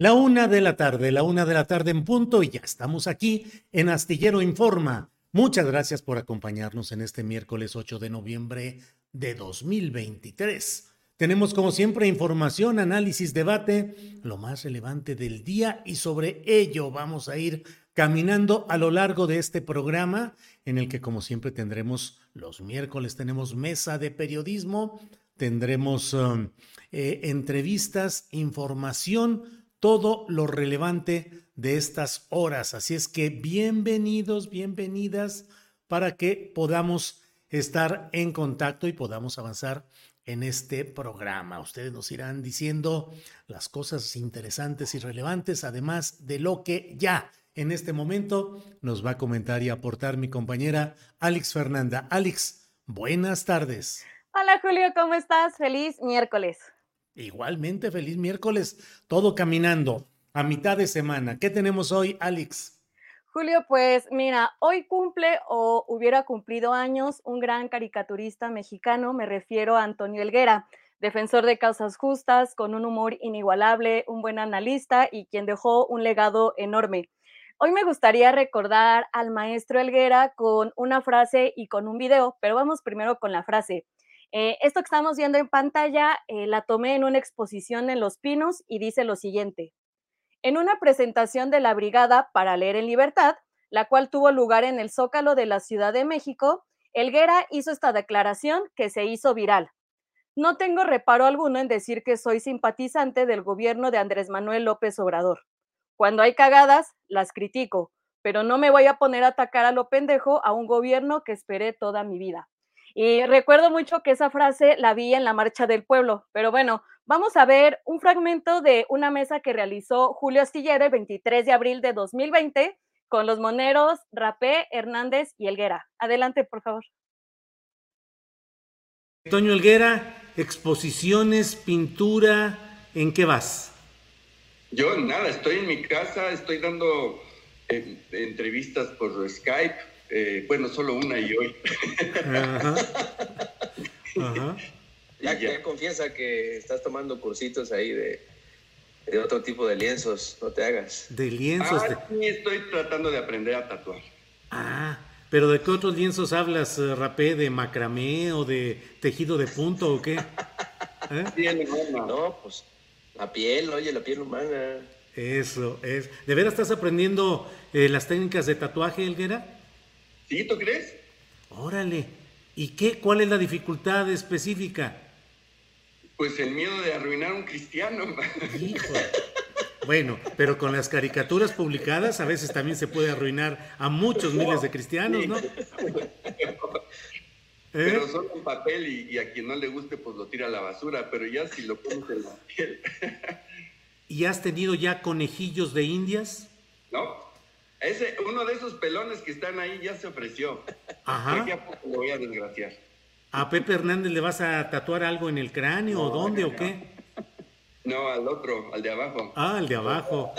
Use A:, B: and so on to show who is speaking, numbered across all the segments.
A: La una de la tarde, la una de la tarde en punto y ya estamos aquí en Astillero Informa. Muchas gracias por acompañarnos en este miércoles 8 de noviembre de 2023. Tenemos como siempre información, análisis, debate, lo más relevante del día y sobre ello vamos a ir caminando a lo largo de este programa en el que como siempre tendremos los miércoles, tenemos mesa de periodismo, tendremos um, eh, entrevistas, información todo lo relevante de estas horas. Así es que bienvenidos, bienvenidas para que podamos estar en contacto y podamos avanzar en este programa. Ustedes nos irán diciendo las cosas interesantes y relevantes, además de lo que ya en este momento nos va a comentar y aportar mi compañera Alex Fernanda. Alex, buenas tardes.
B: Hola Julio, ¿cómo estás? Feliz miércoles.
A: Igualmente, feliz miércoles, todo caminando a mitad de semana. ¿Qué tenemos hoy, Alex?
B: Julio, pues mira, hoy cumple o hubiera cumplido años un gran caricaturista mexicano, me refiero a Antonio Elguera, defensor de causas justas, con un humor inigualable, un buen analista y quien dejó un legado enorme. Hoy me gustaría recordar al maestro Elguera con una frase y con un video, pero vamos primero con la frase. Eh, esto que estamos viendo en pantalla eh, la tomé en una exposición en Los Pinos y dice lo siguiente. En una presentación de la Brigada para Leer en Libertad, la cual tuvo lugar en el Zócalo de la Ciudad de México, Elguera hizo esta declaración que se hizo viral. No tengo reparo alguno en decir que soy simpatizante del gobierno de Andrés Manuel López Obrador. Cuando hay cagadas, las critico, pero no me voy a poner a atacar a lo pendejo a un gobierno que esperé toda mi vida. Y recuerdo mucho que esa frase la vi en la Marcha del Pueblo, pero bueno, vamos a ver un fragmento de una mesa que realizó Julio Astillero el 23 de abril de 2020 con los moneros Rapé, Hernández y Elguera. Adelante, por favor.
A: Toño Elguera, exposiciones, pintura, ¿en qué vas?
C: Yo nada, estoy en mi casa, estoy dando eh, entrevistas por Skype eh, bueno, solo una y hoy.
D: Ya, confiesa que estás tomando cursitos ahí de, otro tipo de lienzos, no te hagas.
A: De lienzos.
C: Ah, sí, estoy tratando de aprender a tatuar.
A: Ah, pero ¿de qué otros lienzos hablas, eh, Rapé? ¿De macramé o de tejido de punto o qué?
D: ¿Eh? No, pues la piel, oye, la piel humana.
A: Eso, es. ¿De veras estás aprendiendo eh, las técnicas de tatuaje, Elguera?
C: ¿Sí, tú crees?
A: Órale. ¿Y qué? ¿Cuál es la dificultad específica?
C: Pues el miedo de arruinar a un cristiano.
A: Hijo. Bueno, pero con las caricaturas publicadas a veces también se puede arruinar a muchos miles de cristianos, ¿no?
C: Pero ¿Eh? son en papel y, a quien no le guste pues lo tira a la basura, pero ya si lo pones en la piel.
A: ¿Y has tenido ya conejillos de indias?
C: No. Ese, uno de esos pelones que están ahí ya se ofreció.
A: Ajá.
C: ¿Qué poco lo voy a desgraciar?
A: ¿A Pepe Hernández le vas a tatuar algo en el cráneo o dónde o qué?
C: No, al otro, al de abajo.
A: Ah, al de abajo.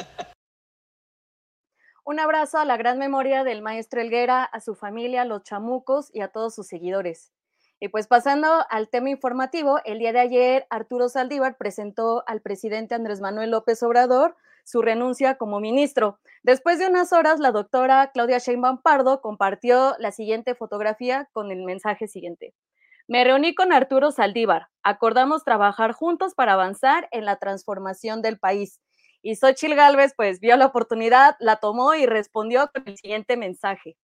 B: Un abrazo a la gran memoria del maestro Elguera, a su familia, a los chamucos y a todos sus seguidores. Y pues pasando al tema informativo, el día de ayer Arturo Saldívar presentó al presidente Andrés Manuel López Obrador su renuncia como ministro. Después de unas horas, la doctora Claudia Sheinbaum Pardo compartió la siguiente fotografía con el mensaje siguiente. Me reuní con Arturo Saldívar. Acordamos trabajar juntos para avanzar en la transformación del país. Y Xochil Gálvez, pues, vio la oportunidad, la tomó y respondió con el siguiente mensaje.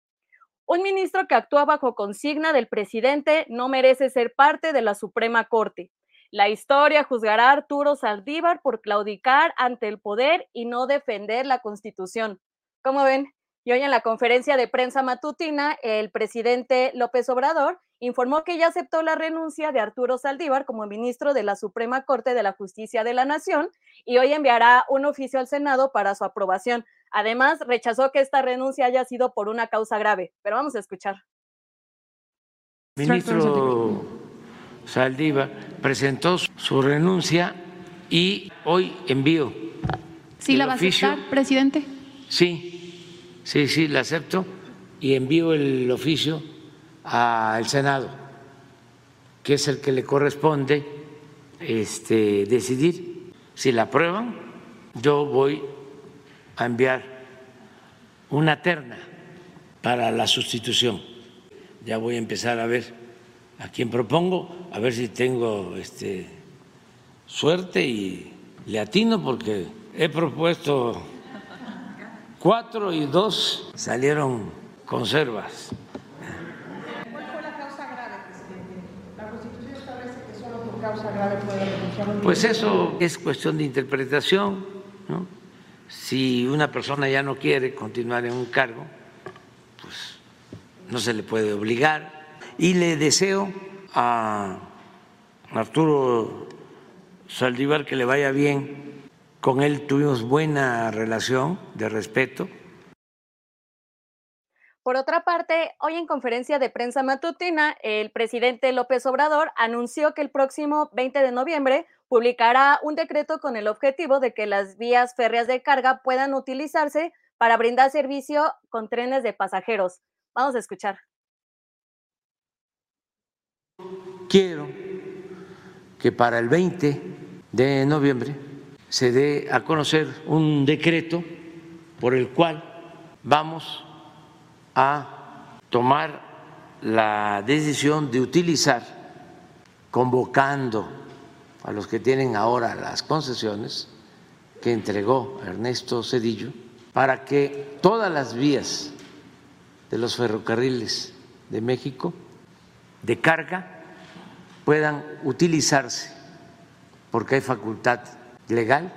B: Un ministro que actúa bajo consigna del presidente no merece ser parte de la Suprema Corte. La historia juzgará a Arturo Saldívar por claudicar ante el poder y no defender la Constitución. ¿Cómo ven? Y hoy en la conferencia de prensa matutina, el presidente López Obrador informó que ya aceptó la renuncia de Arturo Saldívar como ministro de la Suprema Corte de la Justicia de la Nación y hoy enviará un oficio al Senado para su aprobación. Además, rechazó que esta renuncia haya sido por una causa grave. Pero vamos a escuchar.
E: Ministro Saldívar presentó su renuncia y hoy envío.
F: ¿Sí la va a aceptar, presidente?
E: Sí, Sí, sí, la acepto y envío el oficio al Senado, que es el que le corresponde este, decidir. Si la aprueban, yo voy a enviar una terna para la sustitución. Ya voy a empezar a ver a quién propongo, a ver si tengo este, suerte y le atino porque he propuesto Cuatro y dos salieron conservas.
G: ¿Cuál fue la causa grave, presidente? La Constitución establece que solo por causa grave puede renunciar un
E: Pues eso es cuestión de interpretación, ¿no? Si una persona ya no quiere continuar en un cargo, pues no se le puede obligar. Y le deseo a Arturo Saldívar que le vaya bien con él tuvimos buena relación de respeto.
B: Por otra parte, hoy en conferencia de prensa matutina, el presidente López Obrador anunció que el próximo 20 de noviembre publicará un decreto con el objetivo de que las vías férreas de carga puedan utilizarse para brindar servicio con trenes de pasajeros. Vamos a escuchar.
E: Quiero que para el 20 de noviembre se dé a conocer un decreto por el cual vamos a tomar la decisión de utilizar, convocando a los que tienen ahora las concesiones que entregó Ernesto Cedillo, para que todas las vías de los ferrocarriles de México de carga puedan utilizarse, porque hay facultad legal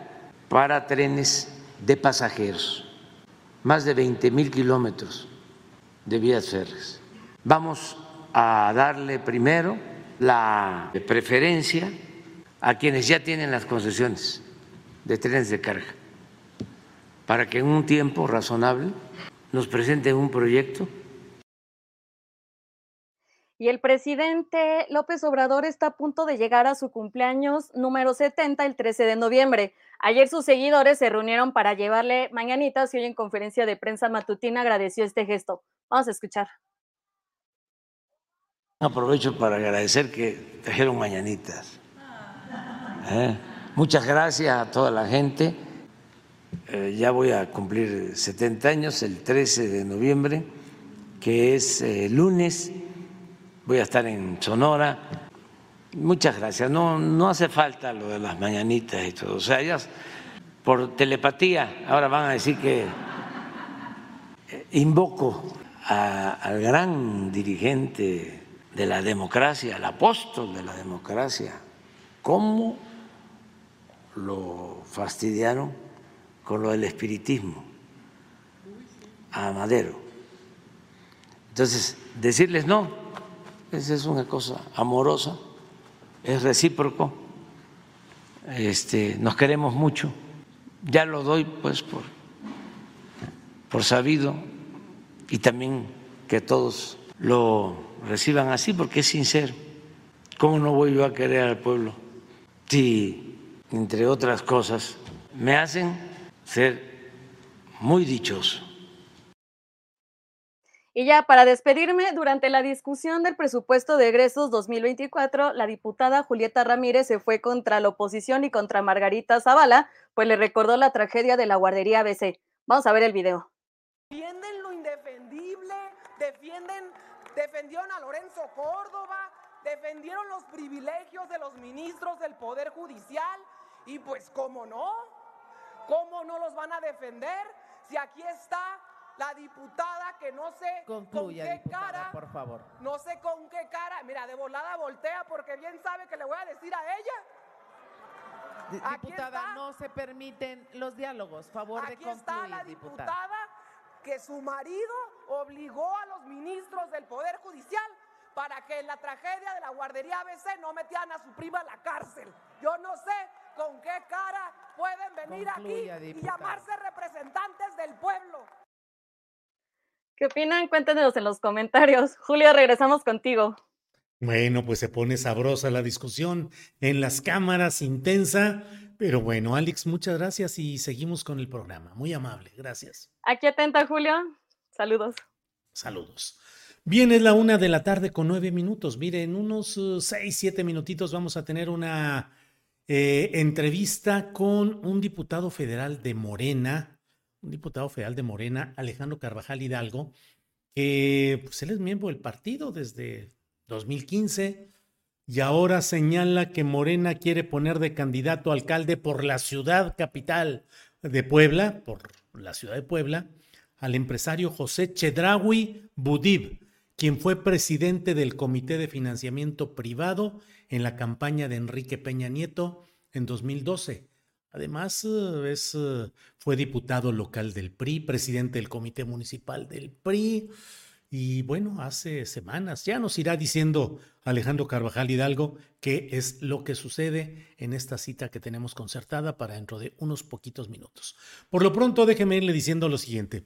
E: para trenes de pasajeros, más de 20 mil kilómetros de vías férreas. Vamos a darle primero la preferencia a quienes ya tienen las concesiones de trenes de carga, para que en un tiempo razonable nos presenten un proyecto
B: y el presidente López Obrador está a punto de llegar a su cumpleaños número 70 el 13 de noviembre. Ayer sus seguidores se reunieron para llevarle mañanitas y hoy en conferencia de prensa matutina agradeció este gesto. Vamos a escuchar.
E: Aprovecho para agradecer que trajeron mañanitas. ¿Eh? Muchas gracias a toda la gente. Eh, ya voy a cumplir 70 años el 13 de noviembre, que es eh, lunes voy a estar en Sonora. Muchas gracias. No, no hace falta lo de las mañanitas y todo. O sea, ya por telepatía ahora van a decir que invoco al gran dirigente de la democracia, al apóstol de la democracia. ¿Cómo lo fastidiaron con lo del espiritismo? A Madero. Entonces, decirles no, esa es una cosa amorosa, es recíproco, este, nos queremos mucho ya lo doy pues por, por sabido y también que todos lo reciban así porque es sincero. ¿Cómo no voy yo a querer al pueblo si, entre otras cosas, me hacen ser muy dichoso?
B: Y ya para despedirme, durante la discusión del presupuesto de egresos 2024, la diputada Julieta Ramírez se fue contra la oposición y contra Margarita Zavala, pues le recordó la tragedia de la guardería ABC. Vamos a ver el video.
H: Defienden lo indefendible, defienden, defendieron a Lorenzo Córdoba, defendieron los privilegios de los ministros del Poder Judicial y pues cómo no, cómo no los van a defender si aquí está la diputada que no sé con qué cara,
I: por favor.
H: No sé con qué cara, mira, de volada voltea porque bien sabe que le voy a decir a ella.
I: diputada, no se permiten los diálogos. Favor
H: Aquí
I: de concluir,
H: está la diputada, que su marido obligó a los ministros del Poder Judicial para que en la tragedia de la guardería ABC no metieran a su prima a la cárcel. Yo no sé con qué cara pueden venir aquí y llamarse representantes del pueblo.
B: ¿Qué opinan? Cuéntenos en los comentarios. Julia, regresamos contigo.
A: Bueno, pues se pone sabrosa la discusión en las cámaras, intensa. Pero bueno, Alex, muchas gracias y seguimos con el programa. Muy amable, gracias.
B: Aquí atenta, Julio. Saludos.
A: Saludos. Bien, es la una de la tarde con nueve minutos. Mire, en unos uh, seis, siete minutitos vamos a tener una eh, entrevista con un diputado federal de Morena, un diputado federal de Morena, Alejandro Carvajal Hidalgo, que pues, él es miembro del partido desde 2015 y ahora señala que Morena quiere poner de candidato alcalde por la ciudad capital de Puebla, por la ciudad de Puebla, al empresario José Chedraui Budib, quien fue presidente del Comité de Financiamiento Privado en la campaña de Enrique Peña Nieto en 2012 Además, eh, es, eh, fue diputado local del PRI, presidente del Comité Municipal del PRI. Y bueno, hace semanas ya nos irá diciendo Alejandro Carvajal Hidalgo qué es lo que sucede en esta cita que tenemos concertada para dentro de unos poquitos minutos. Por lo pronto, déjeme irle diciendo lo siguiente.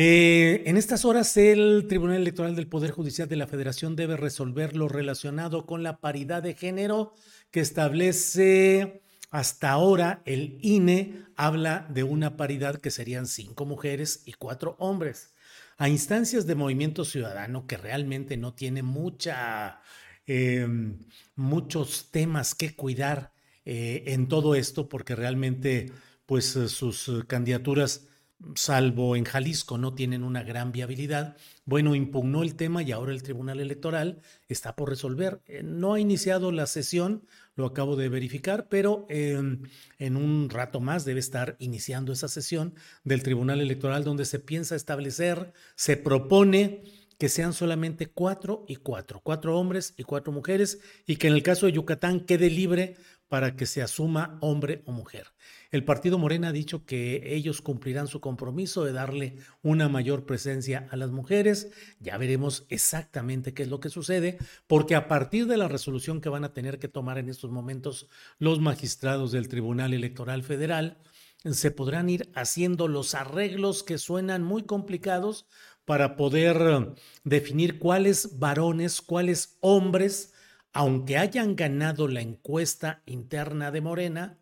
A: Eh, en estas horas, el Tribunal Electoral del Poder Judicial de la Federación debe resolver lo relacionado con la paridad de género que establece hasta ahora el INE habla de una paridad que serían cinco mujeres y cuatro hombres. A instancias de movimiento ciudadano que realmente no tiene mucha, em, muchos temas que cuidar eh, en todo esto, porque realmente pues sus candidaturas salvo en Jalisco, no tienen una gran viabilidad. Bueno, impugnó el tema y ahora el Tribunal Electoral está por resolver. Eh, no ha iniciado la sesión, lo acabo de verificar, pero em, en un rato más debe estar iniciando esa sesión del Tribunal Electoral donde se piensa establecer, se propone que sean solamente cuatro y cuatro, cuatro hombres y cuatro mujeres, y que en el caso de Yucatán quede libre para que se asuma hombre o mujer. El partido Morena ha dicho que ellos cumplirán su compromiso de darle una mayor presencia a las mujeres. Ya veremos exactamente qué es lo que sucede, porque a partir de la resolución que van a tener que tomar en estos momentos los magistrados del Tribunal Electoral Federal, se podrán ir haciendo los arreglos que suenan muy complicados para poder definir cuáles varones, cuáles hombres, aunque hayan ganado la encuesta interna de Morena,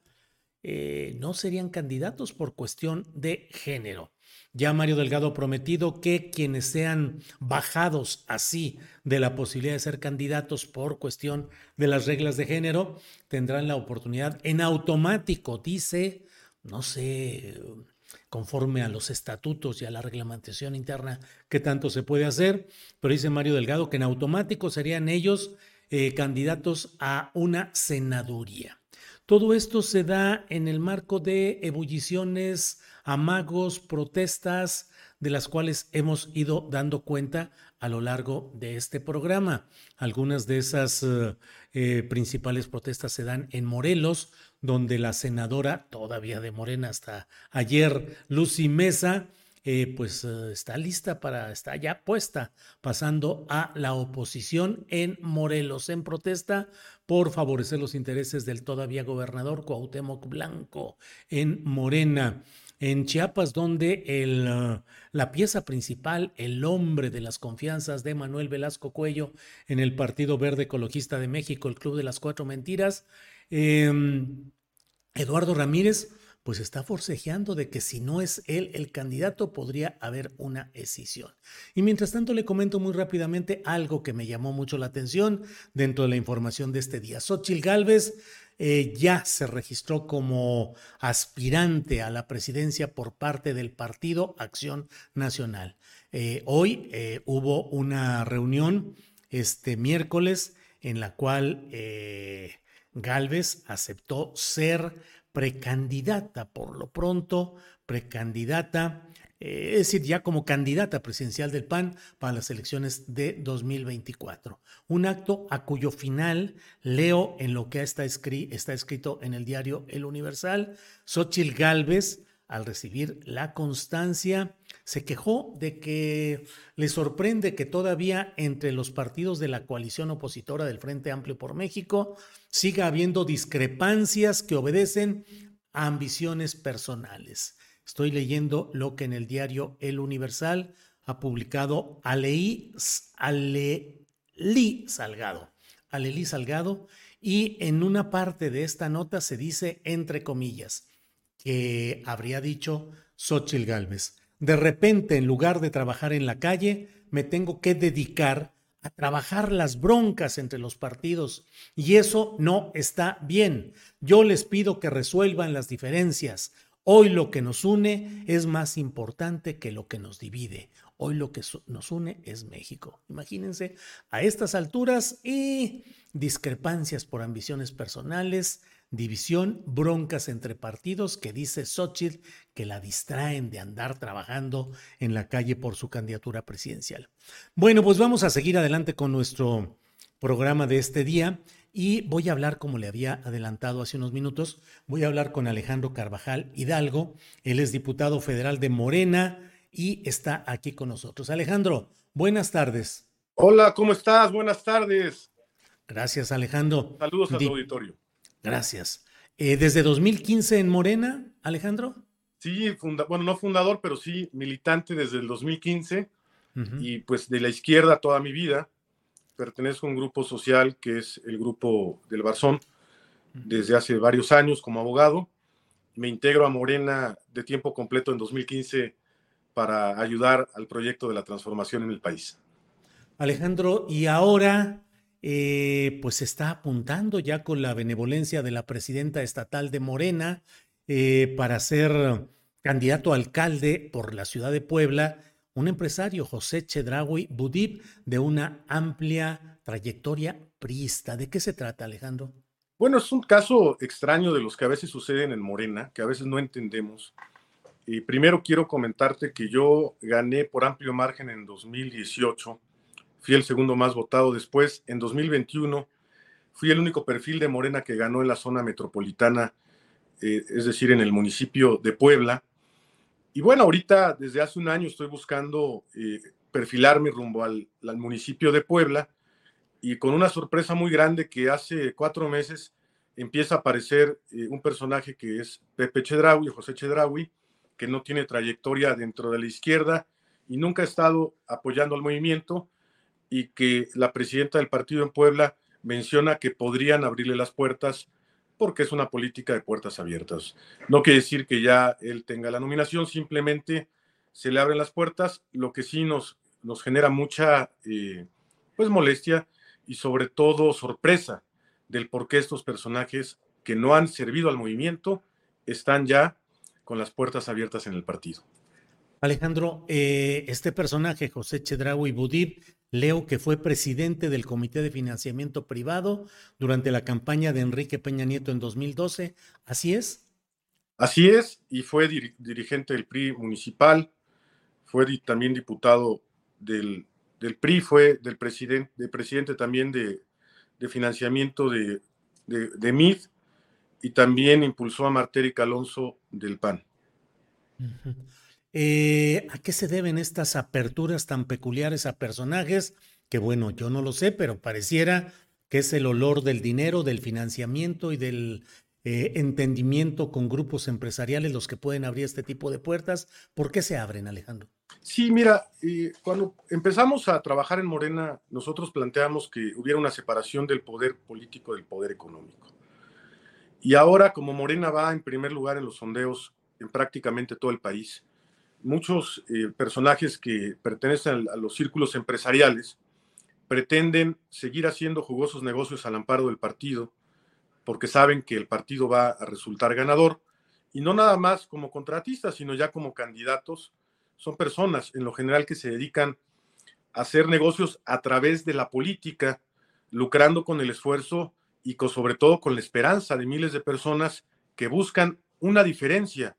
A: eh, no serían candidatos por cuestión de género. Ya Mario Delgado ha prometido que quienes sean bajados así de la posibilidad de ser candidatos por cuestión de las reglas de género tendrán la oportunidad en automático, dice, no sé, conforme a los estatutos y a la reglamentación interna que tanto se puede hacer, pero dice Mario Delgado que en automático serían ellos eh, candidatos a una senaduría. Todo esto se da en el marco de ebulliciones, amagos, protestas, de las cuales hemos ido dando cuenta a lo largo de este programa. Algunas de esas eh, eh, principales protestas se dan en Morelos, donde la senadora, todavía de Morena hasta ayer, Lucy Mesa, eh, pues eh, está lista para, está ya puesta, pasando a la oposición en Morelos, en protesta por favorecer los intereses del todavía gobernador Cuauhtémoc Blanco en Morena. En Chiapas, donde el, uh, la pieza principal, el hombre de las confianzas de Manuel Velasco Cuello en el Partido Verde Ecologista de México, el Club de las Cuatro Mentiras, em, Eduardo Ramírez, pues está forcejeando de que si no es él el candidato podría haber una escisión. Y mientras tanto le comento muy rápidamente algo que me llamó mucho la atención dentro de la información de este día. Xochil Gálvez eh, ya se registró como aspirante a la presidencia por parte del Partido Acción Nacional. Eh, hoy eh, hubo una reunión este miércoles en la cual Galvez aceptó ser precandidata, por lo pronto, precandidata eh, es decir, ya como candidata presidencial del PAN para las elecciones de 2024. Un acto a cuyo final leo en lo que está, está escrito en el diario El Universal, Xochil Gálvez, al recibir la constancia, se quejó de que le sorprende que todavía entre los partidos de la coalición opositora del Frente Amplio por México siga habiendo discrepancias que obedecen a ambiciones personales. Estoy leyendo lo que en el diario El Universal ha publicado Aleí, Salgado. Aleli Salgado. Y en una parte de esta nota se dice, entre comillas, que habría dicho Xochil Gálvez. De repente, en lugar de trabajar en la calle, me tengo que dedicar a trabajar las broncas entre los partidos. Y eso no está bien. Yo les pido que resuelvan las diferencias. Hoy lo que nos une es más importante que lo que nos divide. Hoy lo que nos une es México. Imagínense a estas alturas y discrepancias por ambiciones personales, división, broncas entre partidos que dice Xochitl que la distraen de andar trabajando en la calle por su candidatura presidencial. Bueno, pues vamos a seguir adelante con nuestro programa de este día y voy a hablar, como le había adelantado hace unos minutos, voy a hablar con Alejandro Carvajal Hidalgo. Él es diputado federal de Morena y está aquí con nosotros. Alejandro, buenas tardes.
J: Hola, ¿cómo estás? Buenas tardes.
A: Gracias, Alejandro.
J: Saludos a tu auditorio.
A: Gracias. Eh, ¿Desde 2015 en Morena, Alejandro?
J: Sí, bueno, no fundador, pero sí militante desde el 2015 y pues de la izquierda toda mi vida pertenezco a un grupo social que es el grupo del Barzón desde hace varios años como abogado. Me integro a Morena de tiempo completo en 2015 para ayudar al proyecto de la transformación en el país.
A: Alejandro, y ahora eh, pues está apuntando ya con la benevolencia de la presidenta estatal de Morena eh, para ser candidato a alcalde por la ciudad de Puebla un empresario, José Chedraui Budib, de una amplia trayectoria priista. ¿De qué se trata, Alejandro?
J: Bueno, es un caso extraño de los que a veces suceden en Morena, que a veces no entendemos. Y primero quiero comentarte que yo gané por amplio margen en 2018, fui el segundo más votado después, en 2021 fui el único perfil de Morena que ganó en la zona metropolitana, eh, es decir, en el municipio de Puebla, y bueno, ahorita desde hace un año estoy buscando eh, perfilarme rumbo al, municipio de Puebla y con una sorpresa muy grande que hace cuatro meses empieza a aparecer eh, un personaje que es Pepe Chedraui, José Chedraui, que no tiene trayectoria dentro de la izquierda y nunca ha estado apoyando al movimiento y que la presidenta del partido en Puebla menciona que podrían abrirle las puertas porque es una política de puertas abiertas. No quiere decir que ya él tenga la nominación, simplemente se le abren las puertas, lo que sí nos, nos genera mucha eh, pues molestia y sobre todo sorpresa del por qué estos personajes que no han servido al movimiento están ya con las puertas abiertas en el partido.
A: Alejandro, eh, este personaje, José Chedraui Budib, leo que fue presidente del Comité de Financiamiento Privado durante la campaña de Enrique Peña Nieto en 2012. ¿Así es?
J: Así es, y fue dirigente del PRI municipal, fue también diputado del, PRI, fue del presidente, presidente también de, financiamiento de, de, MID y también impulsó a Martérica Alonso del PAN.
A: Eh, ¿A qué se deben estas aperturas tan peculiares a personajes? Que bueno, yo no lo sé, pero pareciera que es el olor del dinero, del financiamiento y del eh, entendimiento con grupos empresariales los que pueden abrir este tipo de puertas. ¿Por qué se abren, Alejandro?
J: Sí, mira, cuando empezamos a trabajar en Morena, nosotros planteamos que hubiera una separación del poder político del poder económico. Y ahora, como Morena va en primer lugar en los sondeos en prácticamente todo el país, muchos eh, personajes que pertenecen a los círculos empresariales pretenden seguir haciendo jugosos negocios al amparo del partido, porque saben que el partido va a resultar ganador, y no nada más como contratistas, sino ya como candidatos. Son personas en lo general que se dedican a hacer negocios a través de la política, lucrando con el esfuerzo y sobre todo con la esperanza de miles de personas que buscan una diferencia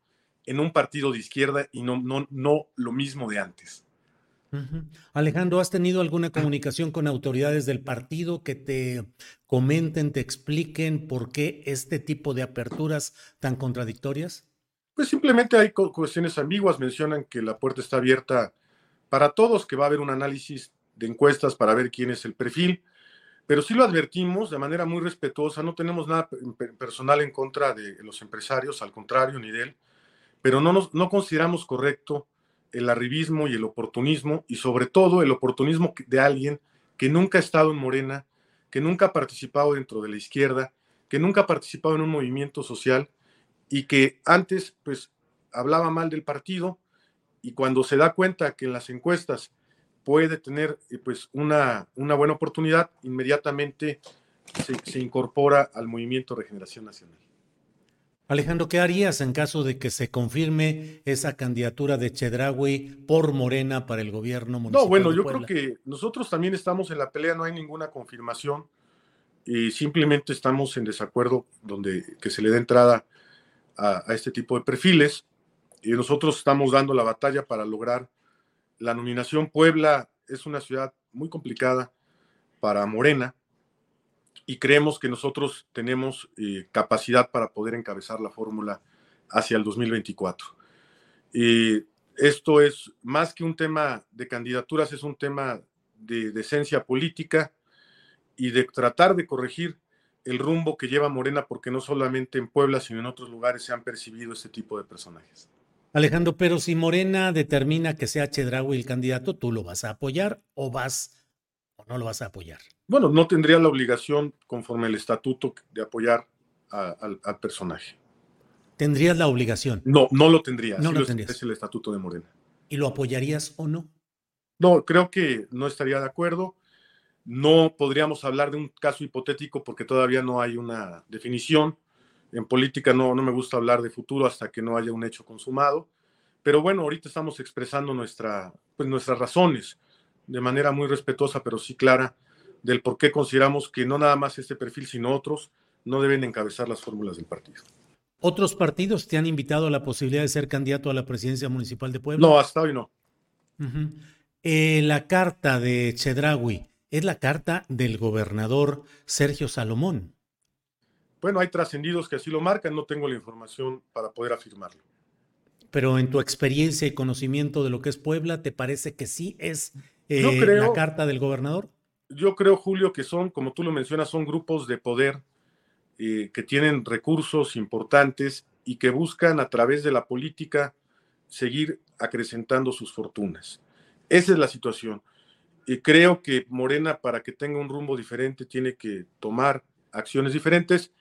J: en un partido de izquierda y no, no, no lo mismo de antes.
A: Alejandro, ¿has tenido alguna comunicación con autoridades del partido que te comenten, te expliquen por qué este tipo de aperturas tan contradictorias?
J: Pues simplemente hay cuestiones ambiguas, mencionan que la puerta está abierta para todos, que va a haber un análisis de encuestas para ver quién es el perfil, pero sí lo advertimos de manera muy respetuosa, no tenemos nada personal en contra de los empresarios, al contrario, ni de él, pero no, nos, no consideramos correcto el arribismo y el oportunismo, y sobre todo el oportunismo de alguien que nunca ha estado en Morena, que nunca ha participado dentro de la izquierda, que nunca ha participado en un movimiento social y que antes pues hablaba mal del partido y cuando se da cuenta que en las encuestas puede tener eh, pues una, una buena oportunidad, inmediatamente se, se incorpora al movimiento Regeneración Nacional.
A: Alejandro, ¿qué harías en caso de que se confirme esa candidatura de Chedraui por Morena para el gobierno municipal?
J: No, bueno, yo creo que nosotros también estamos en la pelea, no hay ninguna confirmación y simplemente estamos en desacuerdo donde que se le dé entrada a, a este tipo de perfiles y nosotros estamos dando la batalla para lograr la nominación. Puebla es una ciudad muy complicada para Morena y creemos que nosotros tenemos eh, capacidad para poder encabezar la fórmula hacia el 2024. Y esto es más que un tema de candidaturas, es un tema de decencia política y de tratar de corregir el rumbo que lleva Morena, porque no solamente en Puebla, sino en otros lugares se han percibido este tipo de personajes.
A: Alejandro, pero si Morena determina que sea Chedraui el candidato, ¿tú lo vas a apoyar o vas no lo vas a apoyar?
J: bueno, no tendría la obligación, conforme el estatuto, de apoyar al, personaje.
A: ¿Tendrías la obligación?
J: No, no lo tendría.
A: No lo,
J: tendrías. Es el estatuto de Morena.
A: ¿Y lo apoyarías o no?
J: No, creo que no estaría de acuerdo. No podríamos hablar de un caso hipotético porque todavía no hay una definición. En política no, no me gusta hablar de futuro hasta que no haya un hecho consumado. Pero bueno, ahorita estamos expresando nuestra, pues nuestras razones de manera muy respetuosa, pero sí clara, del por qué consideramos que no nada más este perfil, sino otros, no deben encabezar las fórmulas del partido.
A: ¿Otros partidos te han invitado a la posibilidad de ser candidato a la presidencia municipal de Puebla?
J: No, hasta hoy no.
A: Eh, la carta de Chedraui es la carta del gobernador Sergio Salomón.
J: Bueno, hay trascendidos que así lo marcan, no tengo la información para poder afirmarlo.
A: Pero en tu experiencia y conocimiento de lo que es Puebla, ¿te parece que sí es eh, la carta del gobernador?
J: yo creo, Julio, que son, como tú lo mencionas, son grupos de poder eh, que tienen recursos importantes y que buscan a través de la política seguir acrecentando sus fortunas. Esa es la situación. Y creo que Morena, para que tenga un rumbo diferente, tiene que tomar acciones diferentes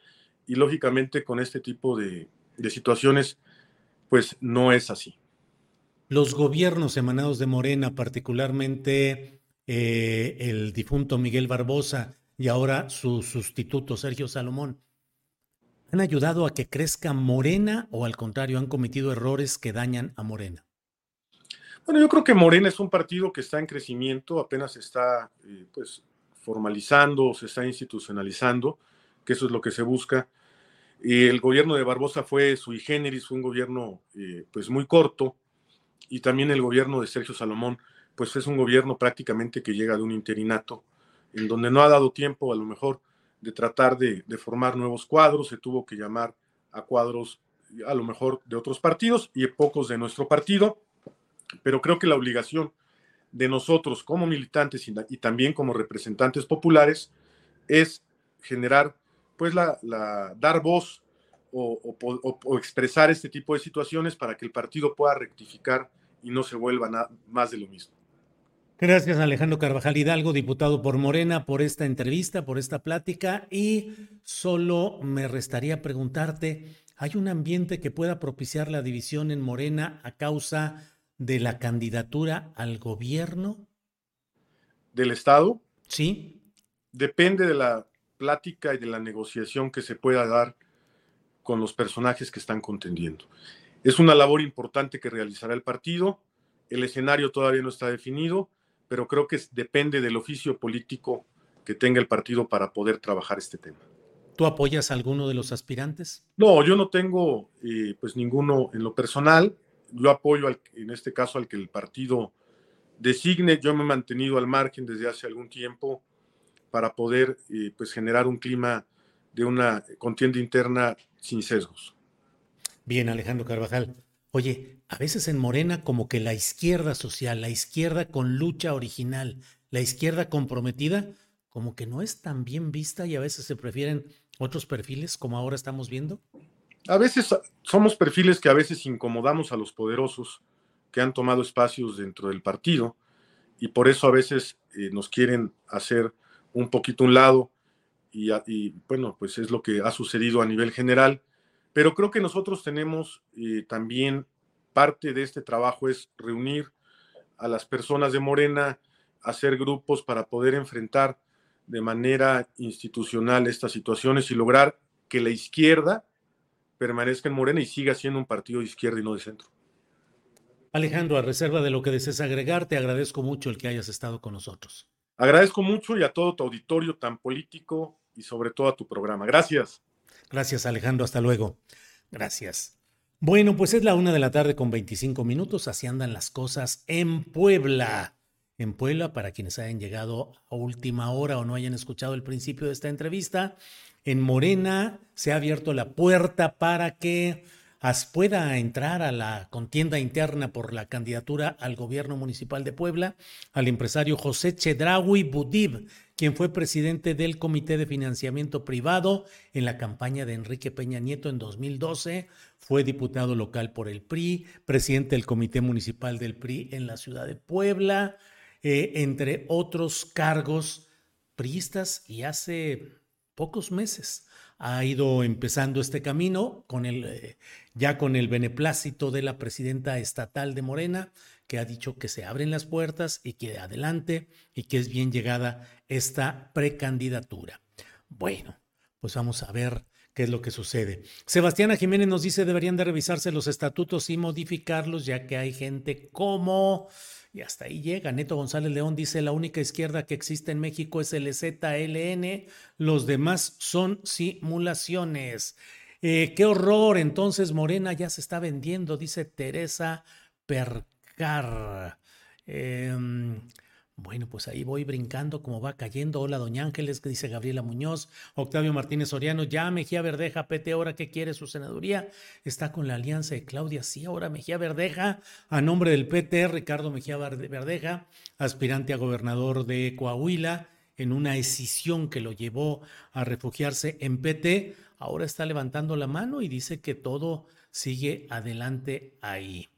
J: y lógicamente con este tipo de, de situaciones, pues no es así.
A: Los gobiernos emanados de Morena, particularmente eh, el difunto Miguel Barbosa y ahora su sustituto Sergio Salomón, ¿han ayudado a que crezca Morena o al contrario han cometido errores que dañan a Morena?
J: Bueno, yo creo que Morena es un partido que está en crecimiento, apenas está eh, pues formalizando, se está institucionalizando, que eso es lo que se busca. Y el gobierno de Barbosa fue sui generis, fue un gobierno eh, pues muy corto, y también el gobierno de Sergio Salomón pues es un gobierno prácticamente que llega de un interinato, en donde no ha dado tiempo a lo mejor de tratar de, formar nuevos cuadros, se tuvo que llamar a cuadros a lo mejor de otros partidos y pocos de nuestro partido, pero creo que la obligación de nosotros como militantes y, también como representantes populares es generar, pues, la, dar voz o, expresar este tipo de situaciones para que el partido pueda rectificar y no se vuelva más de lo mismo.
A: Gracias Alejandro Carvajal Hidalgo, diputado por Morena, por esta entrevista, por esta plática. Y solo me restaría preguntarte, ¿hay un ambiente que pueda propiciar la división en Morena a causa de la candidatura al gobierno?
J: ¿Del Estado?
A: Sí.
J: Depende de la plática y de la negociación que se pueda dar con los personajes que están contendiendo. Es una labor importante que realizará el partido. El escenario todavía no está definido pero creo que depende del oficio político que tenga el partido para poder trabajar este tema.
A: ¿Tú apoyas a alguno de los aspirantes?
J: No, yo no tengo eh, pues ninguno en lo personal. Yo apoyo en este caso al que el partido designe. Yo me he mantenido al margen desde hace algún tiempo para poder eh, pues generar un clima de una contienda interna sin sesgos.
A: Bien, Alejandro Carvajal. Oye, a veces en Morena como que la izquierda social, la izquierda con lucha original, la izquierda comprometida, como que no es tan bien vista y a veces se prefieren otros perfiles como ahora estamos viendo.
J: A veces somos perfiles que a veces incomodamos a los poderosos que han tomado espacios dentro del partido y por eso a veces eh, nos quieren hacer un poquito un lado y, y, bueno, pues es lo que ha sucedido a nivel general pero creo que nosotros tenemos eh, también parte de este trabajo es reunir a las personas de Morena, hacer grupos para poder enfrentar de manera institucional estas situaciones y lograr que la izquierda permanezca en Morena y siga siendo un partido de izquierda y no de centro.
A: Alejandro, a reserva de lo que desees agregar, te agradezco mucho el que hayas estado con nosotros.
J: Agradezco mucho y a todo tu auditorio tan político y sobre todo a tu programa. Gracias.
A: Gracias, Alejandro. Hasta luego. Gracias. Bueno, pues es la una de la tarde con 25 minutos. Así andan las cosas en Puebla. En Puebla, para quienes hayan llegado a última hora o no hayan escuchado el principio de esta entrevista, en Morena se ha abierto la puerta para que pueda entrar a la contienda interna por la candidatura al gobierno municipal de Puebla al empresario José Chedraui Budib, quien fue presidente del Comité de Financiamiento Privado en la campaña de Enrique Peña Nieto en 2012, fue diputado local por el PRI, presidente del Comité Municipal del PRI en la ciudad de Puebla, eh, entre otros cargos priistas y hace pocos meses ha ido empezando este camino con el, eh, ya con el beneplácito de la presidenta estatal de Morena, que ha dicho que se abren las puertas y que adelante y que es bien llegada esta precandidatura. Bueno, pues vamos a ver qué es lo que sucede. Sebastiana Jiménez nos dice deberían de revisarse los estatutos y modificarlos ya que hay gente como y hasta ahí llega. Neto González León dice, la única izquierda que existe en México es el ZLN, los demás son simulaciones. Eh, qué horror, entonces Morena ya se está vendiendo, dice Teresa Percar. Em, bueno, pues ahí voy brincando como va cayendo. Hola, doña Ángeles, que dice Gabriela Muñoz. Octavio Martínez Soriano, ya Mejía Verdeja, PT, ahora que quiere su senaduría. Está con la alianza de Claudia, sí, ahora Mejía Verdeja, a nombre del PT, Ricardo Mejía Verdeja, aspirante a gobernador de Coahuila, en una escisión que lo llevó a refugiarse en PT, ahora está levantando la mano y dice que todo sigue adelante ahí.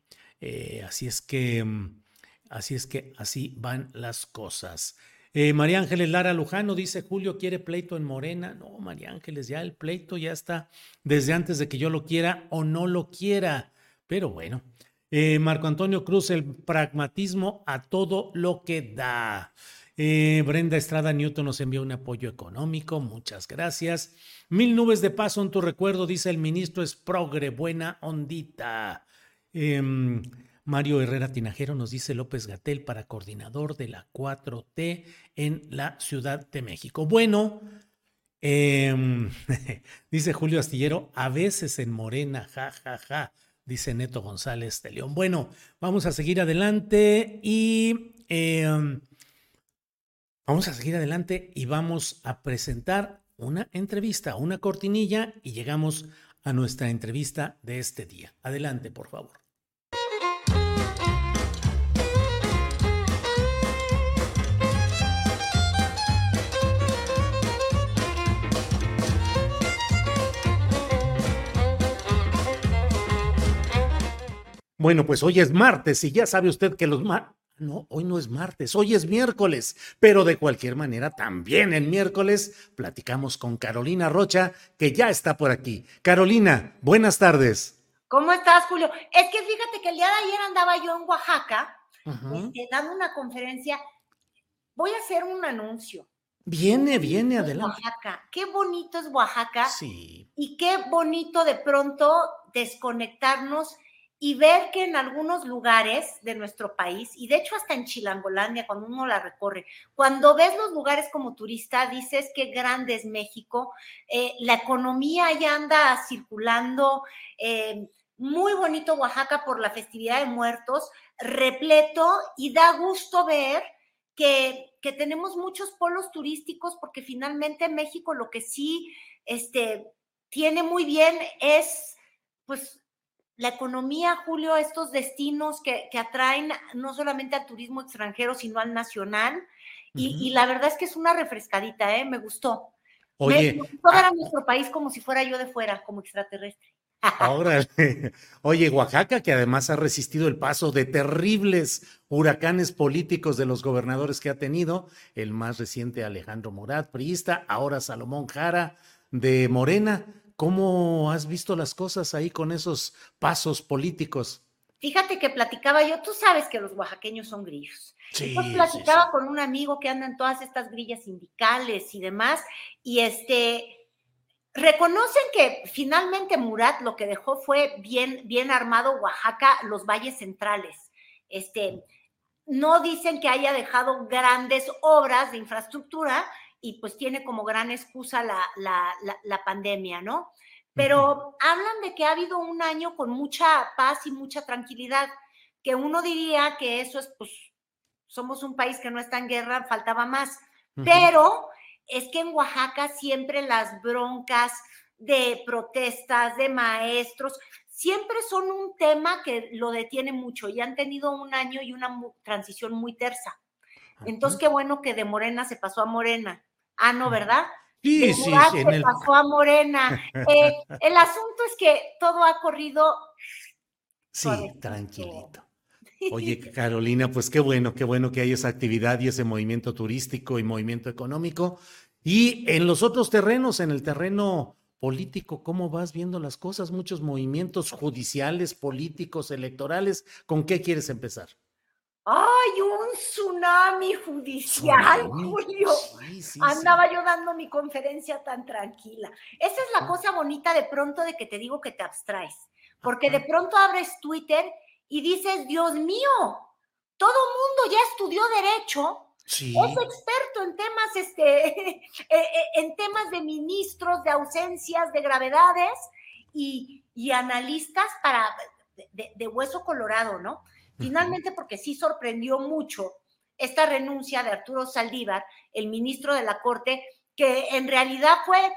A: Eh, así es que mm, Así es que así van las cosas. Eh, María Ángeles Lara Lujano dice, Julio quiere pleito en Morena. No, María Ángeles, ya el pleito ya está desde antes de que yo lo quiera o no lo quiera. Pero bueno, eh, Marco Antonio Cruz, el pragmatismo a todo lo que da. Eh, Brenda Estrada Newton nos envió un apoyo económico, muchas gracias. Mil nubes de paso en tu recuerdo, dice el ministro, es progre, buena ondita. Mario Herrera Tinajero nos dice López Gatel para coordinador de la 4T en la Ciudad de México. Bueno, em, dice Julio Astillero, a veces en Morena, ja, ja, ja, dice Neto González de León. Bueno, vamos a seguir adelante y em, vamos a seguir adelante y vamos a presentar una entrevista, una cortinilla y llegamos a nuestra entrevista de este día. Adelante, por favor. Bueno, pues hoy es martes y ya sabe usted que los martes... No, hoy no es martes, hoy es miércoles, pero de cualquier manera también en miércoles platicamos con Carolina Rocha, que ya está por aquí. Carolina, buenas tardes.
K: ¿Cómo estás, Julio? Es que fíjate que el día de ayer andaba yo en Oaxaca este, dando una conferencia. Voy a hacer un anuncio.
A: Viene, viene, adelante.
K: Oaxaca. Qué bonito es Oaxaca.
A: Sí.
K: Y qué bonito de pronto desconectarnos y ver que en algunos lugares de nuestro país, y de hecho hasta en Chilangolandia, cuando uno la recorre, cuando ves los lugares como turista, dices qué grande es México, eh, la economía ya anda circulando, eh, muy bonito Oaxaca por la festividad de muertos, repleto, y da gusto ver que, que tenemos muchos polos turísticos, porque finalmente México lo que sí este, tiene muy bien es, pues, la economía, Julio, estos destinos que, atraen no solamente al turismo extranjero, sino al nacional. y, la verdad es que es una refrescadita, ¿eh? Me gustó.
A: Oye,
K: me, gustó ver a nuestro país como si fuera yo de fuera, como extraterrestre.
A: Ahora, oye, Oaxaca, que además ha resistido el paso de terribles huracanes políticos de los gobernadores que ha tenido, el más reciente Alejandro Morat, priista, ahora Salomón Jara de Morena. ¿Cómo has visto las cosas ahí con esos pasos políticos?
K: Fíjate que platicaba yo, tú sabes que los oaxaqueños son grillos.
A: Sí,
K: Entonces platicaba con un amigo que anda en todas estas grillas sindicales y demás, y este, reconocen que finalmente Murat lo que dejó fue bien, bien armado Oaxaca, los valles centrales. Este, no dicen que haya dejado grandes obras de infraestructura, y pues tiene como gran excusa la, la, pandemia, ¿no? Pero hablan de que ha habido un año con mucha paz y mucha tranquilidad, que uno diría que eso es, pues, somos un país que no está en guerra, faltaba más. Pero es que en Oaxaca siempre las broncas de protestas, de maestros, siempre son un tema que lo detiene mucho y han tenido un año y una transición muy tersa. Entonces, qué bueno que de Morena se pasó a Morena. Ah, no, ¿verdad?
A: Sí, sí,
K: sí. Se pasó a Morena. Eh, el asunto es que todo ha corrido.
A: Sí, tranquilito. Oye, Carolina, pues qué bueno, qué bueno que hay esa actividad y ese movimiento turístico y movimiento económico. Y en los otros terrenos, en el terreno político, ¿cómo vas viendo las cosas? Muchos movimientos judiciales, políticos, electorales. ¿Con qué quieres empezar?
K: ¡Ay, un tsunami judicial, Julio! Andaba yo dando mi conferencia tan tranquila. Esa es la cosa bonita de pronto de que te digo que te abstraes, porque de pronto abres Twitter y dices, Dios mío, todo mundo ya estudió derecho, Es experto en temas, este, eh, eh, en temas de ministros, de ausencias, de gravedades y, analistas para de, hueso colorado, ¿no? Finalmente, porque sí sorprendió mucho esta renuncia de Arturo Saldívar, el ministro de la Corte, que en realidad fue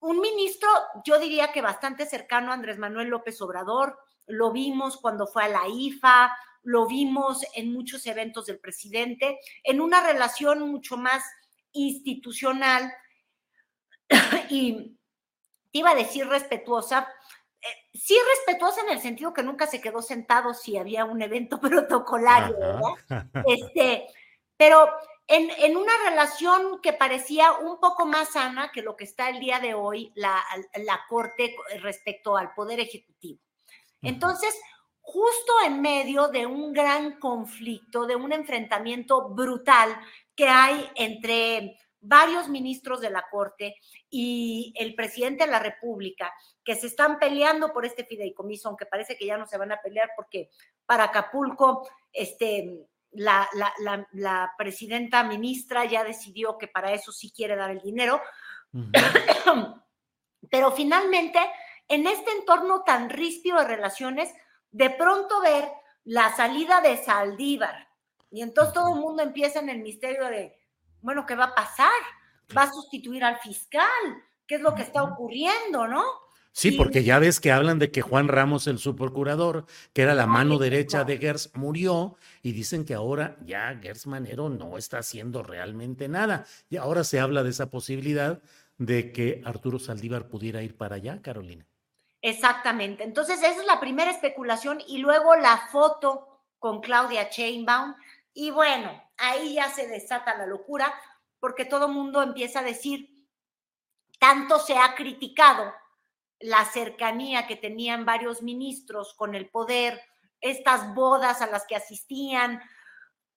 K: un ministro, yo diría que bastante cercano a Andrés Manuel López Obrador. Lo vimos cuando fue a la IFA, lo vimos en muchos eventos del presidente, en una relación mucho más institucional y te iba a decir respetuosa, sí respetuosa en el sentido que nunca se quedó sentado si había un evento protocolario, ¿verdad? Este, pero en, una relación que parecía un poco más sana que lo que está el día de hoy la, la Corte respecto al Poder Ejecutivo. Entonces, justo en medio de un gran conflicto, de un enfrentamiento brutal que hay entre varios ministros de la Corte y el presidente de la República, que se están peleando por este fideicomiso, aunque parece que ya no se van a pelear porque para Acapulco, este, la, la, presidenta ministra ya decidió que para eso sí quiere dar el dinero. Pero finalmente, en este entorno tan ríspido de relaciones, de pronto ver la salida de Saldívar, y entonces todo el mundo empieza en el misterio de, bueno, ¿qué va a pasar? ¿Va a sustituir al fiscal? ¿Qué es lo que está ocurriendo, no?
A: Sí, porque ya ves que hablan de que Juan Ramos, el subprocurador, que era la mano derecha de Gers, murió y dicen que ahora ya Gers Manero no está haciendo realmente nada. Y ahora se habla de esa posibilidad de que Arturo Saldívar pudiera ir para allá, Carolina.
K: Exactamente. Entonces, esa es la primera especulación y luego la foto con Claudia Chainbaum. Y bueno, ahí ya se desata la locura porque todo el mundo empieza a decir, tanto se ha criticado la cercanía que tenían varios ministros con el poder, estas bodas a las que asistían,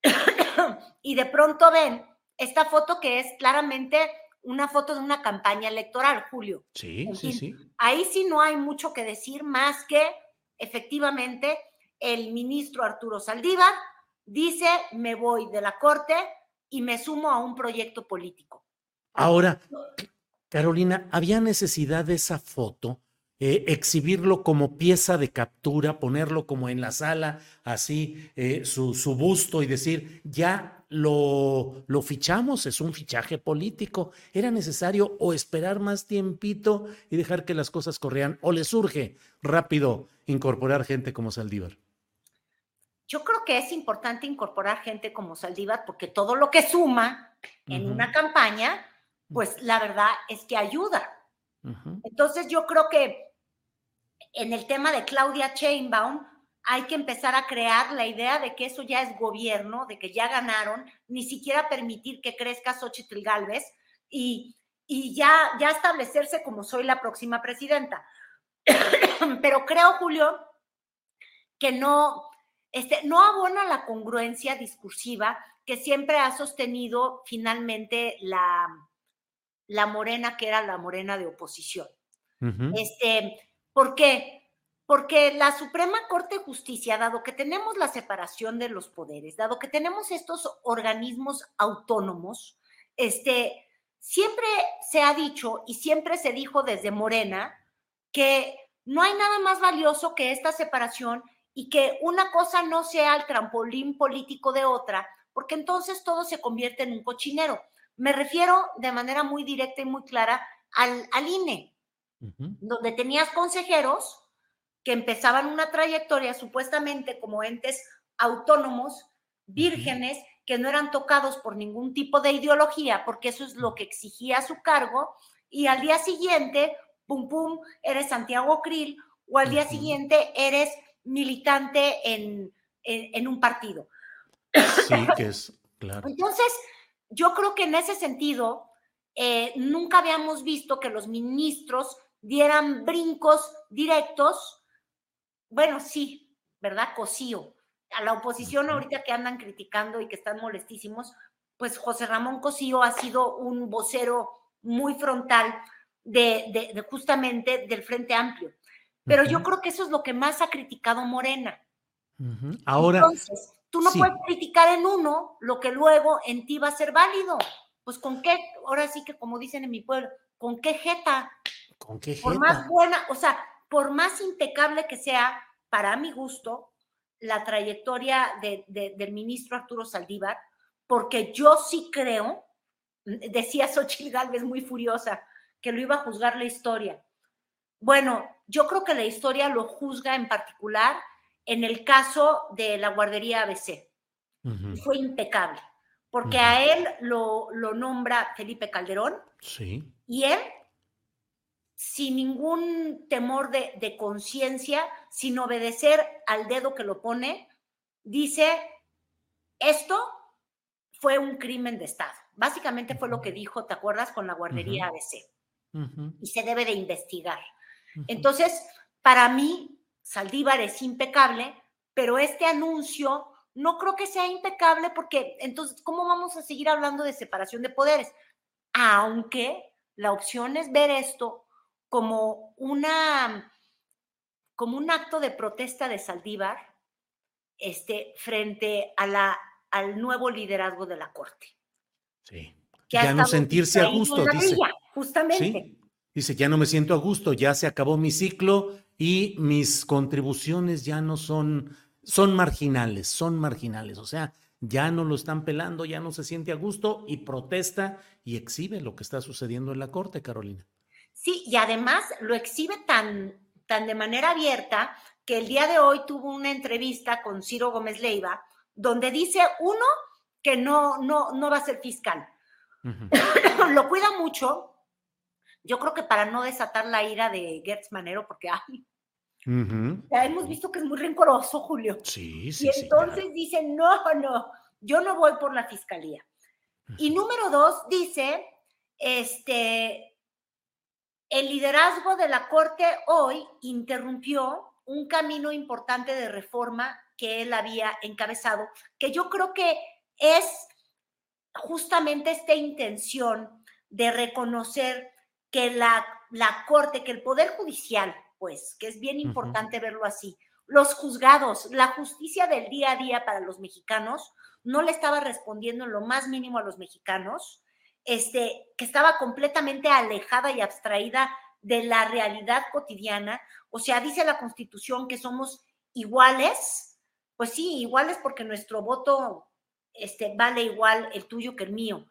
K: y de pronto ven esta foto que es claramente una foto de una campaña electoral, Julio.
A: Sí, sí, sí.
K: Ahí sí no hay mucho que decir más que efectivamente el ministro Arturo Saldívar dice, me voy de la corte y me sumo a un proyecto político.
A: Ahora, Carolina, ¿había necesidad de esa foto? Eh, exhibirlo como pieza de captura, ponerlo como en la sala, así, eh, su, su, busto y decir, ya lo, lo fichamos, es un fichaje político. ¿Era necesario o esperar más tiempito y dejar que las cosas corrieran? ¿O le surge rápido incorporar gente como Saldívar?
K: Yo creo que es importante incorporar gente como Saldívar porque todo lo que suma en uh -huh. una campaña, pues la verdad es que ayuda. Uh -huh. Entonces yo creo que en el tema de Claudia Chainbaum hay que empezar a crear la idea de que eso ya es gobierno, de que ya ganaron, ni siquiera permitir que crezca Xochitl Galvez y, y ya, ya establecerse como soy la próxima presidenta. Pero creo, Julio, que no, este, no abona la congruencia discursiva que siempre ha sostenido finalmente la, la morena, que era la morena de oposición. Uh -huh. Este, ¿Por qué? Porque la Suprema Corte de Justicia, dado que tenemos la separación de los poderes, dado que tenemos estos organismos autónomos, este, siempre se ha dicho y siempre se dijo desde Morena que no hay nada más valioso que esta separación y que una cosa no sea el trampolín político de otra, porque entonces todo se convierte en un cochinero. Me refiero de manera muy directa y muy clara al, al INE, uh -huh. donde tenías consejeros que empezaban una trayectoria supuestamente como entes autónomos, vírgenes, uh -huh. que no eran tocados por ningún tipo de ideología, porque eso es lo que exigía su cargo, y al día siguiente, pum, pum, eres Santiago Krill, o al día uh -huh. siguiente eres militante en, en, en un partido.
A: Sí, que es, claro.
K: Entonces, yo creo que en ese sentido, eh, nunca habíamos visto que los ministros dieran brincos directos. Bueno, sí, ¿verdad? Cosío. A la oposición ahorita que andan criticando y que están molestísimos, pues José Ramón Cosío ha sido un vocero muy frontal de, de, de justamente del Frente Amplio. Pero uh -huh. yo creo que eso es lo que más ha criticado Morena.
A: Uh -huh. Ahora.
K: Entonces, tú no sí. puedes criticar en uno lo que luego en ti va a ser válido. Pues con qué, ahora sí que como dicen en mi pueblo, ¿con qué jeta?
A: ¿Con qué jeta?
K: Por más buena, o sea, por más impecable que sea, para mi gusto, la trayectoria de, de, del ministro Arturo Saldívar, porque yo sí creo, decía Xochitl Galvez muy furiosa, que lo iba a juzgar la historia. Bueno, yo creo que la historia lo juzga en particular en el caso de la guardería ABC. Uh -huh. Fue impecable, porque uh -huh. a él lo, lo, nombra Felipe Calderón.
A: Sí.
K: Y él, sin ningún temor de, de conciencia, sin obedecer al dedo que lo pone, dice, esto fue un crimen de Estado. Básicamente fue lo que dijo, ¿te acuerdas? Con la guardería uh -huh. ABC. Y se debe de investigar. Entonces, para mí, Saldívar es impecable, pero este anuncio no creo que sea impecable porque entonces, ¿cómo vamos a seguir hablando de separación de poderes? Aunque la opción es ver esto como una como un acto de protesta de Saldívar este, frente a la, al nuevo liderazgo de la Corte.
A: Sí. ya no sentirse a gusto, dice.
K: Justamente.
A: ¿Sí? Dice, ya no me siento a gusto, ya se acabó mi ciclo y mis contribuciones ya no son, son marginales, son marginales. O sea, ya no lo están pelando, ya no se siente a gusto y protesta y exhibe lo que está sucediendo en la Corte, Carolina.
K: Sí, y además lo exhibe tan, tan de manera abierta que el día de hoy tuvo una entrevista con Ciro Gómez Leiva, donde dice, uno, que no, no, no va a ser fiscal. Uh -huh. lo cuida mucho yo creo que para no desatar la ira de Gertz Manero, porque ay, ya hemos visto que es muy rencoroso, Julio.
A: Sí, sí.
K: Y entonces dice, no, no, yo no voy por la fiscalía. Y número dos, dice, este, el liderazgo de la Corte hoy interrumpió un camino importante de reforma que él había encabezado, que yo creo que es justamente esta intención de reconocer que la, la Corte, que el Poder Judicial, pues, que es bien importante verlo así, los juzgados, la justicia del día a día para los mexicanos, no le estaba respondiendo en lo más mínimo a los mexicanos, este, que estaba completamente alejada y abstraída de la realidad cotidiana. O sea, dice la Constitución que somos iguales, pues sí, iguales porque nuestro voto este, vale igual el tuyo que el mío,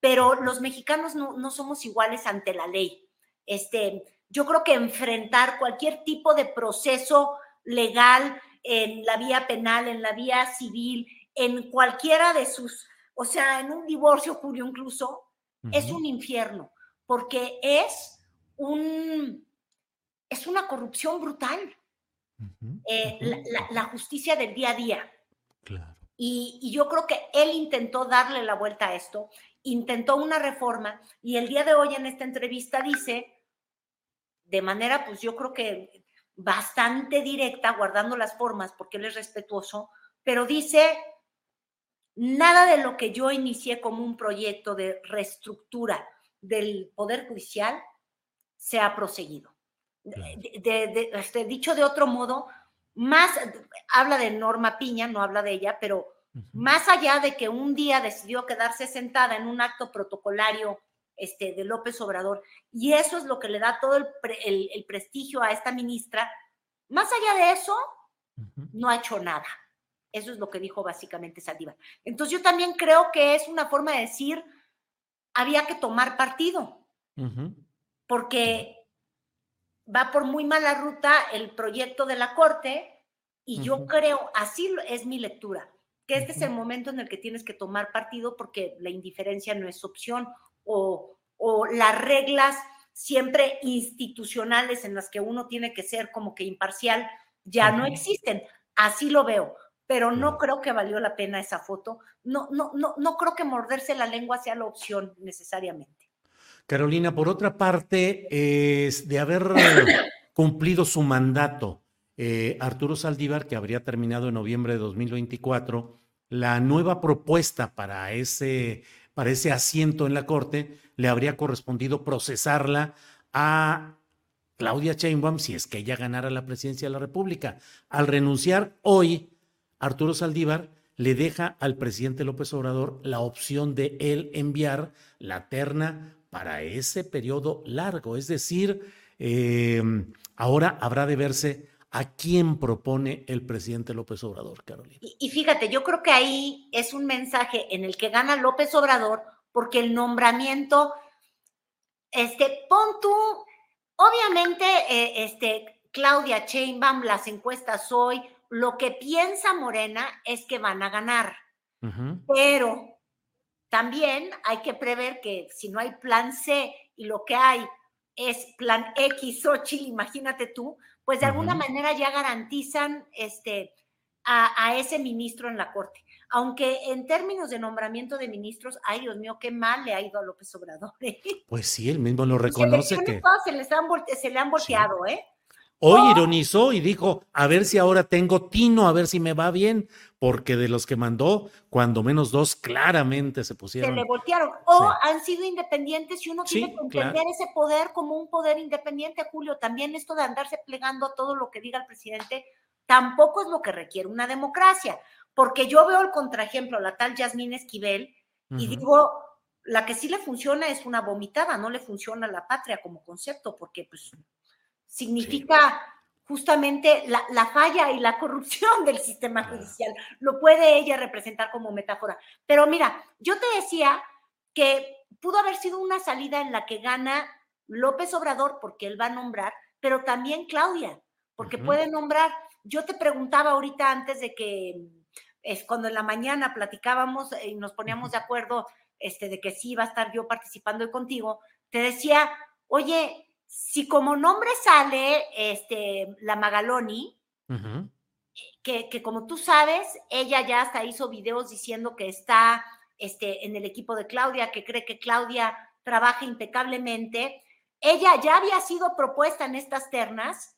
K: pero los mexicanos no, no somos iguales ante la ley. Este, yo creo que enfrentar cualquier tipo de proceso legal en la vía penal, en la vía civil, en cualquiera de sus, o sea, en un divorcio, Julio, incluso, es un infierno, porque es un, es una corrupción brutal. Eh, la, justicia del día a día. Y, y, yo creo que él intentó darle la vuelta a esto, intentó una reforma y el día de hoy en esta entrevista dice, de manera, pues yo creo que bastante directa, guardando las formas, porque él es respetuoso, pero dice, Nada de lo que yo inicié como un proyecto de reestructura del Poder Judicial se ha proseguido. De, este, dicho de otro modo, más habla de Norma Piña, no habla de ella, pero más allá de que un día decidió quedarse sentada en un acto protocolario este, de López Obrador, y eso es lo que le da todo el, el prestigio a esta ministra, más allá de eso, no ha hecho nada. Eso es lo que dijo básicamente Saldívar. Entonces yo también creo que es una forma de decir, había que tomar partido, porque va por muy mala ruta el proyecto de la Corte y yo creo, así es mi lectura, que este es el momento en el que tienes que tomar partido porque la indiferencia no es opción o, o las reglas siempre institucionales en las que uno tiene que ser como que imparcial ya no existen. Así lo veo pero no creo que valió la pena esa foto. No, no, no, no creo que morderse la lengua sea la opción necesariamente.
A: Carolina, por otra parte, es de haber cumplido su mandato, eh, Arturo Saldívar, que habría terminado en noviembre de 2024, la nueva propuesta para ese, para ese asiento en la Corte le habría correspondido procesarla a Claudia Sheinbaum si es que ella ganara la presidencia de la República. Al renunciar hoy, Arturo Saldívar le deja al presidente López Obrador la opción de él enviar la terna para ese periodo largo. Es decir, em, ahora habrá de verse a quién propone el presidente López Obrador, Carolina.
K: Y, fíjate, yo creo que ahí es un mensaje en el que gana López Obrador porque el nombramiento, este, pon tú, obviamente, eh, este, Claudia Sheinbaum, las encuestas hoy, lo que piensa Morena es que van a ganar, pero también hay que prever que si no hay plan C y lo que hay es plan X, o Chile, imagínate tú, pues de alguna manera ya garantizan este, a, ese ministro en la Corte. Aunque en términos de nombramiento de ministros, ay Dios mío, qué mal le ha ido a López Obrador. ¿eh?
A: Pues sí, él mismo lo reconoce. que...
K: se, les han se le han volteado, ¿eh?
A: Hoy ¡Oh! ironizó y dijo, a ver si ahora tengo tino, a ver si me va bien, porque de los que mandó, cuando menos dos claramente se pusieron.
K: Se le voltearon. O han sido independientes y uno tiene que entender ese poder como un poder independiente, Julio. También esto de andarse plegando a todo lo que diga el presidente tampoco es lo que requiere una democracia. Porque yo veo el contraejemplo, la tal Yasmín Esquivel, y digo, la que sí le funciona es una vomitada, no le funciona la patria como concepto, porque pues significa justamente la, falla y la corrupción del sistema judicial. Lo puede ella representar como metáfora. Pero mira, yo te decía que pudo haber sido una salida en la que gana López Obrador, porque él va a nombrar, pero también Claudia, porque puede nombrar. Yo te preguntaba ahorita antes de que, es cuando en la mañana platicábamos y nos poníamos de acuerdo este, de que sí iba a estar yo participando contigo, te decía, oye, si como nombre sale este, la Magaloni, que, que, como tú sabes, ella ya hasta hizo videos diciendo que está este, en el equipo de Claudia, que cree que Claudia trabaja impecablemente. Ella ya había sido propuesta en estas ternas.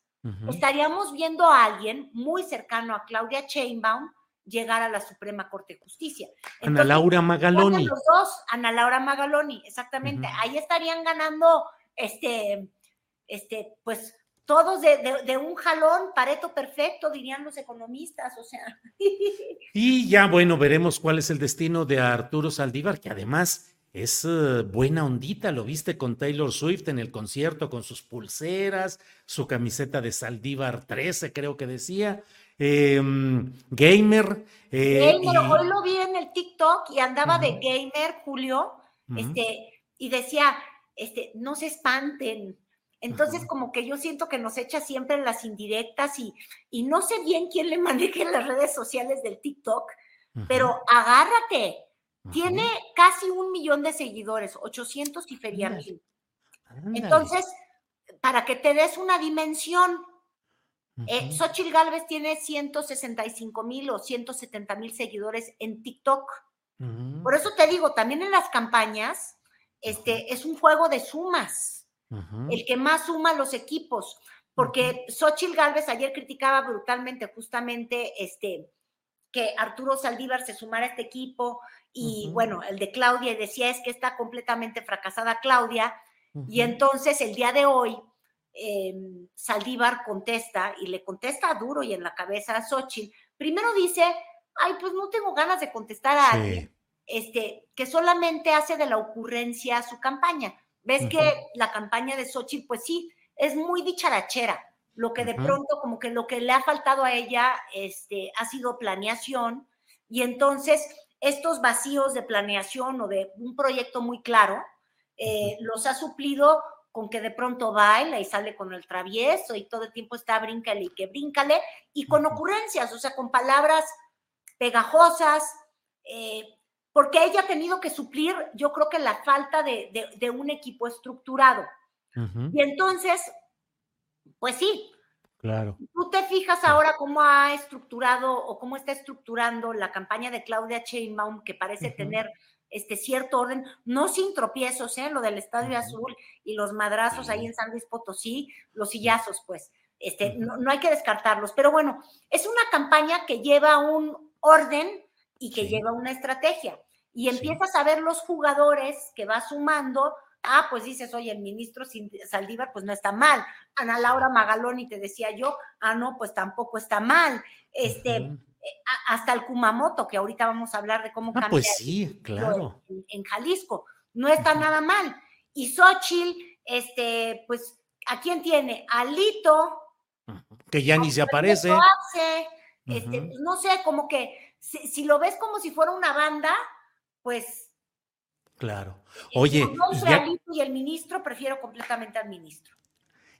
K: Estaríamos viendo a alguien muy cercano a Claudia Chainbaum llegar a la Suprema Corte de Justicia.
A: Ana Laura Magaloni.
K: Los dos, Ana Laura Magaloni, exactamente. Ahí estarían ganando, este, este, pues todos de, un jalón, pareto perfecto, dirían los economistas, o sea.
A: Y ya, bueno, veremos cuál es el destino de Arturo Saldívar, que además es eh, buena ondita, lo viste con Taylor Swift en el concierto, con sus pulseras, su camiseta de Saldívar 13, creo que decía. Em, gamer.
K: Eh, gamer, hoy lo vi en el TikTok y andaba de gamer, Julio, este, y decía, este, no se espanten, entonces, como que yo siento que nos echa siempre en las indirectas y, y no sé bien quién le maneje las redes sociales del TikTok, pero agárrate. Tiene casi un millón de seguidores, 800 y feria mil. Entonces, para que te des una dimensión, eh, Xochitl Galvez tiene 165 mil o 170 mil seguidores en TikTok. Por eso te digo, también en las campañas, este, es un juego de sumas el que más suma los equipos, porque Xochitl Galvez ayer criticaba brutalmente justamente este, que Arturo Saldívar se sumara a este equipo y bueno, el de Claudia decía es que está completamente fracasada Claudia y entonces el día de hoy em, Saldívar contesta y le contesta duro y en la cabeza a Xochitl. Primero dice, ay, pues no tengo ganas de contestar a alguien este, que solamente hace de la ocurrencia su campaña. Ves que la campaña de Xochitl, pues sí, es muy dicharachera. Lo que de pronto, como que lo que le ha faltado a ella este, ha sido planeación. Y entonces, estos vacíos de planeación o de un proyecto muy claro, eh, los ha suplido con que de pronto baila y sale con el travieso y todo el tiempo está bríncale y que bríncale, y con ocurrencias, o sea, con palabras pegajosas, eh, porque ella ha tenido que suplir, yo creo que la falta de, un equipo estructurado. Y entonces, pues sí.
A: Claro.
K: Tú te fijas ahora cómo ha estructurado o cómo está estructurando la campaña de Claudia Sheinbaum, que parece tener este cierto orden, no sin tropiezos, ¿eh? lo del Estadio Azul y los madrazos ahí en San Luis Potosí, los sillazos, pues, este, no, no, hay que descartarlos. Pero bueno, es una campaña que lleva un orden y que lleva una estrategia. Y empiezas a ver los jugadores que va sumando. Ah, pues dices, oye, el ministro Saldívar, pues no está mal. Ana Laura Magaloni, te decía yo, ah, no, pues tampoco está mal. Este, eh, hasta el Kumamoto, que ahorita vamos a hablar de cómo
A: ah, Pues sí, claro.
K: En, Jalisco, no está nada mal. Y Xochitl, este, pues, ¿a quién tiene? Alito.
A: Que ya ni se aparece.
K: este, pues, no sé, como que si, lo ves como si fuera una banda, pues...
A: Claro. Oye...
K: y el ministro, prefiero completamente al ministro.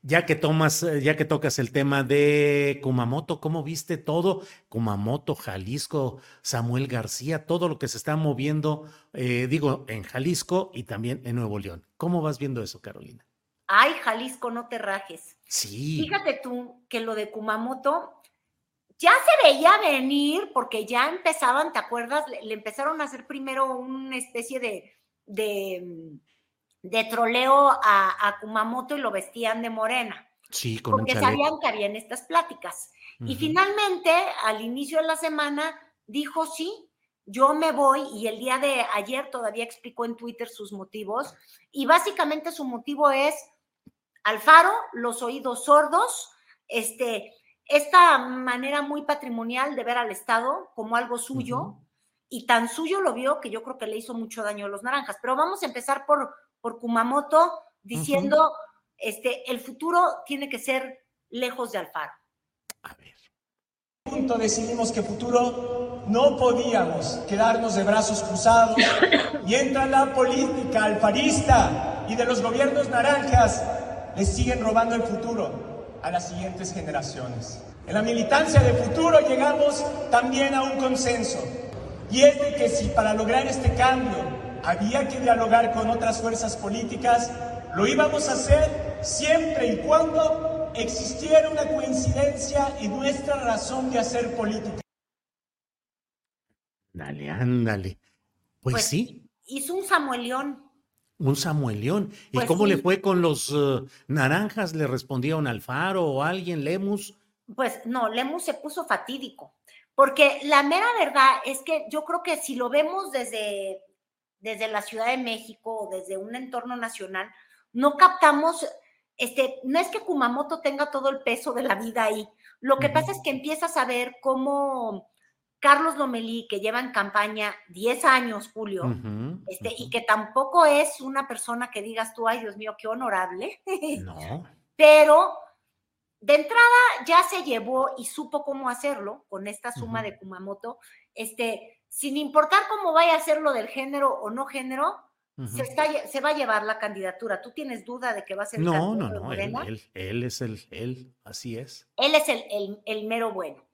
A: Ya que tomas, eh, ya que tocas el tema de Kumamoto, ¿cómo viste todo? Kumamoto, Jalisco, Samuel García, todo lo que se está moviendo, eh, digo, en Jalisco y también en Nuevo León. ¿Cómo vas viendo eso, Carolina?
K: Ay, Jalisco, no te rajes.
A: Sí.
K: Fíjate tú que lo de Kumamoto, ya se veía venir porque ya empezaban, ¿te acuerdas? Le, empezaron a hacer primero una especie de, de, de troleo a, Kumamoto y lo vestían de morena.
A: Sí, con
K: Porque sabían que habían estas pláticas. Y finalmente, al inicio de la semana, dijo sí, yo me voy y el día de ayer todavía explicó en Twitter sus motivos y básicamente su motivo es Alfaro, los oídos sordos, este, esta manera muy patrimonial de ver al Estado como algo suyo, y tan suyo lo vio que yo creo que le hizo mucho daño a los naranjas. Pero vamos a empezar por, por Kumamoto diciendo, este, el futuro tiene que ser lejos de Alfaro.
L: A ver. punto decidimos que futuro no podíamos quedarnos de brazos cruzados y entra la política alfarista y de los gobiernos naranjas les siguen robando el futuro a las siguientes generaciones. En la militancia de futuro llegamos también a un consenso, y es de que si para lograr este cambio había que dialogar con otras fuerzas políticas, Lo íbamos a hacer siempre y cuando existiera una coincidencia y nuestra razón de hacer política.
A: Dale, ándale. Pues,
K: Pues,
A: sí,
K: Hizo un Samuelión.
A: Un Samuel León. ¿Y
K: Pues
A: cómo le fue con los eh, naranjas? ¿Le respondieron Alfaro o alguien, Lemus?
K: Pues no, Lemus se puso fatídico. Porque la mera verdad es que yo creo que si lo vemos desde, desde la Ciudad de México o desde un entorno nacional, no captamos, este, no es que Kumamoto tenga todo el peso de la vida ahí. Lo que pasa es que empiezas a ver cómo Carlos Lomelí, que lleva en campaña 10 años, Julio, este, y que tampoco es una persona que digas tú, ay Dios mío, qué honorable.
A: No.
K: Pero de entrada ya se llevó y supo cómo hacerlo con esta suma de Kumamoto, este, sin importar cómo vaya a ser lo del género o no género, se, está se va a llevar la candidatura. ¿Tú tienes duda de que va a ser el
A: No, no, no, él, él es el, él, así es.
K: Él es el, el- el mero bueno.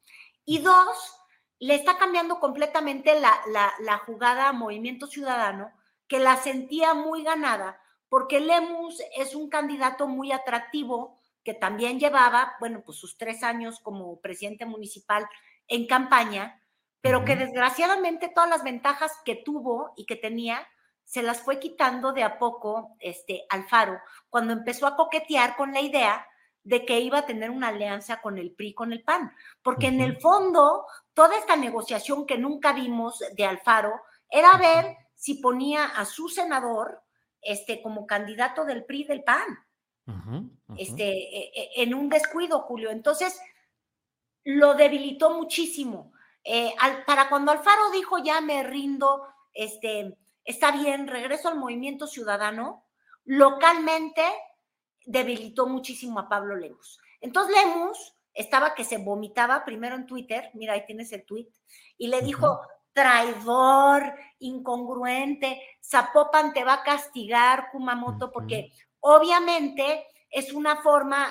K: Y dos, le está cambiando completamente la, la- la jugada a Movimiento Ciudadano, que la sentía muy ganada, porque Lemus es un candidato muy atractivo, que también llevaba, bueno, pues sus tres años como presidente municipal en campaña, pero que desgraciadamente todas las ventajas que tuvo y que tenía se las fue quitando de a poco este Alfaro cuando empezó a coquetear con la idea de que iba a tener una alianza con el PRI, con el PAN, porque en el fondo toda esta negociación que nunca vimos de Alfaro era ver si ponía a su senador este como candidato del PRI del PAN este, e- e- en un descuido, Julio. Entonces, lo debilitó muchísimo. Eh, al- para cuando Alfaro dijo ya me rindo, este, está bien, regreso al movimiento ciudadano, localmente debilitó muchísimo a Pablo Lemus. Entonces Lemus estaba que se vomitaba primero en Twitter, mira, ahí tienes el tweet, y le dijo, traidor, incongruente, Zapopan te va a castigar, Kumamoto, porque obviamente es una forma,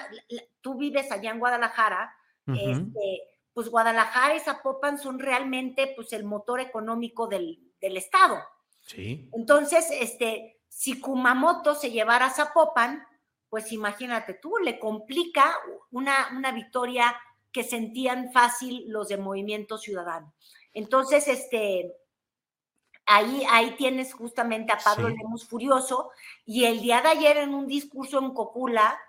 K: tú vives allá en Guadalajara, este, pues Guadalajara y Zapopan son realmente pues el motor económico del, del estado.
A: Sí.
K: Entonces, este, si Kumamoto se llevara a Zapopan, pues imagínate tú, le complica una, una victoria que sentían fácil los de Movimiento Ciudadano. Entonces, este, ahí, ahí tienes justamente a Pablo
M: Sí.
K: Lemus furioso y el día de ayer en un discurso en Cocula,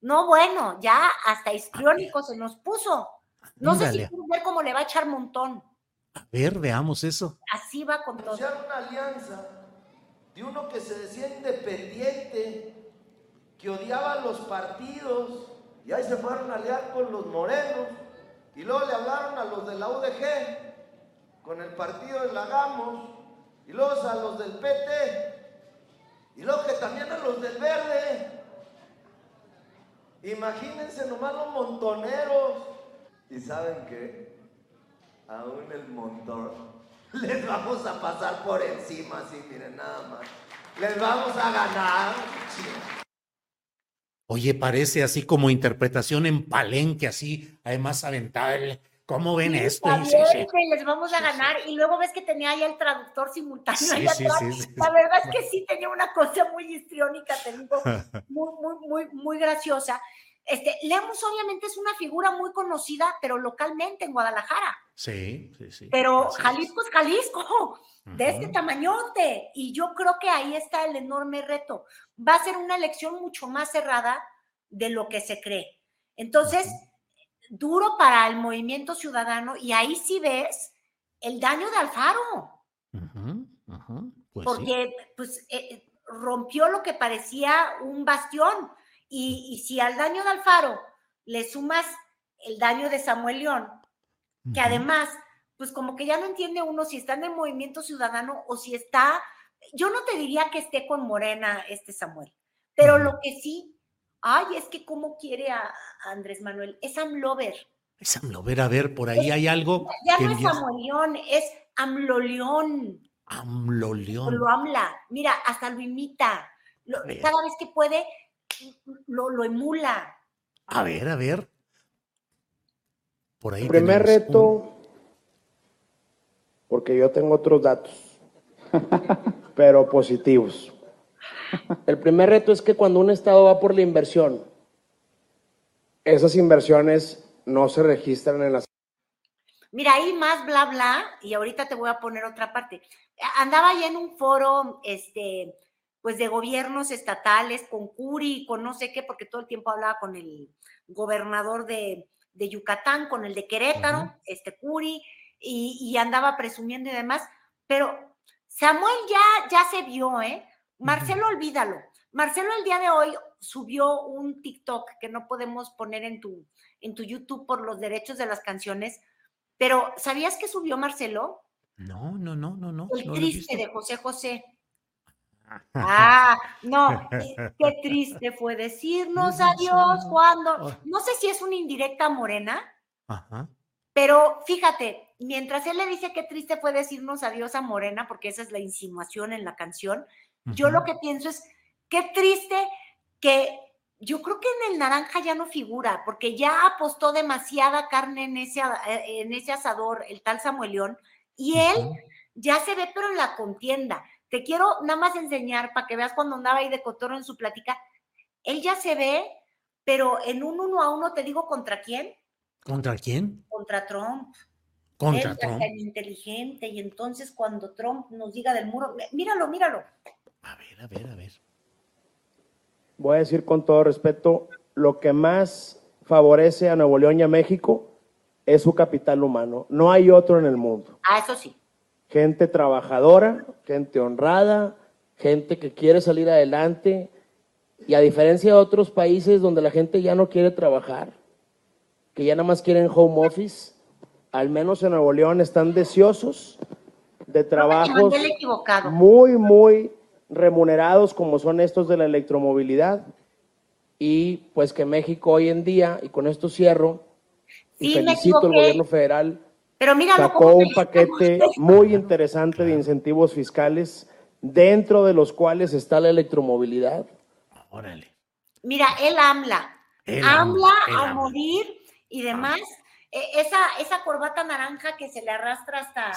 K: no bueno, ya hasta histriónico se nos puso. No sé si ver cómo le va a echar montón.
A: A ver, veamos eso.
K: Así va con todo.
M: Una alianza de uno que se decía independiente, que odiaba los partidos, y ahí se fueron a aliar con los morenos, y luego le hablaron a los de la UDG, con el partido de Lagamos, y luego a los del PT, y luego que también a los del Verde. Imagínense nomás los montoneros. ¿Y saben qué? Aún el montón les vamos a pasar por encima, así, miren nada más. Les vamos a ganar.
A: Oye, parece así como interpretación en palenque, así, además aventable. ¿Cómo ven
K: Sí,
A: esto? Sí, sí,
K: les vamos a ganar. Y luego ves que tenía ahí el traductor simultáneo.
A: Sí,
K: ahí
A: sí,
K: atrás. La verdad es que sí tenía una cosa muy histriónica, te digo, muy, muy, muy, muy graciosa. Este, Lemus obviamente es una figura muy conocida, pero localmente en Guadalajara.
A: Sí, sí, sí.
K: Pero
A: Así es.
K: Jalisco es Jalisco, de este tamañote. Y yo creo que ahí está el enorme reto. Va a ser una elección mucho más cerrada de lo que se cree. Entonces, duro para el movimiento ciudadano y ahí sí ves el daño de Alfaro,
A: Ujú, ujú, pues sí.
K: porque pues, eh, rompió lo que parecía un bastión. Y, y si al daño de Alfaro le sumas el daño de Samuel León, que además, pues como que ya no entiende uno si está en el movimiento ciudadano o si está, yo no te diría que esté con Morena este Samuel, pero lo que sí, ay, es que cómo quiere a, a Andrés Manuel, es Amlover.
A: Es AMLO, a ver, por ahí hay algo
K: Ya
A: que
K: no es Samuel León, es AMLO León,
A: AMLO
K: o
A: León.
K: lo AMLA, mira, hasta lo imita, Lo- cada vez que puede, lo, lo emula.
A: A ver, a ver. Por ahí
N: El primer
A: un-
N: reto, porque yo tengo otros datos, pero positivos. El primer reto es que cuando un Estado va por la inversión, esas inversiones no se registran en las...
K: Mira, ahí más bla bla, y ahorita te voy a poner otra parte. Andaba ya en un foro, este, pues de gobiernos estatales, con Curi, con no sé qué, porque todo el tiempo hablaba con el gobernador de, Yucatán, con el de Querétaro, este Curi, y, andaba presumiendo y demás, pero Samuel ya, ya se vio, ¿eh? Marcelo, olvídalo. Marcelo el día de hoy subió un TikTok que no podemos poner en tu, en tu YouTube por los derechos de las canciones, pero ¿sabías que subió Marcelo?
A: No, no, no, no, no.
K: El triste de José José. Ah, no, qué triste fue decirnos adiós cuando, no. Sé si es una indirecta morena, pero fíjate, mientras él le dice qué triste fue decirnos adiós a Morena, porque esa es la insinuación en la canción, yo lo que pienso es, qué triste que yo creo que en el naranja ya no figura, porque ya apostó demasiada carne en ese, en ese asador, el tal Samuel León, y él ya se ve, pero en la contienda. Te quiero nada más enseñar para que veas cuando andaba ahí de cotorro en su plática. Él ya se ve, pero en un uno a uno te digo contra quién.
A: ¿Contra quién?
K: Contra Trump.
A: Contra
K: Él
A: Trump.
K: tan inteligente y entonces cuando Trump nos diga del muro, míralo, míralo.
A: A ver, a ver, a ver.
N: Voy a decir con todo respeto, lo que más favorece a Nuevo León y a México es su capital humano. No hay otro en el mundo.
K: Ah, eso sí.
N: Gente trabajadora, gente honrada, gente que quiere salir adelante. Y a diferencia de otros países donde la gente ya no quiere trabajar, que ya nada más quieren home office, al menos en Nuevo León están deseosos de trabajos muy, muy remunerados como son estos de la electromovilidad. Y pues que México hoy en día, y con esto cierro, y felicito al gobierno federal,
K: Pero
N: sacó un paquete muy interesante de incentivos fiscales, dentro de los cuales está la electromovilidad.
A: Órale.
K: Mira, él habla, habla a morir y demás. E, esa, esa corbata naranja que se le arrastra hasta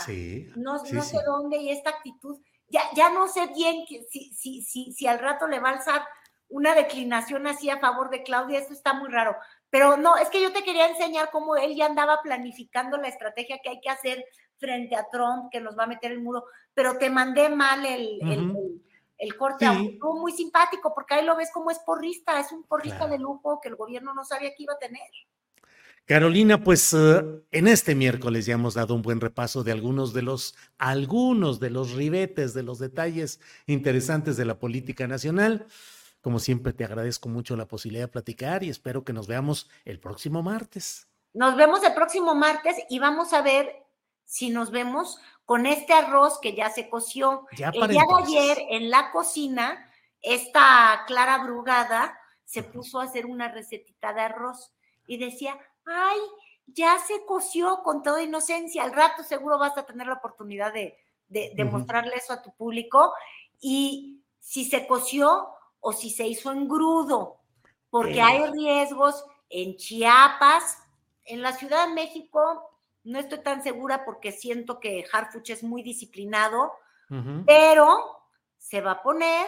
K: no, no sé dónde y esta actitud, ya, ya no sé bien si, si, si, si al rato le va a alzar una declinación así a favor de Claudia, eso está muy raro. Pero no, es que yo te quería enseñar cómo él ya andaba planificando la estrategia que hay que hacer frente a Trump, que nos va a meter el muro, pero te mandé mal el, el, corte, estuvo muy simpático, porque ahí lo ves como es porrista, es un porrista de lujo que el gobierno no sabía que iba a tener.
A: Carolina, pues eh, en este miércoles ya hemos dado un buen repaso de algunos de los, algunos de los ribetes, de los detalles interesantes de la política nacional. Como siempre, te agradezco mucho la posibilidad de platicar y espero que nos veamos el próximo martes.
K: Nos vemos el próximo martes y vamos a ver si nos vemos con este arroz que ya se coció.
A: Ya
K: el día de ayer en la cocina, esta Clara Brugada se puso a hacer una recetita de arroz y decía, ay, ya se coció con toda inocencia, al rato seguro vas a tener la oportunidad de, de, mostrarle eso a tu público y si se coció o si se hizo en grudo, porque hay riesgos en Chiapas, en la Ciudad de México, no estoy tan segura porque siento que Harfuch es muy disciplinado, pero se va a poner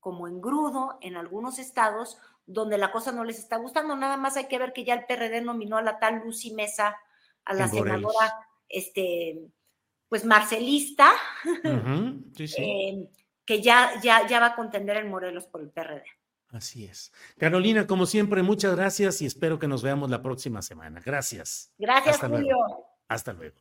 K: como en grudo en algunos estados donde la cosa no les está gustando. Nada más hay que ver que ya el PRD nominó a la tal Lucy Mesa, a la senadora, este, pues marcelista, eh, que ya, ya, ya va a contender en Morelos por el PRD.
A: Así es. Carolina, como siempre, muchas gracias y espero que nos veamos la próxima semana. Gracias.
K: Gracias, Julio.
A: Hasta luego.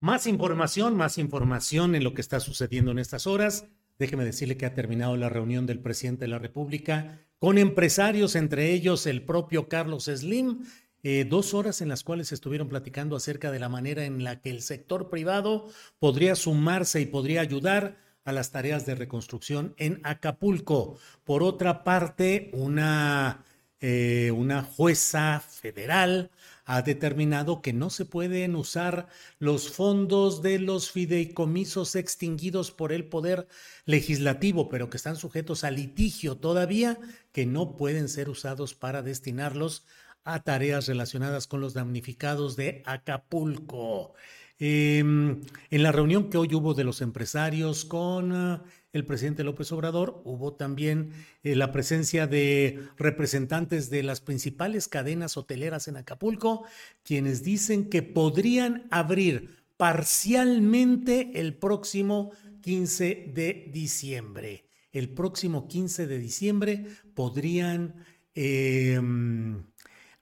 A: Más información, más información en lo que está sucediendo en estas horas. Déjeme decirle que ha terminado la reunión del presidente de la República con empresarios, entre ellos el propio Carlos Slim, eh, dos horas en las cuales estuvieron platicando acerca de la manera en la que el sector privado podría sumarse y podría ayudar a las tareas de reconstrucción en Acapulco. Por otra parte, una, eh, una jueza federal ha determinado que no se pueden usar los fondos de los fideicomisos extinguidos por el Poder Legislativo, pero que están sujetos a litigio todavía, que no pueden ser usados para destinarlos a tareas relacionadas con los damnificados de Acapulco. Em, en la reunión que hoy hubo de los empresarios con ah, el presidente López Obrador, hubo también eh, la presencia de representantes de las principales cadenas hoteleras en Acapulco, quienes dicen que podrían abrir parcialmente el próximo 15 de diciembre. El próximo 15 de diciembre podrían em,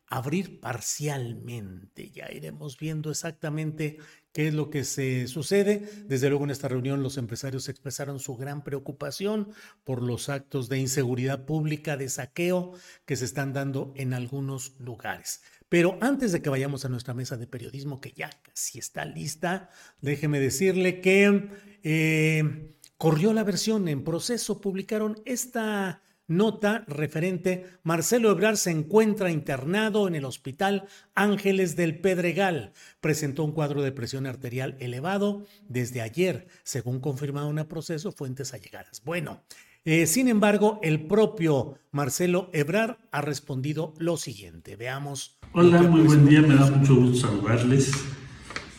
A: abrir parcialmente. Ya iremos viendo exactamente qué es lo que se sucede. Desde luego en esta reunión los empresarios expresaron su gran preocupación por los actos de inseguridad pública, de saqueo que se están dando en algunos lugares. Pero antes de que vayamos a nuestra mesa de periodismo, que ya casi está lista, déjeme decirle que eh, corrió la versión en proceso, publicaron esta Nota referente, Marcelo Ebrard se encuentra internado en el Hospital Ángeles del Pedregal. Presentó un cuadro de presión arterial elevado desde ayer, según confirmaron a proceso fuentes allegadas. Bueno, eh, sin embargo, el propio Marcelo Ebrard ha respondido lo siguiente. Veamos.
O: Hola, muy buen día, me da mucho gusto saludarles.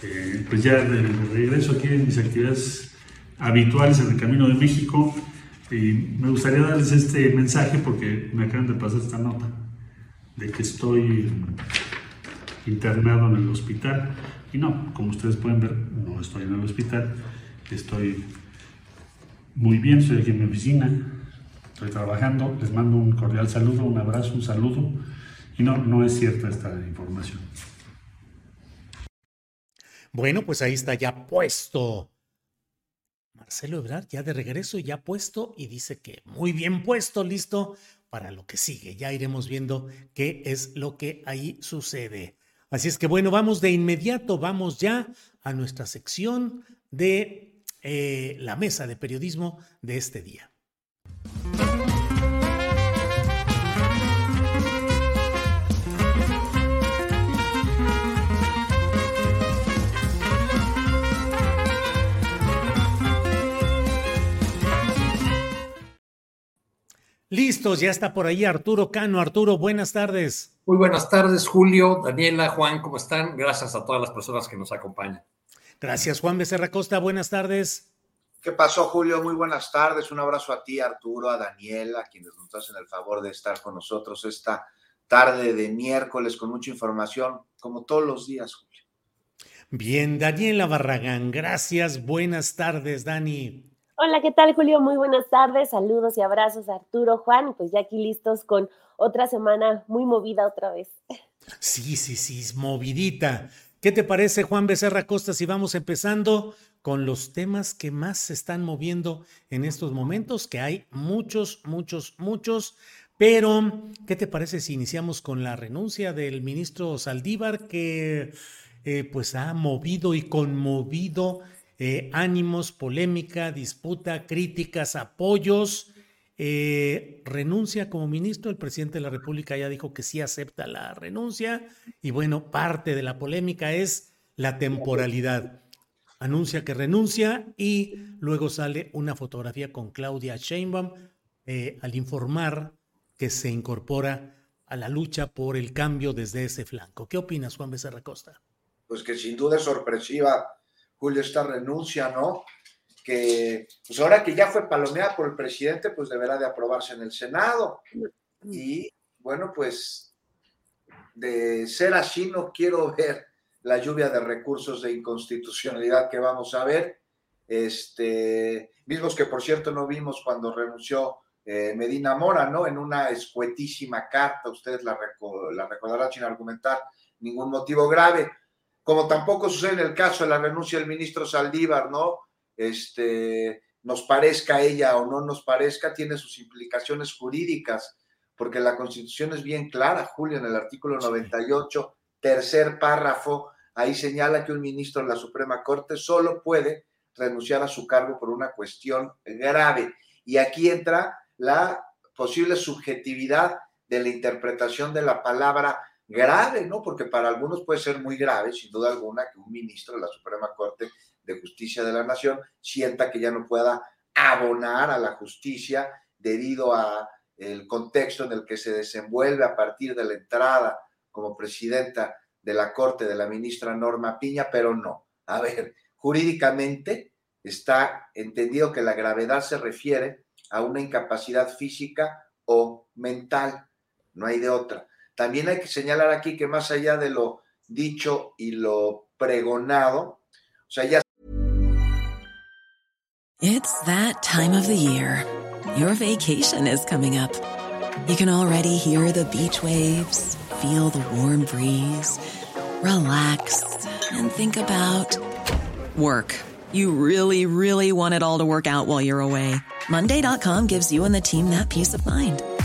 O: Eh, pues ya de regreso aquí en mis actividades habituales en el Camino de México. Y me gustaría darles este mensaje porque me acaban de pasar esta nota de que estoy internado en el hospital. Y no, como ustedes pueden ver, no estoy en el hospital, estoy muy bien, estoy aquí en mi oficina, estoy trabajando, les mando un cordial saludo, un abrazo, un saludo. Y no, no es cierta esta información.
A: Bueno, pues ahí está ya puesto Marcelo ya de regreso, ya puesto y dice que muy bien puesto, listo para lo que sigue. Ya iremos viendo qué es lo que ahí sucede. Así es que bueno, vamos de inmediato, vamos ya a nuestra sección de eh, la mesa de periodismo de este día. Listos, ya está por ahí Arturo Cano. Arturo, buenas tardes.
P: Muy buenas tardes, Julio, Daniela, Juan, ¿cómo están? Gracias a todas las personas que nos acompañan.
A: Gracias, Juan Becerra Costa, buenas tardes.
Q: ¿Qué pasó, Julio? Muy buenas tardes. Un abrazo a ti, Arturo, a Daniela, quienes nos hacen el favor de estar con nosotros esta tarde de miércoles con mucha información, como todos los días, Julio.
A: Bien, Daniela Barragán, gracias. Buenas tardes, Dani.
R: Hola, ¿qué tal, Julio? Muy buenas tardes. Saludos y abrazos a Arturo, Juan. Pues ya aquí listos con otra semana muy movida otra vez.
A: Sí, sí, sí, movidita. ¿Qué te parece, Juan Becerra Costa, si vamos empezando con los temas que más se están moviendo en estos momentos? Que hay muchos, muchos, muchos. Pero, ¿qué te parece si iniciamos con la renuncia del ministro Saldívar, que eh, pues ha movido y conmovido eh, ánimos, polémica, disputa, críticas, apoyos. Eh, renuncia como ministro, el presidente de la República ya dijo que sí acepta la renuncia y bueno, parte de la polémica es la temporalidad. Anuncia que renuncia y luego sale una fotografía con Claudia Sheinbaum eh, al informar que se incorpora a la lucha por el cambio desde ese flanco. ¿Qué opinas, Juan Becerra Costa?
Q: Pues que sin duda es sorpresiva Julio, esta renuncia, ¿no? Que pues ahora que ya fue palomeada por el presidente, pues deberá de aprobarse en el Senado. Y bueno, pues de ser así, no quiero ver la lluvia de recursos de inconstitucionalidad que vamos a ver. Este, mismos que por cierto no vimos cuando renunció eh, Medina Mora, ¿no? En una escuetísima carta, ustedes la, la recordarán sin argumentar ningún motivo grave como tampoco sucede en el caso de la renuncia del ministro Saldívar, ¿no? Este, nos parezca ella o no nos parezca, tiene sus implicaciones jurídicas, porque la Constitución es bien clara, Julio, en el artículo 98, tercer párrafo, ahí señala que un ministro de la Suprema Corte solo puede renunciar a su cargo por una cuestión grave. Y aquí entra la posible subjetividad de la interpretación de la palabra grave, ¿no? Porque para algunos puede ser muy grave, sin duda alguna, que un ministro de la Suprema Corte de Justicia de la Nación sienta que ya no pueda abonar a la justicia debido a el contexto en el que se desenvuelve a partir de la entrada como presidenta de la Corte de la ministra Norma Piña, pero no. A ver, jurídicamente está entendido que la gravedad se refiere a una incapacidad física o mental, no hay de otra. También hay que señalar aquí que más allá de lo dicho y lo pregonado, o sea, ya
S: It's that time of the year. Your vacation is coming up. You can already hear the beach waves, feel the warm breeze, relax and think about work. You really, really want it all to work out while you're away. Monday.com gives you and the team that peace of mind.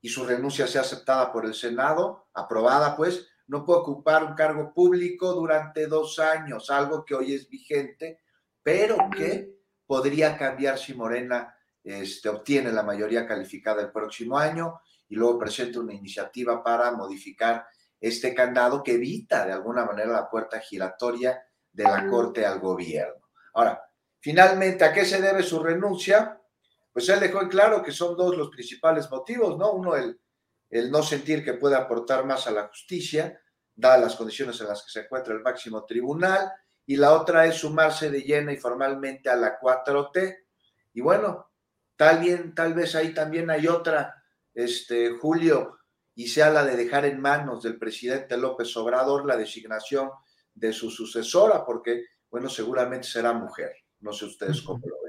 Q: y su renuncia sea aceptada por el Senado, aprobada pues, no puede ocupar un cargo público durante dos años, algo que hoy es vigente, pero que podría cambiar si Morena este, obtiene la mayoría calificada el próximo año y luego presenta una iniciativa para modificar este candado que evita de alguna manera la puerta giratoria de la Corte al gobierno. Ahora, finalmente, ¿a qué se debe su renuncia? Pues él dejó en claro que son dos los principales motivos, ¿no? Uno, el, el no sentir que puede aportar más a la justicia, dadas las condiciones en las que se encuentra el máximo tribunal, y la otra es sumarse de lleno y formalmente a la 4T. Y bueno, tal, bien, tal vez ahí también hay otra, este, Julio, y sea la de dejar en manos del presidente López Obrador la designación de su sucesora, porque, bueno, seguramente será mujer. No sé ustedes cómo lo.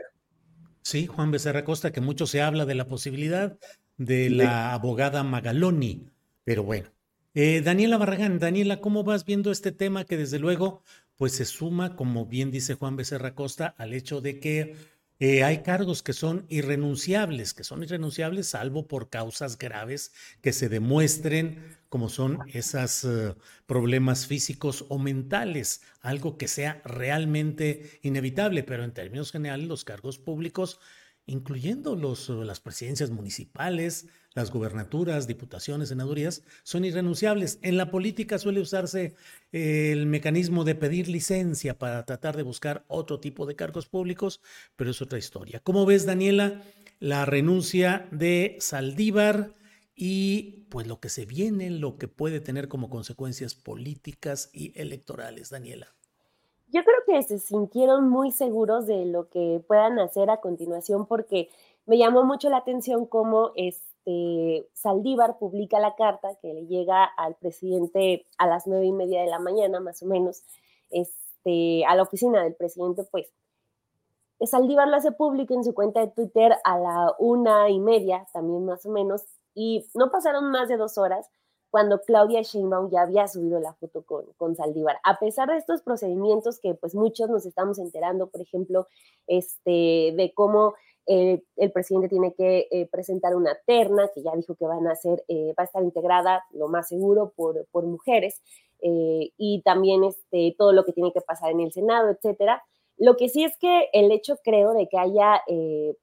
A: Sí, Juan Becerra Costa, que mucho se habla de la posibilidad de la abogada Magaloni, pero bueno. Eh, Daniela Barragán, Daniela, ¿cómo vas viendo este tema que desde luego pues se suma, como bien dice Juan Becerra Costa, al hecho de que eh, hay cargos que son irrenunciables, que son irrenunciables salvo por causas graves que se demuestren como son esos eh, problemas físicos o mentales, algo que sea realmente inevitable, pero en términos generales los cargos públicos, incluyendo los, eh, las presidencias municipales, las gubernaturas, diputaciones, senadurías, son irrenunciables. En la política suele usarse eh, el mecanismo de pedir licencia para tratar de buscar otro tipo de cargos públicos, pero es otra historia. ¿Cómo ves, Daniela, la renuncia de Saldívar? Y pues lo que se viene, lo que puede tener como consecuencias políticas y electorales, Daniela.
R: Yo creo que se sintieron muy seguros de lo que puedan hacer a continuación porque me llamó mucho la atención cómo este Saldívar publica la carta que le llega al presidente a las nueve y media de la mañana, más o menos, este, a la oficina del presidente, pues. Saldívar lo hace público en su cuenta de Twitter a la una y media, también más o menos, y no pasaron más de dos horas cuando Claudia Sheinbaum ya había subido la foto con, con Saldívar. A pesar de estos procedimientos que pues muchos nos estamos enterando, por ejemplo, este, de cómo eh, el presidente tiene que eh, presentar una terna, que ya dijo que van a ser, eh, va a estar integrada, lo más seguro, por, por mujeres, y también este, todo lo que tiene que pasar en el Senado, etcétera. Lo que sí es que el hecho, creo, de que haya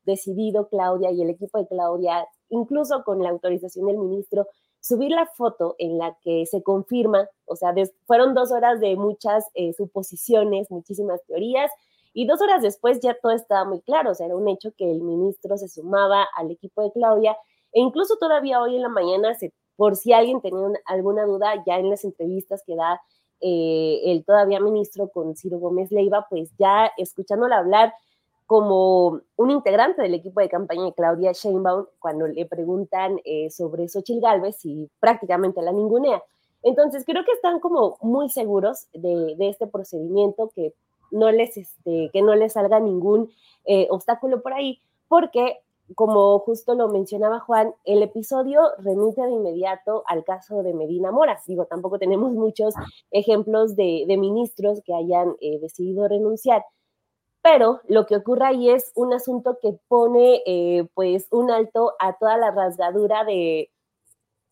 R: decidido Claudia y el equipo de Claudia incluso con la autorización del ministro, subir la foto en la que se confirma, o sea, fueron dos horas de muchas eh, suposiciones, muchísimas teorías, y dos horas después ya todo estaba muy claro, o sea, era un hecho que el ministro se sumaba al equipo de Claudia, e incluso todavía hoy en la mañana, por si alguien tenía alguna duda, ya en las entrevistas que da eh, el todavía ministro con Ciro Gómez Leiva, pues ya escuchándole hablar, como un integrante del equipo de campaña de Claudia Sheinbaum cuando le preguntan eh, sobre Xochitl Galvez y prácticamente la ningunea. Entonces, creo que están como muy seguros de, este procedimiento, que no les, este, que no les salga ningún eh, obstáculo por ahí, porque, como justo lo mencionaba Juan, el episodio remite de inmediato al caso de Medina Mora. Digo, tampoco tenemos muchos ejemplos de, ministros que hayan eh, decidido renunciar pero lo que ocurre ahí es un asunto que pone eh, pues un alto a toda la rasgadura de,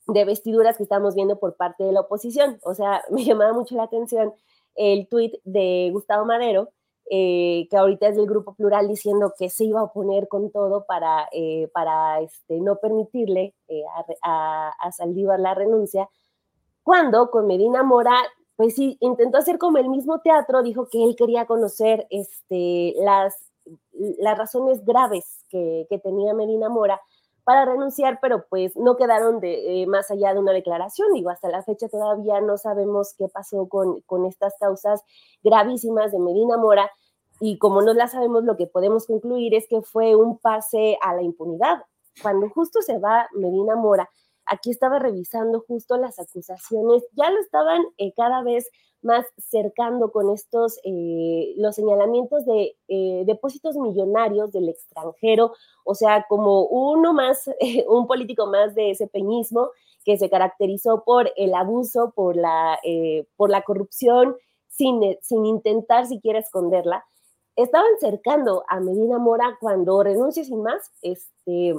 R: vestiduras que estamos viendo por parte de la oposición. O sea, me llamaba mucho la atención el tuit de Gustavo Madero, eh, que ahorita es del Grupo Plural, diciendo que se iba a oponer con todo para, eh, este, no permitirle a, a Saldívar la renuncia, cuando con Medina Mora pues sí, intentó hacer como el mismo teatro, dijo que él quería conocer este, las, las razones graves que, tenía Medina Mora para renunciar, pero pues no quedaron de, eh, más allá de una declaración. Digo, hasta la fecha todavía no sabemos qué pasó con, con estas causas gravísimas de Medina Mora y como no la sabemos, lo que podemos concluir es que fue un pase a la impunidad. Cuando justo se va Medina Mora, aquí estaba revisando justo las acusaciones, ya lo estaban eh, cada vez más cercando con estos, eh, los señalamientos de eh, depósitos millonarios del extranjero, o sea, como uno más, un político más de ese peñismo que se caracterizó por el abuso, por la, por la corrupción, sin, sin intentar siquiera esconderla. Estaban cercando a Medina Mora cuando renuncia sin más, este,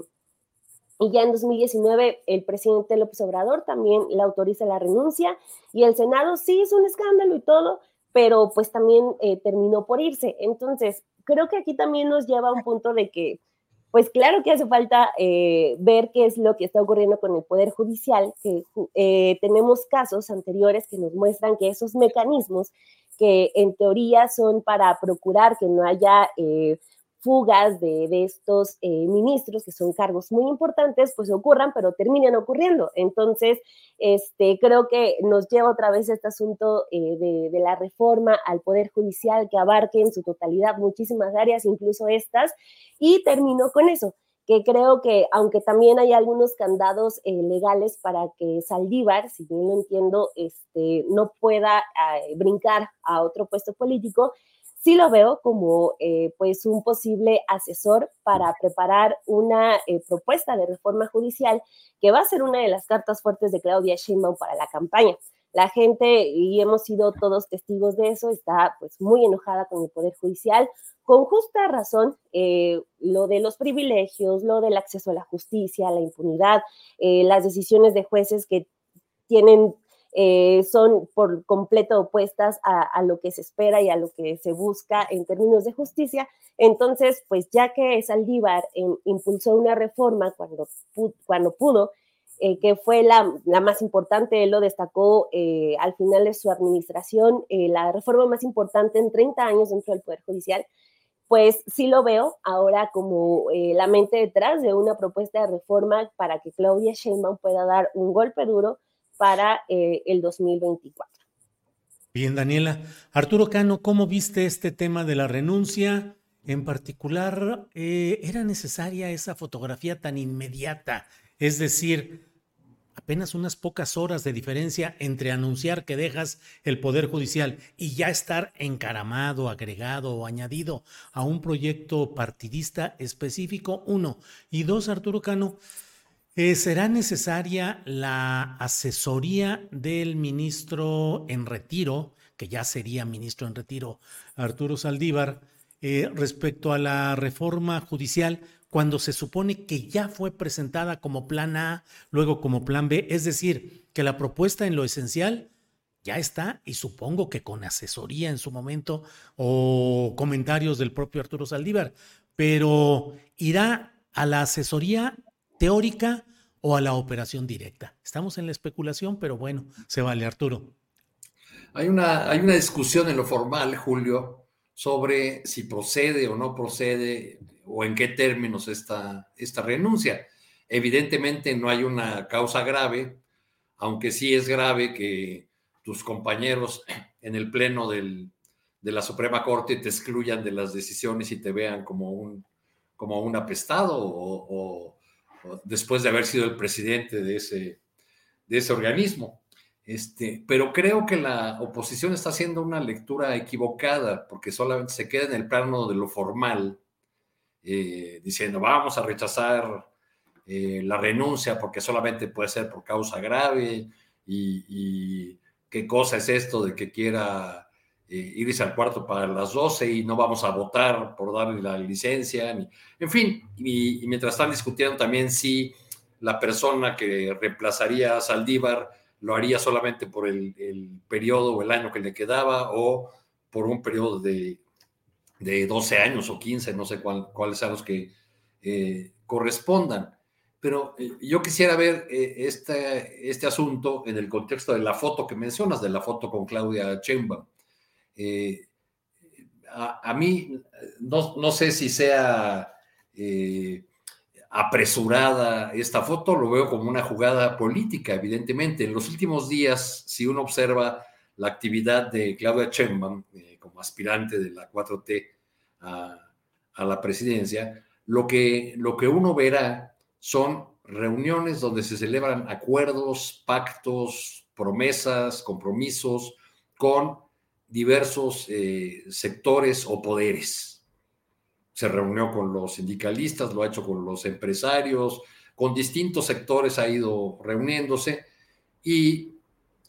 R: y ya en 2019 el presidente López Obrador también le autoriza la renuncia y el Senado sí hizo un escándalo y todo, pero pues también eh, terminó por irse. Entonces, creo que aquí también nos lleva a un punto de que, pues claro que hace falta eh, ver qué es lo que está ocurriendo con el Poder Judicial, que eh, tenemos casos anteriores que nos muestran que esos mecanismos que en teoría son para procurar que no haya fugas de, estos eh, ministros, que son cargos muy importantes, pues ocurran, pero terminan ocurriendo. Entonces, este, creo que nos lleva otra vez este asunto eh, de, la reforma al Poder Judicial que abarque en su totalidad muchísimas áreas, incluso estas, y termino con eso que creo que aunque también hay algunos candados eh, legales para que Saldívar, si bien lo entiendo, este, no pueda brincar a otro puesto político, sí lo veo como eh, pues un posible asesor para preparar una eh, propuesta de reforma judicial que va a ser una de las cartas fuertes de Claudia Sheinbaum para la campaña. La gente, y hemos sido todos testigos de eso, está pues muy enojada con el Poder Judicial, con justa razón, eh, lo de los privilegios, lo del acceso a la justicia, la impunidad, las decisiones de jueces que tienen eh, son por completo opuestas a, lo que se espera y a lo que se busca en términos de justicia. Entonces, pues ya que Saldívar impulsó una reforma cuando, cuando pudo, eh, que fue la, más importante, él lo destacó eh, al final de su administración, la reforma más importante en 30 años dentro del Poder Judicial, pues sí lo veo ahora como la mente detrás de una propuesta de reforma para que Claudia Sheinbaum pueda dar un golpe duro para eh, el 2024.
A: Bien, Daniela. Arturo Cano, ¿cómo viste este tema de la renuncia? En particular, eh, ¿era necesaria esa fotografía tan inmediata? Es decir, apenas unas pocas horas de diferencia entre anunciar que dejas el Poder Judicial y ya estar encaramado, agregado o añadido a un proyecto partidista específico, uno. Y dos, Arturo Cano, eh, ¿Será necesaria la asesoría del ministro en retiro, que ya sería ministro en retiro, Arturo Saldívar, eh, respecto a la reforma judicial cuando se supone que ya fue presentada como plan A, luego como plan B? Es decir, que la propuesta en lo esencial ya está y supongo que con asesoría en su momento o comentarios del propio Arturo Saldívar, pero irá a la asesoría teórica o a la operación directa. Estamos en la especulación, pero bueno, se vale, Arturo.
P: Hay una, hay una discusión en lo formal, Julio, sobre si procede o no procede o en qué términos esta, esta renuncia. Evidentemente no hay una causa grave, aunque sí es grave que tus compañeros en el pleno de la Suprema Corte te excluyan de las decisiones y te vean como un, como un apestado o, después de haber sido el presidente de ese, de ese organismo. Este, pero creo que la oposición está haciendo una lectura equivocada porque solamente se queda en el plano de lo formal, eh, diciendo vamos a rechazar eh, la renuncia porque solamente puede ser por causa grave y, qué cosa es esto de que quiera eh, irse al cuarto para las 12 y no vamos a votar por darle la licencia, en fin, y, mientras están discutiendo también si la persona que reemplazaría a Saldívar lo haría solamente por el, periodo o el año que le quedaba o por un periodo de, de 12 años o 15, no sé cuáles sean los que eh, correspondan. Pero eh, yo quisiera ver este, este asunto en el contexto de la foto que mencionas, de la foto con Claudia Chemba. A, mí, no, no, sé si sea apresurada esta foto, lo veo como una jugada política, evidentemente. En los últimos días, si uno observa la actividad de Claudia Sheinbaum eh, como aspirante de la 4T a, la presidencia, lo que, lo que uno verá son reuniones donde se celebran acuerdos, pactos, promesas, compromisos con diversos eh, sectores o poderes. Se reunió con los sindicalistas, lo ha hecho con los empresarios, con distintos sectores ha ido reuniéndose y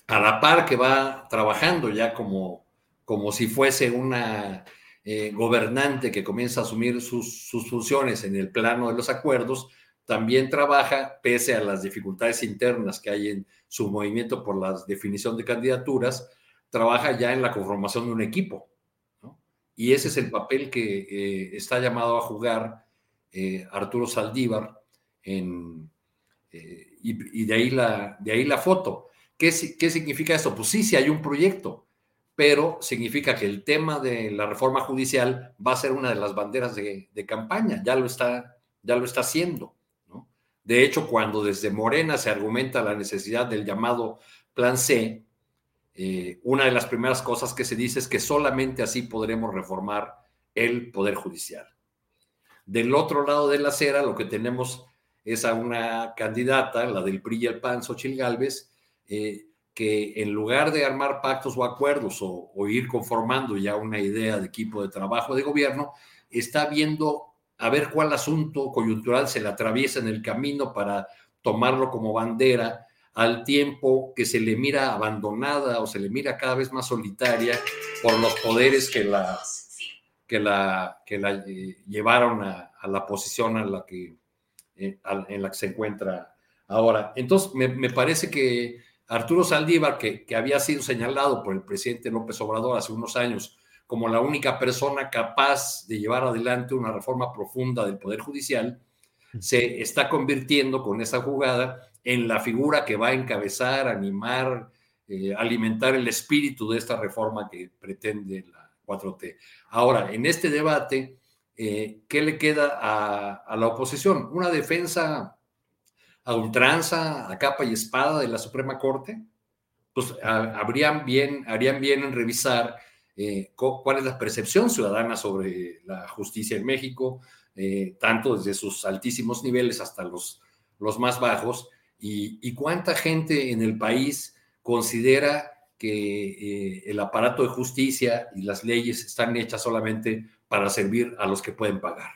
P: a la par que va trabajando ya como, como si fuese una eh, gobernante que comienza a asumir sus, sus funciones en el plano de los acuerdos, también trabaja, pese a las dificultades internas que hay en su movimiento por la definición de candidaturas, trabaja ya en la conformación de un equipo y ese es el papel que eh, está llamado a jugar eh, Arturo Saldívar en, eh, y, de, ahí la, de ahí la foto. ¿Qué, ¿Qué significa esto? Pues sí, sí hay un proyecto, pero significa que el tema de la reforma judicial va a ser una de las banderas de, de campaña, ya lo está, ya lo está haciendo. ¿no? De hecho, cuando desde Morena se argumenta la necesidad del llamado Plan C, eh, una de las primeras cosas que se dice es que solamente así podremos reformar el Poder Judicial. Del otro lado de la acera, lo que tenemos es a una candidata, la del PRI y el PAN, Xochitl Gálvez, eh, que en lugar de armar pactos o acuerdos o, ir conformando ya una idea de equipo de trabajo de gobierno, está viendo a ver cuál asunto coyuntural se le atraviesa en el camino para tomarlo como bandera al tiempo que se le mira abandonada o se le mira cada vez más solitaria por los poderes que la, que la, que la eh, llevaron a, la posición a la que, eh, en la que se encuentra ahora. Entonces, me, parece que Arturo Saldívar, que, que, había sido señalado por el presidente López Obrador hace unos años como la única persona capaz de llevar adelante una reforma profunda del Poder Judicial, se está convirtiendo con esa jugada en la figura que va a encabezar, animar, eh, alimentar el espíritu de esta reforma que pretende la 4T. Ahora, en este debate, eh, ¿qué le queda a, la oposición? ¿Una defensa a ultranza, a capa y espada de la Suprema Corte? Pues habrían bien, harían bien en revisar eh, cuál es la percepción ciudadana sobre la justicia en México, tanto desde sus altísimos niveles hasta los, los más bajos, y, cuánta gente en el país considera que eh, el aparato de justicia y las leyes están hechas solamente para servir a los que pueden pagar.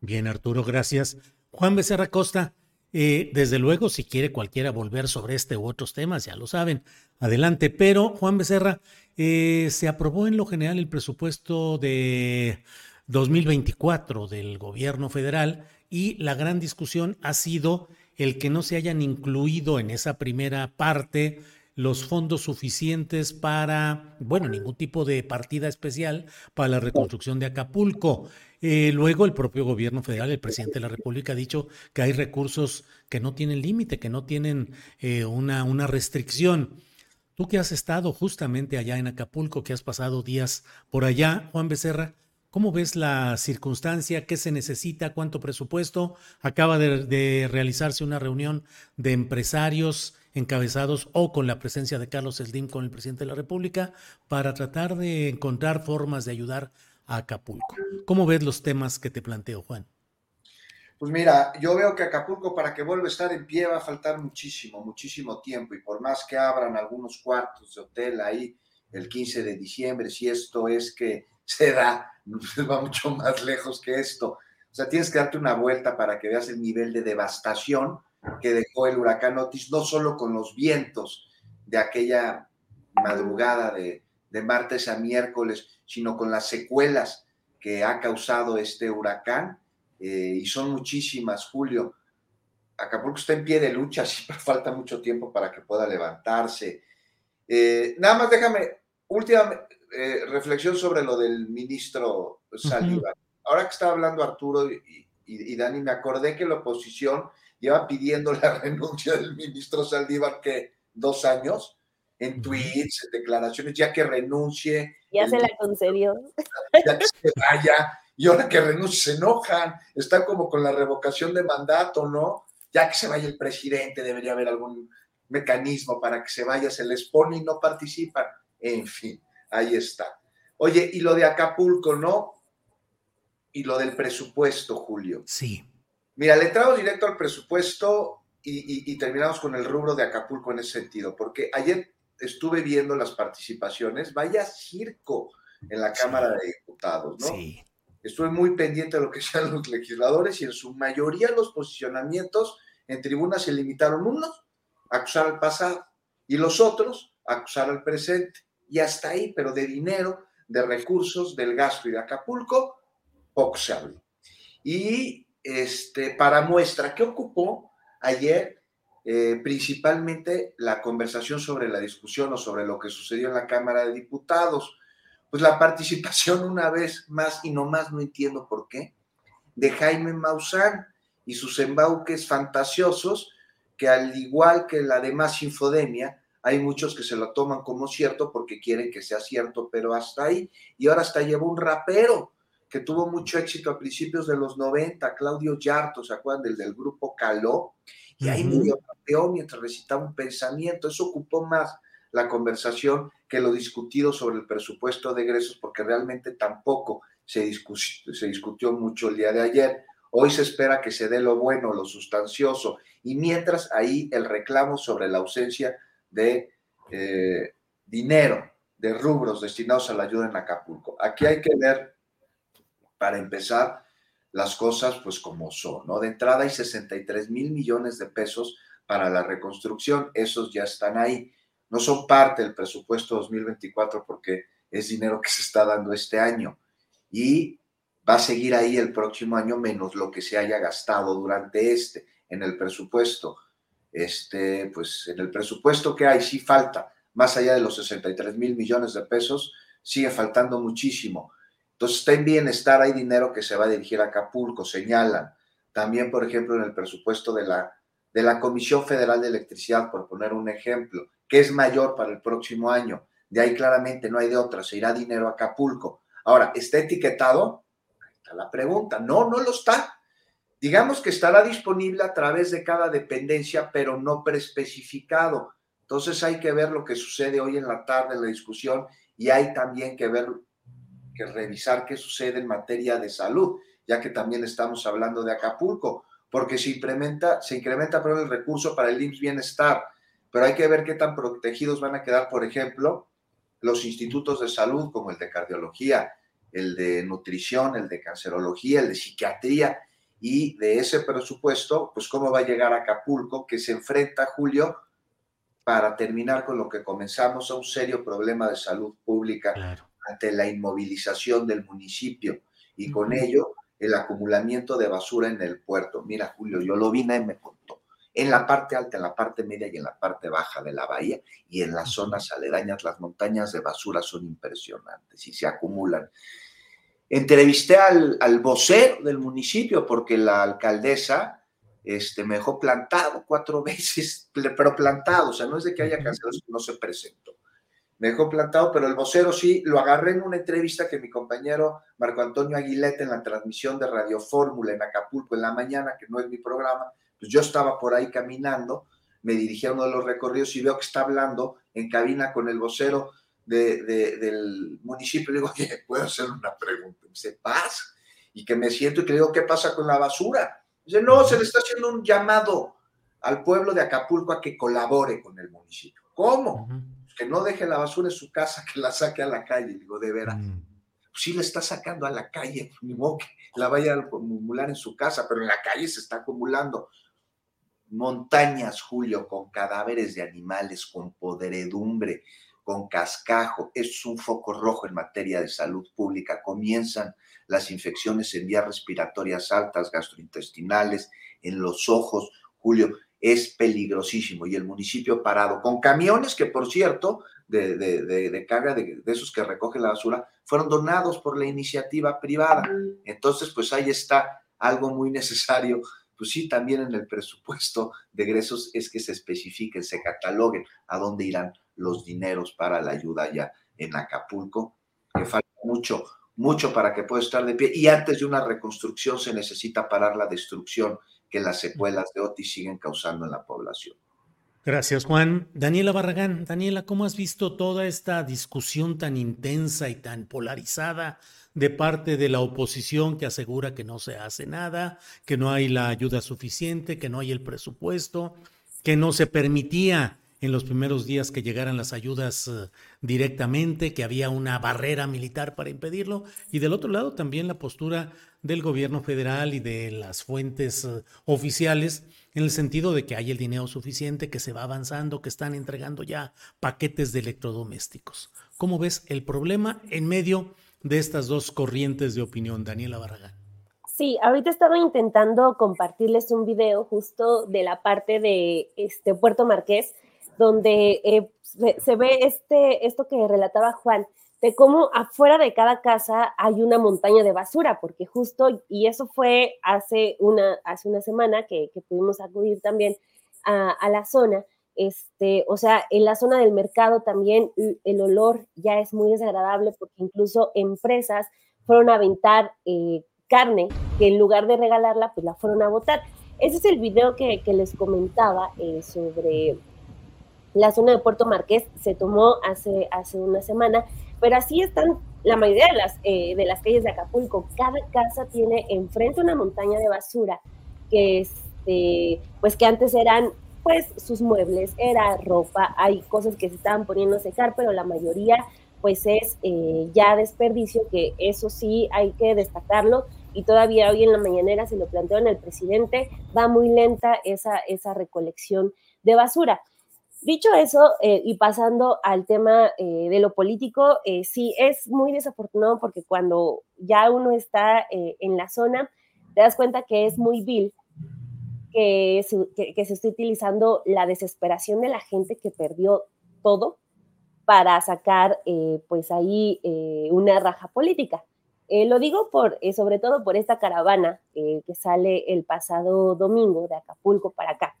A: Bien, Arturo, gracias. Juan Becerra Costa, eh, desde luego, si quiere cualquiera volver sobre este u otros temas, ya lo saben, adelante. Pero, Juan Becerra, eh, se aprobó en lo general el presupuesto de 2024 del gobierno federal y la gran discusión ha sido el que no se hayan incluido en esa primera parte los fondos suficientes para, bueno, ningún tipo de partida especial para la reconstrucción de Acapulco. Eh, luego el propio gobierno federal, el presidente de la República ha dicho que hay recursos que no tienen límite, que no tienen eh, una, una restricción. Tú que has estado justamente allá en Acapulco, que has pasado días por allá, Juan Becerra, ¿Cómo ves la circunstancia? ¿Qué se necesita? ¿Cuánto presupuesto? Acaba de, realizarse una reunión de empresarios encabezados o con la presencia de Carlos Slim con el presidente de la República para tratar de encontrar formas de ayudar a Acapulco. ¿Cómo ves los temas que te planteo, Juan?
Q: Pues mira, yo veo que Acapulco para que vuelva a estar en pie va a faltar muchísimo, muchísimo tiempo y por más que abran algunos cuartos de hotel ahí el 15 de diciembre, si esto es que se da, va mucho más lejos que esto. O sea, tienes que darte una vuelta para que veas el nivel de devastación que dejó el huracán Otis, no solo con los vientos de aquella madrugada de, martes a miércoles, sino con las secuelas que ha causado este huracán, eh, y son muchísimas, Julio. Acapulco está en pie de lucha, siempre falta mucho tiempo para que pueda levantarse. Eh, nada más déjame, última eh, reflexión sobre lo del ministro Saldívar. Ahora que está hablando Arturo y, y, Dani, me acordé que la oposición lleva pidiendo la renuncia del ministro Saldívar que dos años en tweets, en declaraciones, ya que renuncie.
R: Ya se la concedió.
Q: Ya que se vaya. Y ahora que renuncie se enojan. Están como con la revocación de mandato, ¿no? Ya que se vaya el presidente, debería haber algún mecanismo para que se vaya, se les pone y no participan. En fin, ahí está. Oye, y lo de Acapulco, ¿no? Y lo del presupuesto, Julio.
A: Sí.
Q: Mira, le entramos directo al presupuesto y, terminamos con el rubro de Acapulco en ese sentido, porque ayer estuve viendo las participaciones, vaya circo en la Cámara de Diputados, ¿no? Sí. Estuve muy pendiente de lo que sean los legisladores y en su mayoría los posicionamientos en tribuna se limitaron unos a acusar al pasado y los otros a acusar al presente. Y hasta ahí, pero de dinero, de recursos, del gasto y de Acapulco, poco se habló. Y este, para muestra, ¿qué ocupó ayer? Eh, principalmente la conversación sobre la discusión o sobre lo que sucedió en la Cámara de Diputados. Pues la participación una vez más, y no más no entiendo por qué, de Jaime Maussan y sus embauques fantasiosos, que al igual que la demás infodemia, hay muchos que se lo toman como cierto porque quieren que sea cierto, pero hasta ahí. Y ahora hasta llevó un rapero que tuvo mucho éxito a principios de los 90, Claudio Yarto, ¿se acuerdan del, del grupo Caló? Y ahí medio campeón mientras recitaba un pensamiento. Eso ocupó más la conversación que lo discutido sobre el presupuesto de egresos, porque realmente tampoco se discutió, se discutió mucho el día de ayer. Hoy se espera que se dé lo bueno, lo sustancioso, y mientras ahí el reclamo sobre la ausencia de eh, dinero, de rubros destinados a la ayuda en Acapulco. Aquí hay que ver para empezar las cosas pues como son, ¿no? De entrada hay 63 mil millones de pesos para la reconstrucción, esos ya están ahí, no son parte del presupuesto 2024 porque es dinero que se está dando este año y va a seguir ahí el próximo año menos lo que se haya gastado durante este en el presupuesto. Este, pues en el presupuesto que hay sí falta, más allá de los 63 mil millones de pesos, sigue faltando muchísimo entonces está en bienestar, hay dinero que se va a dirigir a Acapulco, señalan. También, por ejemplo, en el presupuesto de la, de la Comisión Federal de Electricidad, por poner un ejemplo, que es mayor para el próximo año. De ahí claramente no hay de otra, se irá dinero a Acapulco. Ahora, ¿está etiquetado? Ahí está la pregunta. No, no lo está. Digamos que estará disponible a través de cada dependencia, pero no preespecificado. Entonces hay que ver lo que sucede hoy en la tarde en la discusión y hay también que ver revisar qué sucede en materia de salud, ya que también estamos hablando de Acapulco, porque se incrementa, se incrementa el recurso para el IMSS Bienestar, pero hay que ver qué tan protegidos van a quedar, por ejemplo, los institutos de salud como el de cardiología, el de nutrición, el de cancerología, el de psiquiatría, y de ese presupuesto, pues cómo va a llegar a Acapulco, que se enfrenta, Julio, para terminar con lo que comenzamos a un serio problema de salud pública ante la inmovilización del municipio y con ello el acumulamiento de basura en el puerto. Mira, Julio, yo lo vi, y me contó. En la parte alta, en la parte media y en la parte baja de la bahía y en las zonas aledañas, las montañas de basura son impresionantes y se acumulan. Entrevisté al, al vocero del municipio porque la alcaldesa este, me dejó plantado cuatro veces, pero plantado, o sea, no es de que haya cancelado, no se presentó. Me dejó plantado, pero el vocero sí, lo agarré en una entrevista que mi compañero Marco Antonio Aguilete en la transmisión de Radio Fórmula en Acapulco en la mañana, que no es mi programa, pues yo estaba por ahí caminando, me dirigí a uno de los recorridos y veo que está hablando en cabina con el vocero del municipio. Le digo, oye, ¿puedo hacer una pregunta? Me dice, paz. Y que me siento y que le digo, ¿qué pasa con la basura? Dice, no, se le está haciendo un llamado al pueblo de Acapulco a que colabore con el municipio. ¿Cómo? Que no deje la basura en su casa, que la saque a la calle. Digo, de veras. Mm. Pues sí, la está sacando a la calle, ni modo que la vaya a acumular en su casa, pero en la calle se está acumulando montañas, Julio, con cadáveres de animales, con podredumbre, con cascajo. Es un foco rojo en materia de salud pública. Comienzan las infecciones en vías respiratorias altas, gastrointestinales, en los ojos. Julio, es peligrosísimo. Y el municipio parado, con camiones que, por cierto, de, de, carga de, de, esos que recogen la basura, fueron donados por la iniciativa privada. Entonces, pues ahí está algo muy necesario pues sí, también en el presupuesto de egresos es que se especifiquen, se cataloguen a dónde irán los dineros para la ayuda allá en Acapulco, que falta mucho, mucho para que pueda estar de pie. Y antes de una reconstrucción se necesita parar la destrucción que las secuelas de Otis siguen causando en la población.
A: Gracias, Juan. Daniela Barragán, Daniela, ¿cómo has visto toda esta discusión tan intensa y tan polarizada de parte de la oposición que asegura que no se hace nada, que no hay la ayuda suficiente, que no hay el presupuesto, que no se permitía en los primeros días que llegaran las ayudas eh, directamente, que había una barrera militar para impedirlo, y del otro lado también la postura del gobierno federal y de las fuentes eh, oficiales en el sentido de que hay el dinero suficiente, que se va avanzando, que están entregando ya paquetes de electrodomésticos. ¿Cómo ves el problema en medio de estas dos corrientes de opinión, Daniela Barragán?
R: Sí, ahorita estaba intentando compartirles un video justo de la parte de este Puerto Marqués, donde eh, se, ve este, esto que relataba Juan, de cómo afuera de cada casa hay una montaña de basura, porque justo, y eso fue hace una, hace una semana que, pudimos acudir también a, la zona, este, o sea, en la zona del mercado también el olor ya es muy desagradable porque incluso empresas fueron a aventar eh, carne que en lugar de regalarla, pues la fueron a botar. Ese es el video que, les comentaba eh, sobre la zona de Puerto Marqués, se tomó hace, hace una semana pero así están la mayoría de las, eh, de las calles de Acapulco. Cada casa tiene enfrente una montaña de basura que, este, pues que antes eran pues sus muebles, era ropa, hay cosas que se estaban poniendo a secar, pero la mayoría pues es eh, ya desperdicio, que eso sí hay que destacarlo, y todavía hoy en la mañanera se lo planteó en el presidente, va muy lenta esa, esa recolección de basura. Dicho eso, eh, y pasando al tema eh, de lo político, eh, sí es muy desafortunado porque cuando ya uno está en la zona, te das cuenta que es muy vil que se, que, se esté utilizando la desesperación de la gente que perdió todo para sacar, pues ahí, una raja política. lo digo por, sobre todo por esta caravana que sale el pasado domingo de Acapulco para acá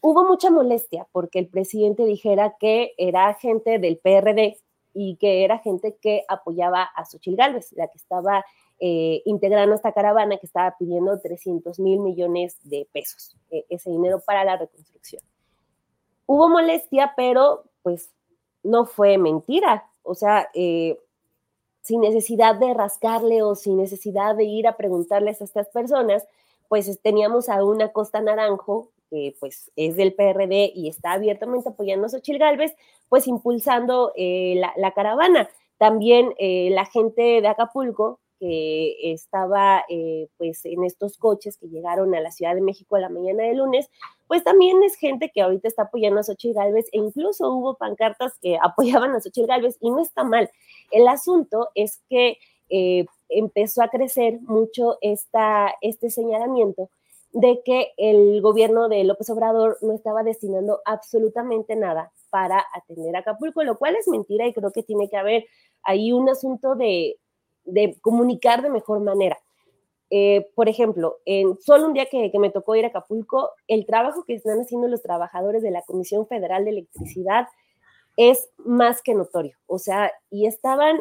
R: hubo mucha molestia porque el presidente dijera que era gente del PRD y que era gente que apoyaba a Xochitl Gálvez, la que estaba eh, integrando esta caravana que estaba pidiendo 300 mil millones de pesos, e, ese dinero para la reconstrucción. Hubo molestia, pero pues no fue mentira, o sea, eh, sin necesidad de rascarle o sin necesidad de ir a preguntarles a estas personas, pues teníamos a una Costa Naranjo que pues es del PRD y está abiertamente apoyando a Xochitl Gálvez, pues impulsando eh, la, caravana. También eh, la gente de Acapulco, que estaba eh, pues en estos coches que llegaron a la Ciudad de México a la mañana de lunes, pues también es gente que ahorita está apoyando a Xochitl Gálvez e incluso hubo pancartas que apoyaban a Xochitl Gálvez y no está mal. El asunto es que empezó a crecer mucho esta, este señalamiento de que el gobierno de López Obrador no estaba destinando absolutamente nada para atender a Acapulco, lo cual es mentira y creo que tiene que haber ahí un asunto de, comunicar de mejor manera. Eh, por ejemplo, en solo un día que, me tocó ir a Acapulco, el trabajo que están haciendo los trabajadores de la Comisión Federal de Electricidad es más que notorio. O sea, y estaban,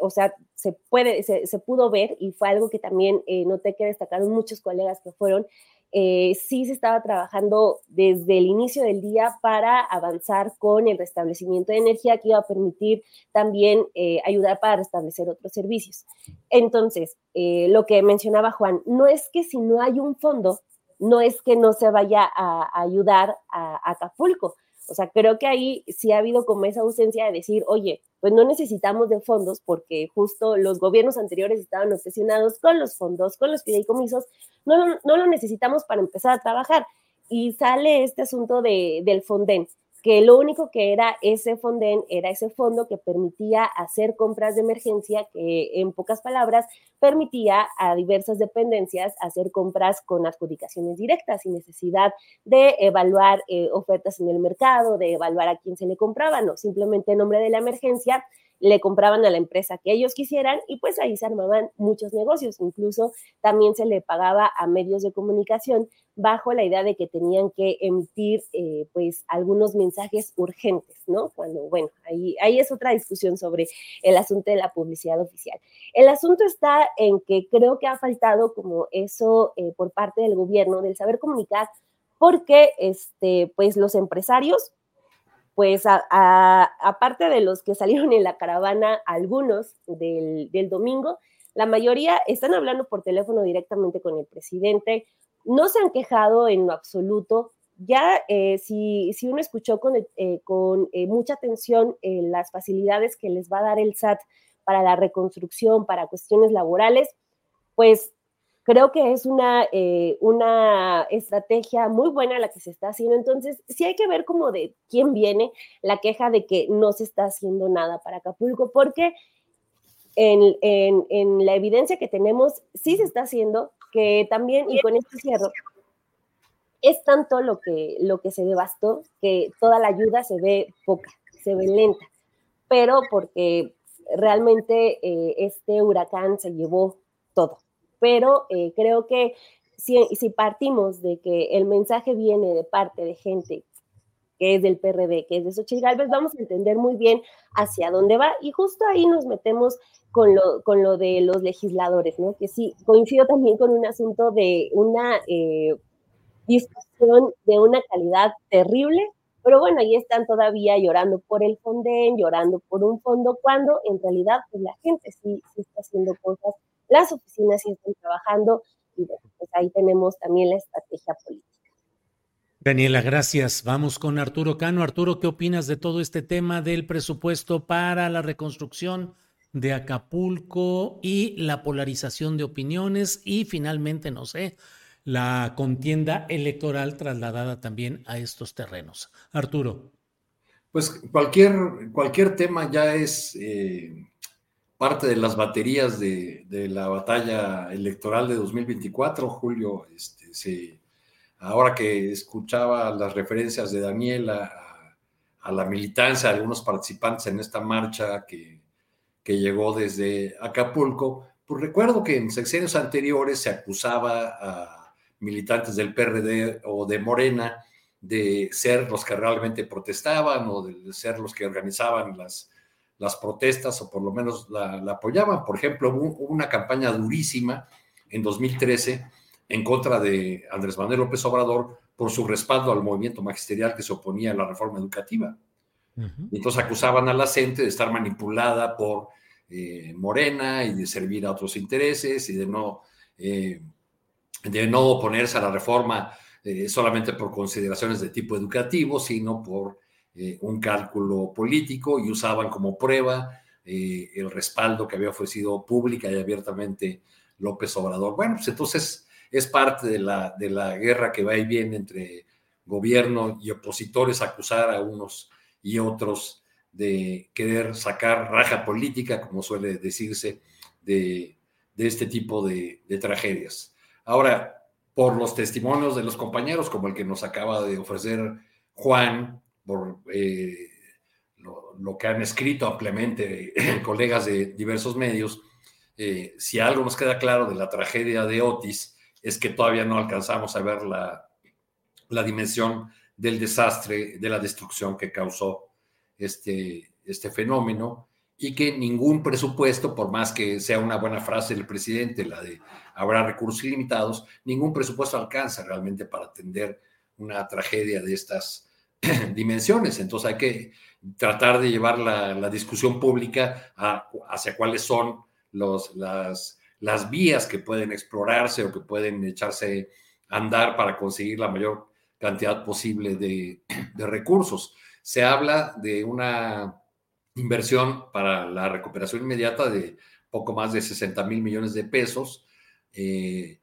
R: o sea, se puede, se, pudo ver y fue algo que también eh, noté que destacaron muchos colegas que fueron, eh, sí se estaba trabajando desde el inicio del día para avanzar con el restablecimiento de energía que iba a permitir también eh, ayudar para restablecer otros servicios. Entonces, eh, lo que mencionaba Juan, no es que si no hay un fondo, no es que no se vaya a, ayudar a Acapulco, o sea, creo que ahí sí ha habido como esa ausencia de decir, oye, pues no necesitamos de fondos porque justo los gobiernos anteriores estaban obsesionados con los fondos, con los fideicomisos, no, no, lo necesitamos para empezar a trabajar. Y sale este asunto de, del Fonden que lo único que era ese fonden era ese fondo que permitía hacer compras de emergencia, que en pocas palabras permitía a diversas dependencias hacer compras con adjudicaciones directas sin necesidad de evaluar eh, ofertas en el mercado, de evaluar a quién se le compraba, no, simplemente en nombre de la emergencia le compraban a la empresa que ellos quisieran y pues ahí se armaban muchos negocios. Incluso también se le pagaba a medios de comunicación bajo la idea de que tenían que emitir eh, pues algunos mensajes urgentes, ¿no? Cuando, bueno, ahí, ahí es otra discusión sobre el asunto de la publicidad oficial. El asunto está en que creo que ha faltado como eso eh, por parte del gobierno, del saber comunicar, porque este, pues los empresarios pues aparte de los que salieron en la caravana, algunos del, domingo, la mayoría están hablando por teléfono directamente con el presidente, no se han quejado en lo absoluto. Ya eh, si, si, uno escuchó con, eh, con eh, mucha atención las facilidades que les va a dar el SAT para la reconstrucción, para cuestiones laborales, pues Creo que es una, eh, una estrategia muy buena la que se está haciendo. Entonces, sí hay que ver como de quién viene la queja de que no se está haciendo nada para Acapulco, porque en, en, la evidencia que tenemos, sí se está haciendo, que también, y con este cierro, es tanto lo que, lo que se devastó que toda la ayuda se ve poca, se ve lenta, pero porque realmente eh, este huracán se llevó todo. Pero eh, creo que si, si, partimos de que el mensaje viene de parte de gente que es del PRD, que es de Xochitl Galvez, vamos a entender muy bien hacia dónde va. Y justo ahí nos metemos con lo, con lo de los legisladores, ¿no? Que sí, coincido también con un asunto de una eh, discusión de una calidad terrible, pero bueno, ahí están todavía llorando por el Fonden, llorando por un fondo, cuando en realidad pues, la gente sí, sí está haciendo cosas las oficinas sí están trabajando y pues ahí tenemos también la estrategia política.
A: Daniela, gracias. Vamos con Arturo Cano. Arturo, ¿qué opinas de todo este tema del presupuesto para la reconstrucción de Acapulco y la polarización de opiniones y finalmente, no sé, la contienda electoral trasladada también a estos terrenos? Arturo.
P: Pues cualquier, cualquier tema ya es eh, parte de las baterías de, la batalla electoral de 2024, Julio. Este, ahora que escuchaba las referencias de Daniela a, la militancia de algunos participantes en esta marcha que, que llegó desde Acapulco, pues recuerdo que en sexenios anteriores se acusaba a militantes del PRD o de Morena de ser los que realmente protestaban o de ser los que organizaban las las protestas o por lo menos la, apoyaban. Por ejemplo, hubo una campaña durísima en 2013 en contra de Andrés Manuel López Obrador por su respaldo al movimiento magisterial que se oponía a la reforma educativa. Entonces acusaban a la gente de estar manipulada por eh, Morena y de servir a otros intereses y de no, eh, de no oponerse a la reforma eh, solamente por consideraciones de tipo educativo, sino por eh, un cálculo político y usaban como prueba eh, el respaldo que había ofrecido pública y abiertamente López Obrador. Bueno, pues entonces es parte de la, de la guerra que va y viene entre gobierno y opositores, acusar a unos y otros de querer sacar raja política, como suele decirse, de, de este tipo de, de tragedias. Ahora, por los testimonios de los compañeros, como el que nos acaba de ofrecer Juan, por eh, lo, que han escrito ampliamente colegas de diversos medios, eh, si algo nos queda claro de la tragedia de Otis es que todavía no alcanzamos a ver la, la dimensión del desastre, de la destrucción que causó este, este fenómeno y que ningún presupuesto, por más que sea una buena frase del presidente, la de habrá recursos ilimitados, ningún presupuesto alcanza realmente para atender una tragedia de estas dimensiones. Entonces hay que tratar de llevar la, discusión pública hacia cuáles son los, las, las vías que pueden explorarse o que pueden echarse a andar para conseguir la mayor cantidad posible de, recursos. Se habla de una inversión para la recuperación inmediata de poco más de 60 mil millones de pesos. Eh,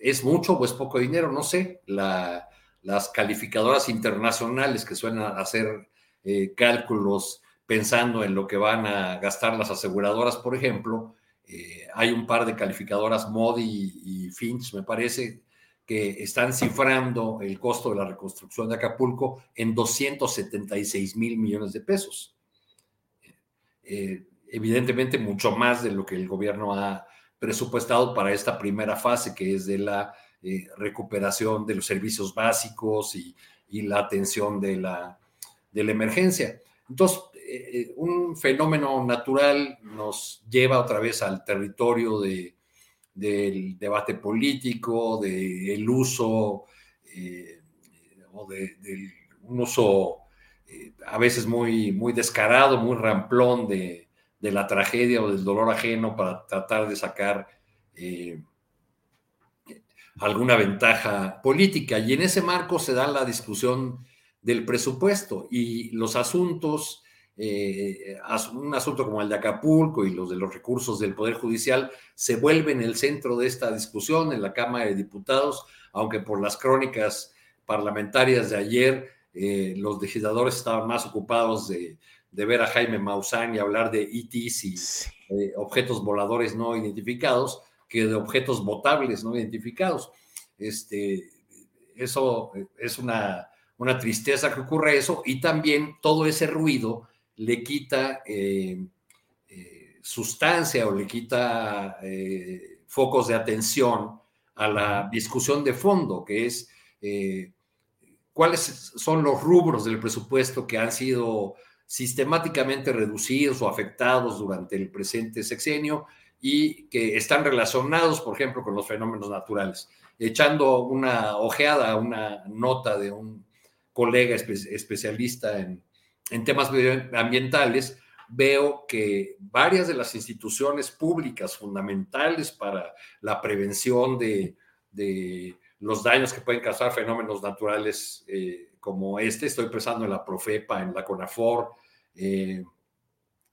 P: ¿Es mucho o es poco dinero? No sé. las calificadoras internacionales que suelen hacer eh, cálculos pensando en lo que van a gastar las aseguradoras, por ejemplo, eh, hay un par de calificadoras, Modi y Finch, me parece, que están cifrando el costo de la reconstrucción de Acapulco en 276 mil millones de pesos. Eh, evidentemente, mucho más de lo que el gobierno ha presupuestado para esta primera fase, que es de la eh, recuperación de los servicios básicos y, la atención de la, de la emergencia. Entonces, eh, un fenómeno natural nos lleva otra vez al territorio de, del debate político, del uso eh, o de, un uso a veces muy, muy descarado, muy ramplón de, la tragedia o del dolor ajeno para tratar de sacar eh, alguna ventaja política. Y en ese marco se da la discusión del presupuesto y los asuntos eh, un asunto como el de Acapulco y los de los recursos del Poder Judicial se vuelven el centro de esta discusión en la Cámara de Diputados, aunque por las crónicas parlamentarias de ayer eh, los legisladores estaban más ocupados de, ver a Jaime Maussan y hablar de ETs y eh, objetos voladores no identificados que de objetos votables no identificados. Este, eso es una, una tristeza que ocurre eso y también todo ese ruido le quita eh, eh, sustancia o le quita eh, focos de atención a la discusión de fondo, que es cuáles son los rubros del presupuesto que han sido sistemáticamente reducidos o afectados durante el presente sexenio y que están relacionados, por ejemplo, con los fenómenos naturales. Echando una ojeada a una nota de un colega especialista en, en temas ambientales, veo que varias de las instituciones públicas fundamentales para la prevención de, los daños que pueden causar fenómenos naturales eh, como este, estoy pensando en la Profepa, en la CONAFOR, eh,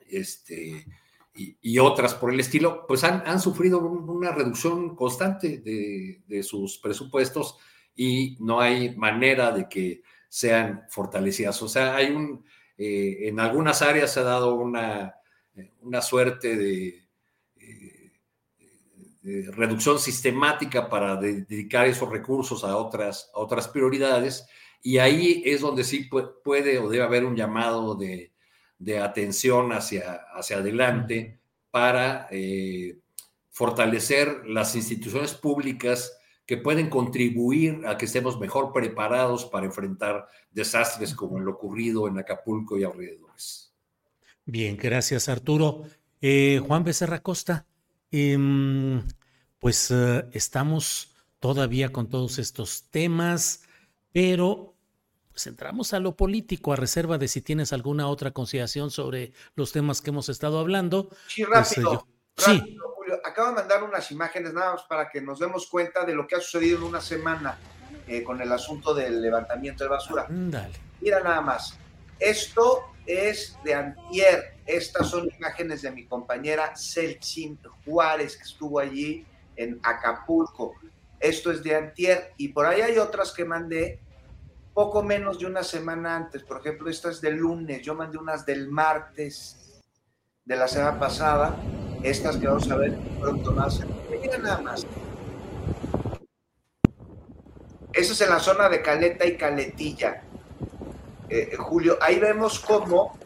P: este, y, otras por el estilo, pues han, sufrido una reducción constante de, de, sus presupuestos y no hay manera de que sean fortalecidas. O sea, hay un, eh, en algunas áreas se ha dado una, una suerte de, reducción sistemática para dedicar esos recursos a otras, otras prioridades y ahí es donde sí puede o debe haber un llamado de, atención hacia, hacia adelante para eh, fortalecer las instituciones públicas que pueden contribuir a que estemos mejor preparados para enfrentar desastres como el ocurrido en Acapulco y alrededores.
A: Bien, gracias Arturo. Eh, Juan Becerra Costa, em, pues eh, estamos todavía con todos estos temas, pero pues entramos a lo político, a reserva de si tienes alguna otra consideración sobre los temas que hemos estado hablando.
Q: Sí, pues, eh, rápido. sí acabo de mandar unas imágenes nada más para que nos demos cuenta de lo que ha sucedido en una semana eh, con el asunto del levantamiento de basura.
A: Dale.
Q: Mira nada más. Esto es de antier. Estas son imágenes de mi compañera Celcin Juárez, que estuvo allí en Acapulco. Esto es de antier. Y por ahí hay otras que mandé poco menos de una semana antes. Por ejemplo, esta es del lunes. Yo mandé unas del martes de la semana pasada estas que vamos a ver pronto más. Mira nada más. Eso es en la zona de Caleta y Caletilla. Eh, Julio, ahí vemos cómo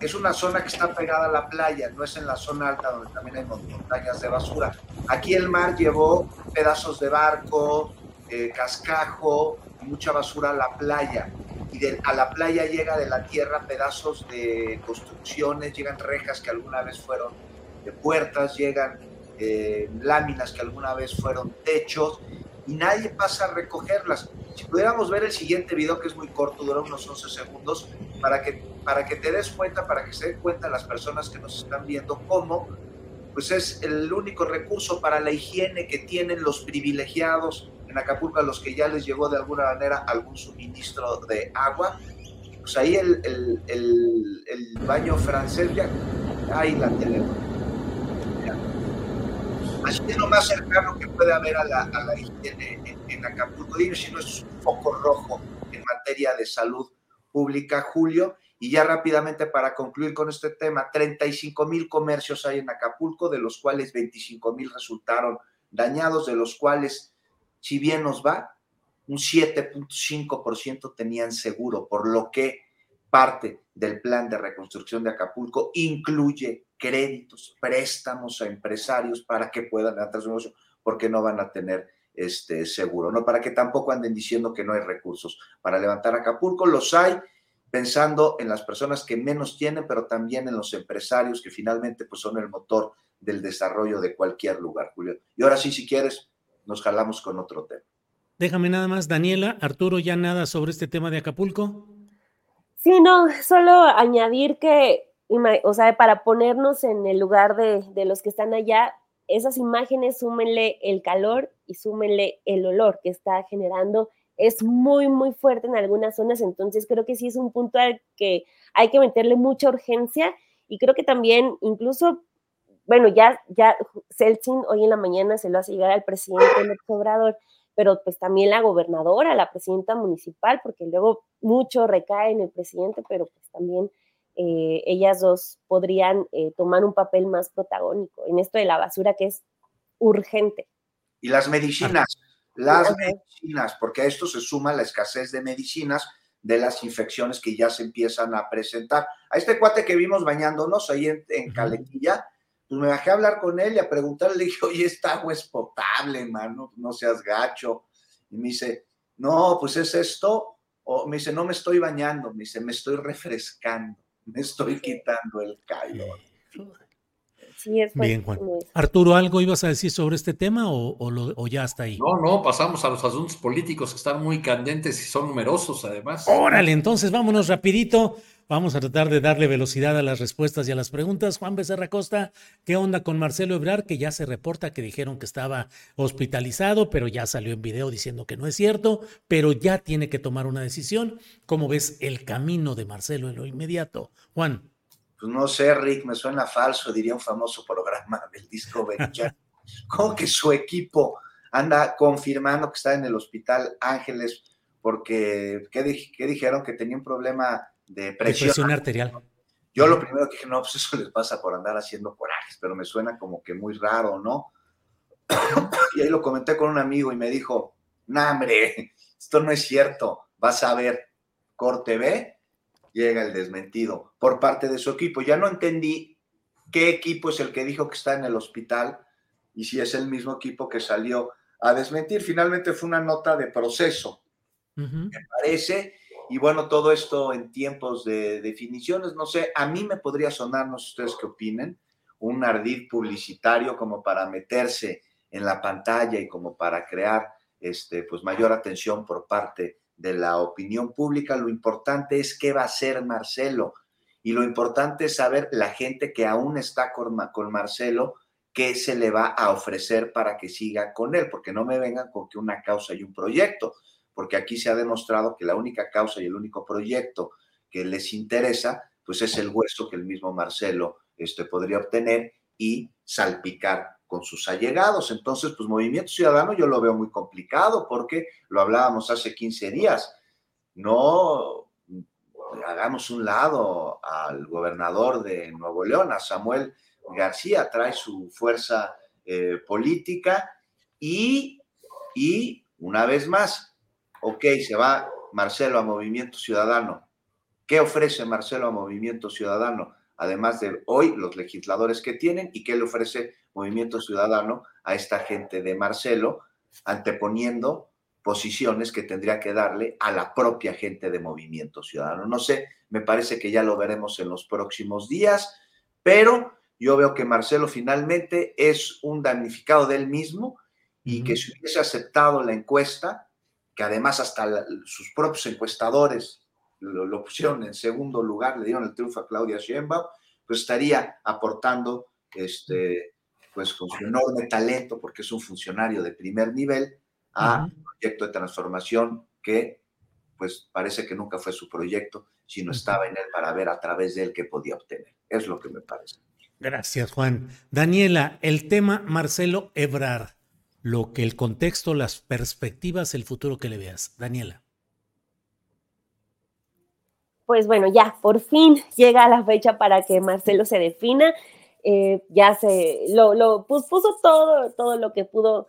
Q: es una zona que está pegada a la playa, no es en la zona alta donde también hay montañas de basura. Aquí el mar llevó pedazos de barco, eh, cascajo, mucha basura a la playa. y a la playa llega de la tierra pedazos de construcciones, llegan rejas que alguna vez fueron de puertas, llegan eh, láminas que alguna vez fueron techos y nadie pasa a recogerlas. Si pudiéramos ver el siguiente video, que es muy corto, dura unos 11 segundos, para que, para que te des cuenta, para que se den cuenta las personas que nos están viendo, cómo pues es el único recurso para la higiene que tienen los privilegiados en Acapulco, a los que ya les llegó de alguna manera algún suministro de agua. Pues ahí el, el, el, baño francés, ya, ahí la tenemos. Así es lo más cercano que puede haber a la, a la higiene en, en Acapulco. Dime si no es un foco rojo en materia de salud pública, Julio. Y ya rápidamente para concluir con este tema, 35 mil comercios hay en Acapulco, de los cuales 25 mil resultaron dañados, de los cuales, si bien nos va, un 7.5% tenían seguro, por lo que parte del plan de reconstrucción de Acapulco incluye créditos, préstamos a empresarios para que puedan levantar su negocio, porque no van a tener este seguro, no para que tampoco anden diciendo que no hay recursos para levantar Acapulco, los hay, pensando en las personas que menos tienen, pero también en los empresarios que finalmente pues, son el motor del desarrollo de cualquier lugar, Julio. Y ahora sí, si quieres, nos jalamos con otro tema.
A: Déjame nada más, Daniela, Arturo, ya nada sobre este tema de Acapulco.
R: Sí, no, solo añadir que, o sea, para ponernos en el lugar de, de los que están allá, esas imágenes súmenle el calor y súmenle el olor que está generando es muy, muy fuerte en algunas zonas, entonces creo que sí es un punto al que hay que meterle mucha urgencia y creo que también incluso, bueno, ya, ya Celsin hoy en la mañana se lo hace llegar al presidente del Obrador, pero pues también la gobernadora, la presidenta municipal, porque luego mucho recae en el presidente, pero pues también eh, ellas dos podrían eh, tomar un papel más protagónico en esto de la basura que es urgente.
Q: Y las medicinas, las medicinas, porque a esto se suma la escasez de medicinas de las infecciones que ya se empiezan a presentar. A este cuate que vimos bañándonos ahí en, en Calequilla, pues me bajé a hablar con él y a preguntarle, le dije, oye, esta agua es potable, mano, no seas gacho. Y me dice, no, pues es esto, o me dice, no me estoy bañando, me dice, me estoy refrescando, me estoy quitando el calor.
A: Bien, Juan. Arturo, ¿algo ibas a decir sobre este tema o, ya está ahí?
P: No, no, pasamos a los asuntos políticos que están muy candentes y son numerosos además.
A: Órale, entonces vámonos rapidito. Vamos a tratar de darle velocidad a las respuestas y a las preguntas. Juan Becerra Costa, ¿qué onda con Marcelo Ebrar? Que ya se reporta que dijeron que estaba hospitalizado, pero ya salió en video diciendo que no es cierto, pero ya tiene que tomar una decisión. ¿Cómo ves el camino de Marcelo en lo inmediato? Juan.
Q: Pues no sé, Rick, me suena falso, diría un famoso programa del disco ¿Cómo que su equipo anda confirmando que está en el hospital Ángeles porque, ¿qué, dijeron? Que tenía un problema de presión.
A: presión arterial.
Q: Yo lo primero que dije, no, pues eso les pasa por andar haciendo corajes, pero me suena como que muy raro, ¿no? y ahí lo comenté con un amigo y me dijo, no, hombre, esto no es cierto, vas a ver, corte B, llega el desmentido por parte de su equipo. Ya no entendí qué equipo es el que dijo que está en el hospital y si es el mismo equipo que salió a desmentir. Finalmente fue una nota de proceso, me parece. Y bueno, todo esto en tiempos de definiciones, no sé, a mí me podría sonar, no sé ustedes qué opinen, un ardid publicitario como para meterse en la pantalla y como para crear este, pues mayor atención por parte de la opinión pública, lo importante es qué va a hacer Marcelo. Y lo importante es saber la gente que aún está con, con Marcelo, qué se le va a ofrecer para que siga con él, porque no me vengan con que una causa y un proyecto, porque aquí se ha demostrado que la única causa y el único proyecto que les interesa, pues es el hueso que el mismo Marcelo este, podría obtener y salpicar con sus allegados. Entonces, pues Movimiento Ciudadano yo lo veo muy complicado porque lo hablábamos hace 15 días. No hagamos un lado al gobernador de Nuevo León, a Samuel García, trae su fuerza eh, política y, y una vez más, ok, se va Marcelo a Movimiento Ciudadano. ¿Qué ofrece Marcelo a Movimiento Ciudadano? Además de hoy los legisladores que tienen y qué le ofrece Movimiento Ciudadano a esta gente de Marcelo, anteponiendo posiciones que tendría que darle a la propia gente de Movimiento Ciudadano. No sé, me parece que ya lo veremos en los próximos días, pero yo veo que Marcelo finalmente es un damnificado de él mismo y que si hubiese aceptado la encuesta, que además hasta sus propios encuestadores lo, pusieron en segundo lugar, le dieron el triunfo a Claudia Sheinbaum, pues estaría aportando este, pues con su enorme talento, porque es un funcionario de primer nivel, a un proyecto de transformación que pues parece que nunca fue su proyecto, sino estaba en él para ver a través de él qué podía obtener. Es lo que me parece.
A: Gracias, Juan. Daniela, el tema Marcelo Ebrard, lo que el contexto, las perspectivas, el futuro que le veas. Daniela.
R: Pues bueno, ya, por fin llega la fecha para que Marcelo se defina. Eh, ya se lo, lo puso todo, todo lo que pudo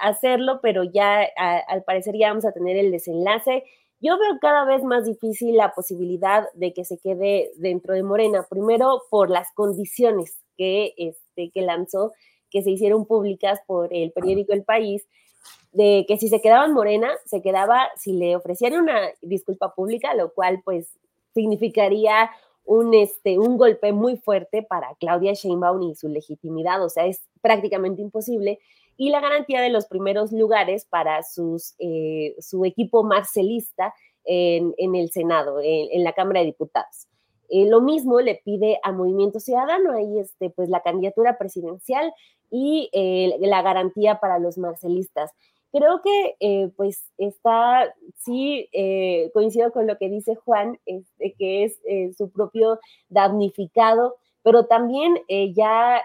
R: hacerlo, pero ya al parecer ya vamos a tener el desenlace. Yo veo cada vez más difícil la posibilidad de que se quede dentro de Morena, primero por las condiciones que, este, que lanzó, que se hicieron públicas por el periódico El País, de que si se quedaba en Morena, se quedaba, si le ofrecieran una disculpa pública, lo cual pues significaría un, este, un golpe muy fuerte para Claudia Sheinbaum y su legitimidad, o sea, es prácticamente imposible. Y la garantía de los primeros lugares para sus, eh, su equipo marcelista en, el Senado, en, la Cámara de Diputados. Eh, lo mismo le pide a Movimiento Ciudadano, ahí este, pues la candidatura presidencial y eh, la garantía para los marcelistas. Creo que pues está, sí, coincido con lo que dice Juan, este, que es su propio damnificado, pero también ya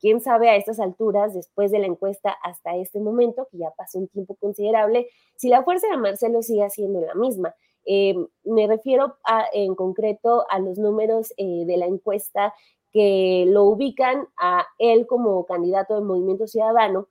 R: quién sabe a estas alturas, después de la encuesta hasta este momento, que ya pasó un tiempo considerable, si la fuerza de Marcelo sigue siendo la misma. Eh, me refiero en concreto a los números eh, de la encuesta que lo ubican a él como candidato del Movimiento Ciudadano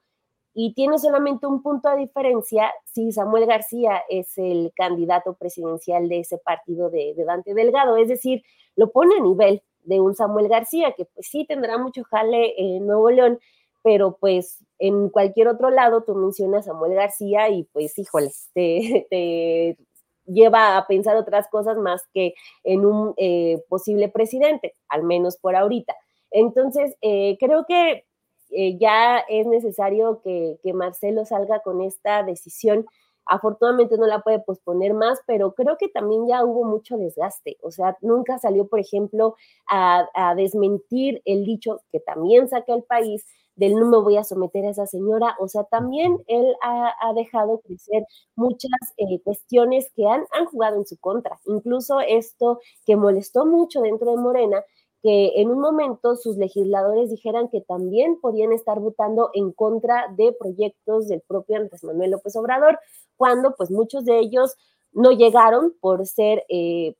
R: y tiene solamente un punto de diferencia si Samuel García es el candidato presidencial de ese partido de, de Dante Delgado, es decir, lo pone a nivel de un Samuel García, que pues sí tendrá mucho jale en Nuevo León, pero pues en cualquier otro lado tú mencionas a Samuel García y pues híjole, te, lleva a pensar otras cosas más que en un eh, posible presidente, al menos por ahorita. Entonces, eh, creo que eh, ya es necesario que, que Marcelo salga con esta decisión Afortunadamente no la puede posponer más, pero creo que también ya hubo mucho desgaste. O sea, nunca salió, por ejemplo, a, desmentir el dicho que también saca el país del no me voy a someter a esa señora. O sea, también él ha, dejado crecer muchas eh, cuestiones que han, han jugado en su contra. Incluso esto que molestó mucho dentro de Morena, que en un momento sus legisladores dijeran que también podían estar votando en contra de proyectos del propio Andrés Manuel López Obrador, cuando pues muchos de ellos no llegaron por ser eh,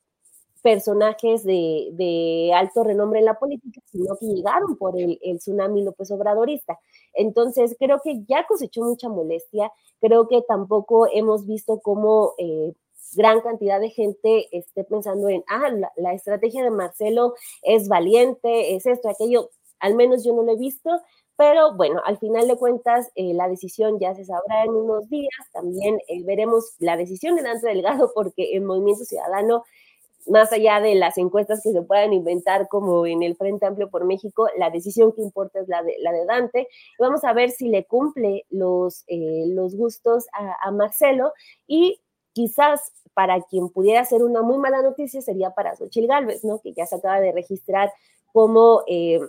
R: personajes de, alto renombre en la política, sino que llegaron por el, tsunami López Obradorista. Entonces, creo que ya cosechó mucha molestia, creo que tampoco hemos visto cómo eh, gran cantidad de gente esté pensando en, ah, la, estrategia de Marcelo es valiente, es esto, aquello, al menos yo no lo he visto, pero bueno, al final de cuentas, eh, la decisión ya se sabrá en unos días. También eh, veremos la decisión de Dante Delgado, porque el Movimiento Ciudadano, más allá de las encuestas que se puedan inventar, como en el Frente Amplio por México, la decisión que importa es la de, la de Dante. vamos a ver si le cumple los, eh, los gustos a, a Marcelo y quizás para quien pudiera ser una muy mala noticia sería para Xochitl Gálvez, ¿no? Que ya se acaba de registrar como eh,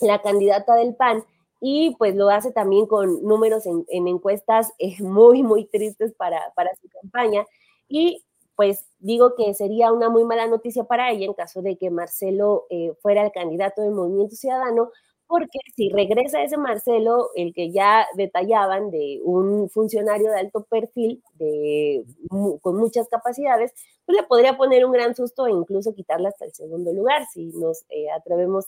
R: la candidata del PAN y pues lo hace también con números en, encuestas eh, muy, muy tristes para, para su campaña. Y pues digo que sería una muy mala noticia para ella en caso de que Marcelo eh, fuera el candidato del Movimiento Ciudadano, porque si regresa ese Marcelo, el que ya detallaban de un funcionario de alto perfil, de, con muchas capacidades, pues le podría poner un gran susto e incluso quitarle hasta el segundo lugar, si nos eh, atrevemos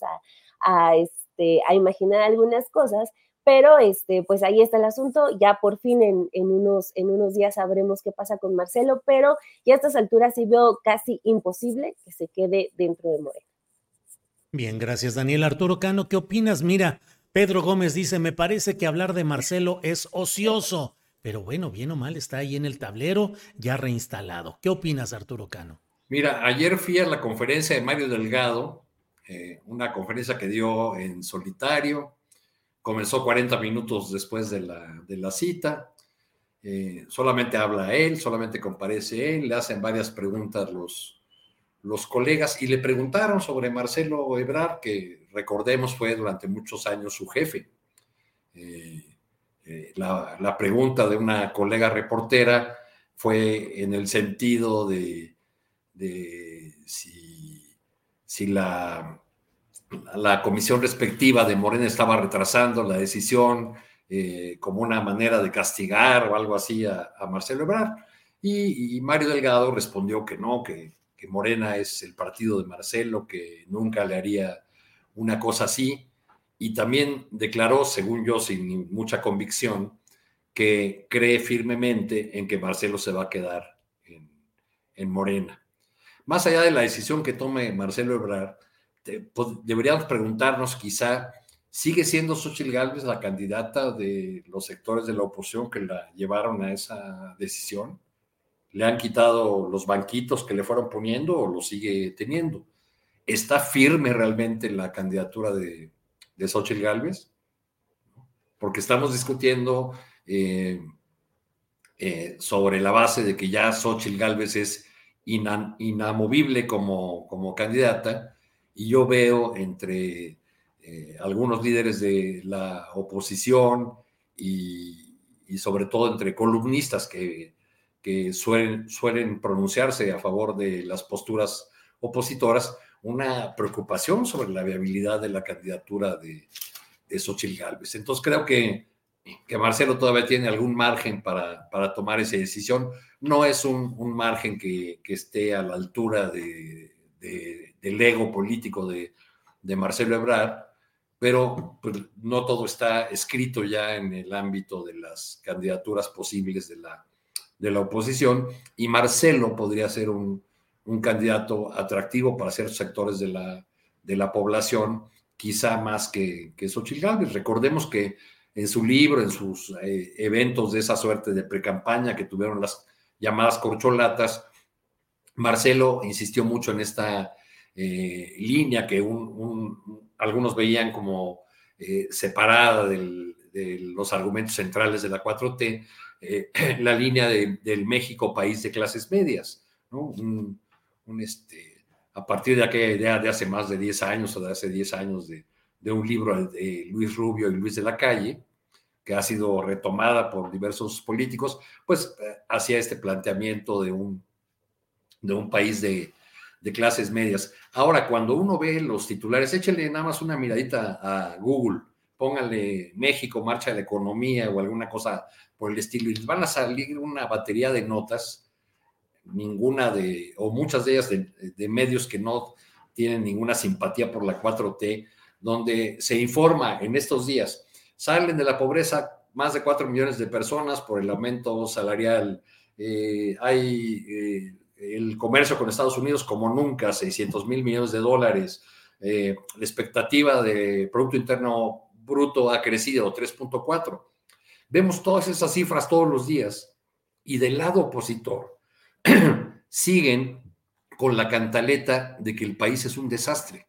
R: a, este, a imaginar algunas cosas. Pero este, pues ahí está el asunto. Ya por fin en, en, unos, en unos días sabremos qué pasa con Marcelo, pero ya a estas alturas sí veo casi imposible que se quede dentro de Moreno.
A: Bien, gracias Daniel. Arturo Cano, ¿qué opinas? Mira, Pedro Gómez dice, me parece que hablar de Marcelo es ocioso. pero bueno, bien o mal está ahí en el tablero ya reinstalado. ¿Qué opinas, Arturo Cano?
P: Mira, ayer fui a la conferencia de Mario Delgado, eh, una conferencia que dio en solitario, comenzó 40 minutos después de la, de la cita, eh, solamente habla él, solamente comparece él, le hacen varias preguntas los, los colegas y le preguntaron sobre Marcelo Ebrard, que recordemos fue durante muchos años su jefe. Eh, la, pregunta de una colega reportera fue en el sentido de, si, la, la, comisión respectiva de Morena estaba retrasando la decisión eh, como una manera de castigar o algo así a, Marcelo Ebrard. Y, Mario Delgado respondió que no, que, que Morena es el partido de Marcelo, que nunca le haría una cosa así y también declaró, según yo, sin mucha convicción, que cree firmemente en que Marcelo se va a quedar en, Morena. Más allá de la decisión que tome Marcelo Ebrard, deberíamos preguntarnos quizá, ¿sigue siendo Xochitl Gálvez la candidata de los sectores de la oposición que la llevaron a esa decisión? ¿Le han quitado los banquitos que le fueron poniendo o lo sigue teniendo? ¿Está firme realmente la candidatura de, de Xochitl Galvez, porque estamos discutiendo eh, eh, sobre la base de que ya Xochitl Galvez es inamovible como, como candidata, y yo veo entre eh, algunos líderes de la oposición y, sobre todo entre columnistas que, que suelen, suelen pronunciarse a favor de las posturas opositoras, una preocupación sobre la viabilidad de la candidatura de, de Xochitl Galvez. Entonces creo que, que Marcelo todavía tiene algún margen para, para tomar esa decisión. No es un, un margen que, que, esté a la altura de, del ego político de, Marcelo Ebrard, pero pues, no todo está escrito ya en el ámbito de las candidaturas posibles de la, de la oposición y Marcelo podría ser un, un candidato atractivo para ciertos sectores de la, de la población, quizá más que, que Xochitl. Recordemos que en su libro, en sus eh, eventos de esa suerte de precampaña que tuvieron las llamadas corcholatas, Marcelo insistió mucho en esta eh, línea que algunos veían como eh, separada de los argumentos centrales de la 4T, la línea del México país de clases medias, ¿no? un este, a partir de aquella idea de hace más de 10 años o de hace 10 años de, un libro de Luis Rubio y Luis de la Calle, que ha sido retomada por diversos políticos, pues eh, hacía este planteamiento de un, de un país de, de, clases medias. Ahora, cuando uno ve los titulares, échale nada más una miradita a Google, póngale México, marcha de la economía o alguna cosa por el estilo, y les van a salir una batería de notas ninguna de, o muchas de ellas de, medios que no tienen ninguna simpatía por la 4T, donde se informa en estos días, salen de la pobreza más de 4 millones de personas por el aumento salarial, eh, hay eh, el comercio con Estados Unidos como nunca, 600 mil millones de dólares, eh, la expectativa de Producto Interno Bruto ha crecido 3.4. Vemos todas esas cifras todos los días y del lado opositor, siguen con la cantaleta de que el país es un desastre.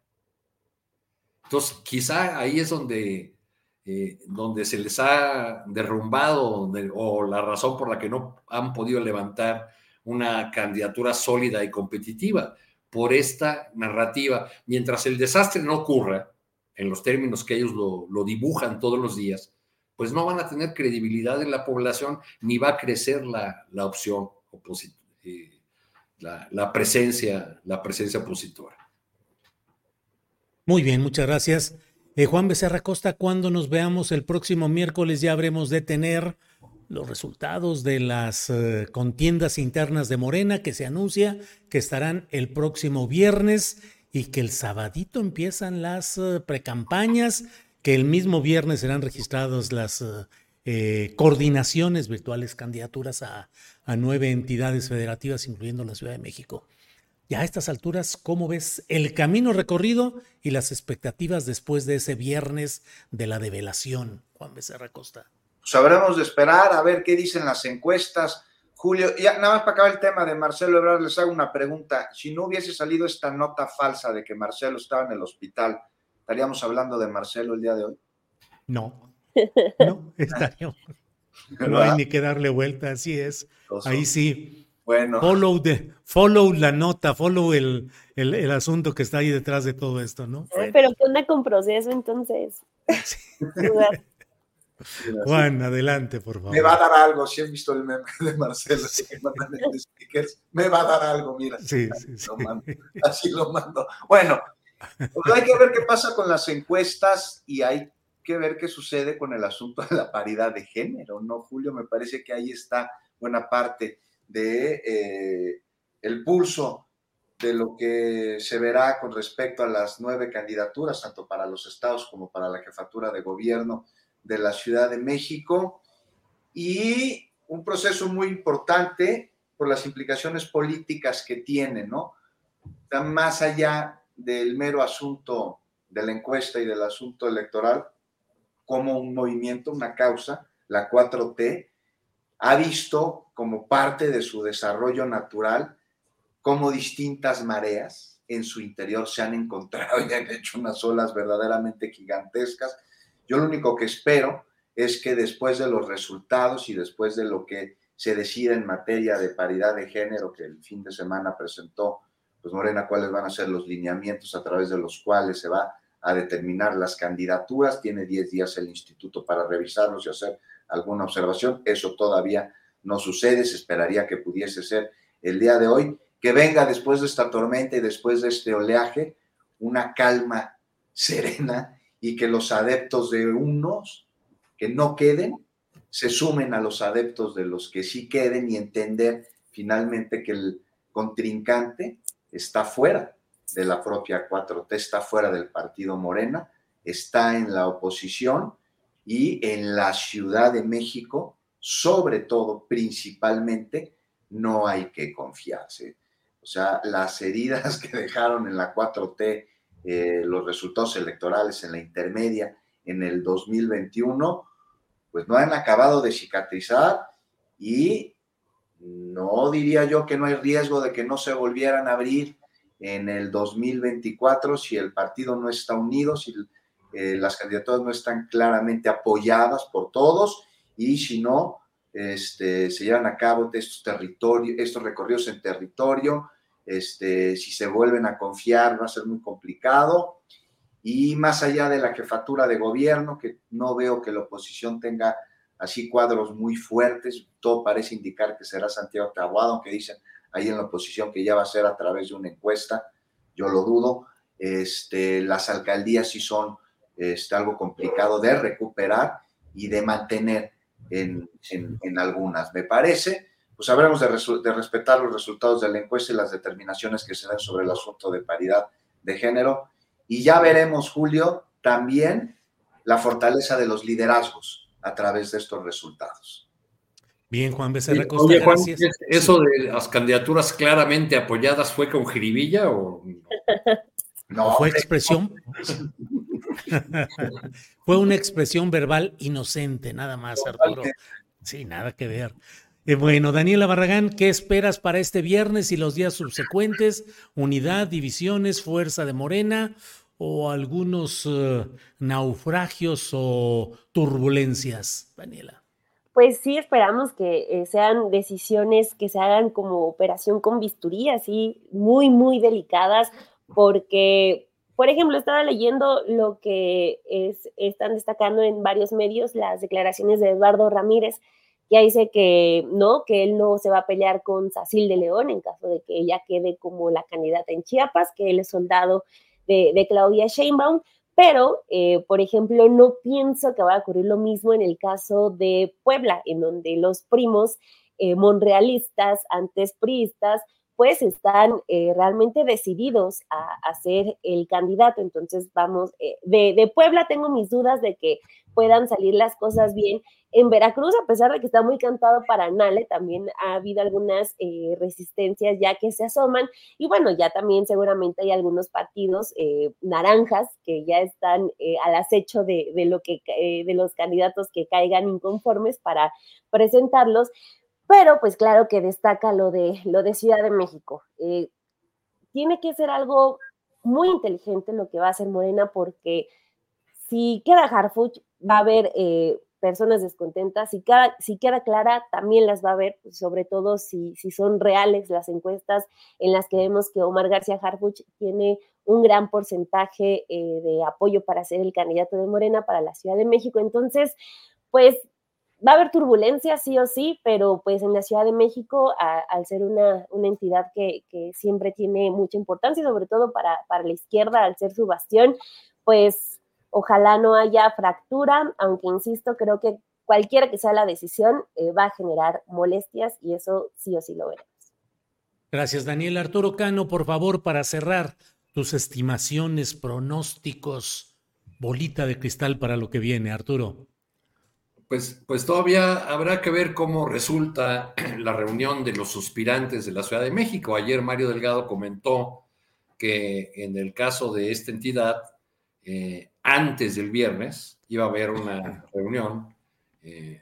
P: Entonces, quizá ahí es donde, eh, donde se les ha derrumbado o la razón por la que no han podido levantar una candidatura sólida y competitiva por esta narrativa. Mientras el desastre no ocurra, en los términos que ellos lo, lo dibujan todos los días, pues no van a tener credibilidad en la población ni va a crecer la, la opción opositora la, presencia, la presencia opositora.
A: Muy bien, muchas gracias. Eh, Juan Becerra Costa, cuando nos veamos el próximo miércoles ya habremos de tener los resultados de las eh, contiendas internas de Morena que se anuncia que estarán el próximo viernes y que el sabadito empiezan las eh, precampañas, que el mismo viernes serán registradas las eh, coordinaciones virtuales, candidaturas a, nueve entidades federativas, incluyendo la Ciudad de México. Ya a estas alturas, ¿cómo ves el camino recorrido y las expectativas después de ese viernes de la develación, Juan Becerra Costa?
Q: Pues habremos de esperar a ver qué dicen las encuestas. Julio, ya nada más para acabar el tema de Marcelo Ebrard, les hago una pregunta. Si no hubiese salido esta nota falsa de que Marcelo estaba en el hospital, ¿estaríamos hablando de Marcelo el día de hoy?
A: No, no, estaríamos. No hay ni que darle vuelta, así es. Ahí sí.
Q: Bueno.
A: Follow, the, follow la nota, follow el, el, asunto que está ahí detrás de todo esto, ¿no?
R: Pero ¿qué onda con proceso entonces?
A: Juan, adelante, por favor.
Q: Me va a dar algo, si han visto el meme de Marcelo, me va a dar algo, mira.
A: Sí, sí, sí.
Q: así lo mando. Bueno, pues hay que ver qué pasa con las encuestas y hay que ver qué sucede con el asunto de la paridad de género, ¿no, Julio? Me parece que ahí está buena parte de eh, el pulso de lo que se verá con respecto a las nueve candidaturas, tanto para los estados como para la jefatura de gobierno de la Ciudad de México, y un proceso muy importante por las implicaciones políticas que tiene, ¿no? Está más allá del mero asunto de la encuesta y del asunto electoral, como un movimiento, una causa, la 4T, ha visto como parte de su desarrollo natural cómo distintas mareas en su interior se han encontrado y han hecho unas olas verdaderamente gigantescas. Yo lo único que espero es que después de los resultados y después de lo que se decida en materia de paridad de género que el fin de semana presentó, pues Morena, cuáles van a ser los lineamientos a través de los cuales se va a determinar las candidaturas. Tiene 10 días el instituto para revisarlos y hacer alguna observación. Eso todavía no sucede, se esperaría que pudiese ser el día de hoy. Que venga después de esta tormenta y después de este oleaje una calma serena y que los adeptos de unos que no queden se sumen a los adeptos de los que sí queden y entender finalmente que el contrincante está fuera de la propia 4T, está fuera del partido Morena, está en la oposición y en la Ciudad de México, sobre todo, principalmente, no hay que confiarse. O sea, las heridas que dejaron en la 4T, eh, los resultados electorales en la intermedia en el 2021, pues no han acabado de cicatrizar y no diría yo que no hay riesgo de que no se volvieran a abrir en el 2024 si el partido no está unido, si eh, las candidaturas no están claramente apoyadas por todos y si no, este, se llevan a cabo estos, territorios, estos recorridos en territorio, este, si se vuelven a confiar va a ser muy complicado. Y más allá de la jefatura de gobierno, que no veo que la oposición tenga así cuadros muy fuertes, todo parece indicar que será Santiago Tabuado, aunque dicen ahí en la oposición que ya va a ser a través de una encuesta, yo lo dudo. Este, las alcaldías sí son este, algo complicado de recuperar y de mantener en, algunas. Me parece, pues habremos de, de, respetar los resultados de la encuesta y las determinaciones que se den sobre el asunto de paridad de género. Y ya veremos, Julio, también la fortaleza de los liderazgos a través de estos resultados.
A: Bien, Juan Becerra Costa,
P: Oye, Juan, ¿eso de las candidaturas claramente apoyadas fue con jiribilla o
A: no? fue expresión? Fue una expresión verbal inocente, nada más, Arturo. Sí, nada que ver. Eh, bueno, Daniela Barragán, ¿qué esperas para este viernes y los días subsecuentes? ¿Unidad, divisiones, fuerza de Morena o algunos eh, naufragios o turbulencias, Daniela?
R: Pues sí, esperamos que eh, sean decisiones que se hagan como operación con bisturí, así muy, muy delicadas, porque por ejemplo, estaba leyendo lo que es, están destacando en varios medios las declaraciones de Eduardo Ramírez, que dice que no, que él no se va a pelear con Sacil de León en caso de que ella quede como la candidata en Chiapas, que él es soldado de, Claudia Sheinbaum, pero, eh, por ejemplo, no pienso que va a ocurrir lo mismo en el caso de Puebla, en donde los primos eh, monrealistas, antes priistas, pues están eh, realmente decididos a, ser el candidato. Entonces, vamos, eh, de, de, Puebla tengo mis dudas de que puedan salir las cosas bien. En Veracruz, a pesar de que está muy cantado para Nale, también ha habido algunas eh, resistencias ya que se asoman. Y bueno, ya también seguramente hay algunos partidos naranjas que ya están al acecho de, de lo que, de los candidatos que caigan inconformes para presentarlos. Pero pues claro que destaca lo de, lo de Ciudad de México. Eh, tiene que ser algo muy inteligente lo que va a hacer Morena porque si queda Harfuch va a haber eh, personas descontentas, si, queda, si queda clara también las va a haber, pues, sobre todo si, si son reales las encuestas en las que vemos que Omar García Harfuch tiene un gran porcentaje eh, de apoyo para ser el candidato de Morena para la Ciudad de México. Entonces, pues va a haber turbulencia, sí o sí, pero pues en la Ciudad de México, al ser una, entidad que, siempre tiene mucha importancia, sobre todo para, la izquierda, al ser su bastión, pues ojalá no haya fractura, aunque insisto, creo que cualquiera que sea la decisión eh, va a generar molestias y eso sí o sí lo veremos.
A: Gracias, Daniel. Arturo Cano, por favor, para cerrar tus estimaciones, pronósticos, bolita de cristal para lo que viene, Arturo
P: pues, pues todavía habrá que ver cómo resulta la reunión de los suspirantes de la Ciudad de México. Ayer Mario Delgado comentó que en el caso de esta entidad, eh, antes del viernes iba a haber una reunión. Eh,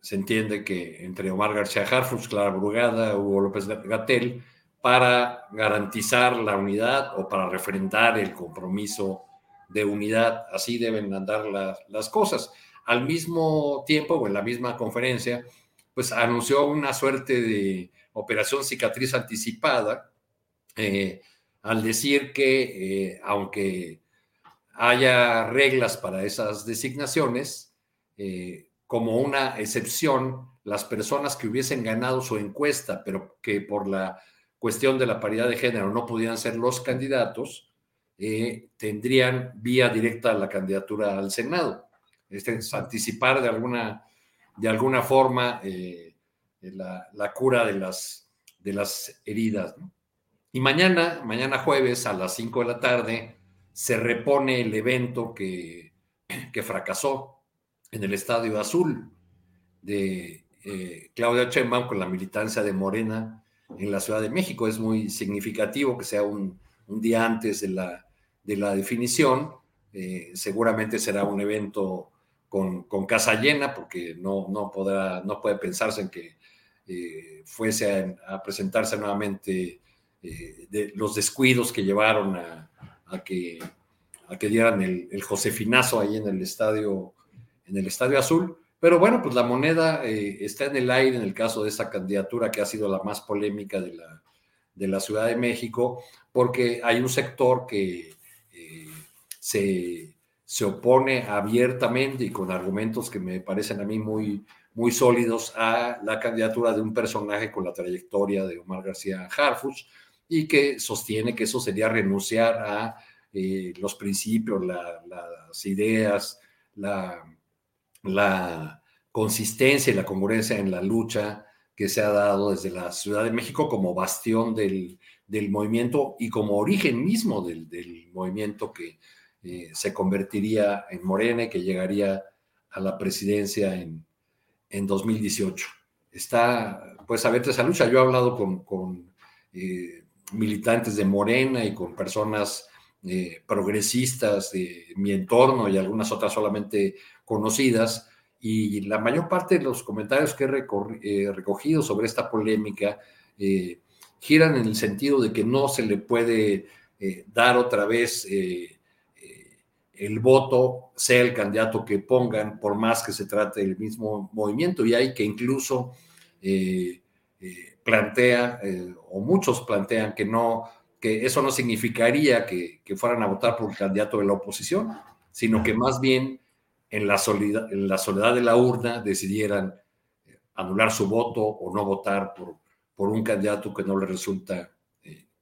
P: se entiende que entre Omar García Harfus, Clara Brugada, Hugo López Gatel, para garantizar la unidad o para refrendar el compromiso de unidad. Así deben andar las cosas. Al mismo tiempo, o en la misma conferencia, pues anunció una suerte de operación cicatriz anticipada, eh, al decir que eh, aunque haya reglas para esas designaciones, eh, como una excepción, las personas que hubiesen ganado su encuesta, pero que por la cuestión de la paridad de género no pudieran ser los candidatos, eh, tendrían vía directa a la candidatura al Senado. Este es anticipar de alguna, de alguna forma eh, la, cura de las, de las heridas. Y mañana, mañana jueves a las 5 de la tarde, se repone el evento que, que fracasó en el Estadio Azul de eh, Claudia Sheinbaum con la militancia de Morena en la Ciudad de México. Es muy significativo que sea un, un día antes de la de la definición. Eh, seguramente será un evento con, casa llena, porque no, no, podrá, no puede pensarse en que eh, fuese a, presentarse nuevamente eh, los descuidos que llevaron a, que, a que dieran el, Josefinazo ahí en el estadio, en el estadio azul. Pero bueno, pues la moneda está en el aire en el caso de esa candidatura que ha sido la más polémica de la, de la Ciudad de México, porque hay un sector que se, opone abiertamente y con argumentos que me parecen a mí muy, muy sólidos a la candidatura de un personaje con la trayectoria de Omar García Harfuch y que sostiene que eso sería renunciar a eh, los principios, las ideas, la, la consistencia y la congruencia en la lucha que se ha dado desde la Ciudad de México como bastión del, movimiento y como origen mismo del, del movimiento que, eh, se convertiría en Morena y que llegaría a la presidencia en, en 2018. Está, pues, abierta esa lucha. Yo he hablado con, eh, militantes de Morena y con personas eh, progresistas de mi entorno y algunas otras solamente conocidas. Y la mayor parte de los comentarios que he recogido sobre esta polémica giran en el sentido de que no se le puede dar otra vez el voto sea el candidato que pongan, por más que se trate del mismo movimiento. Y hay que incluso eh, eh, plantea, eh, o muchos plantean que no, que eso no significaría que, fueran a votar por el candidato de la oposición, sino que más bien en la, soledad, en la soledad de la urna decidieran anular su voto o no votar por, por un candidato que no le resulta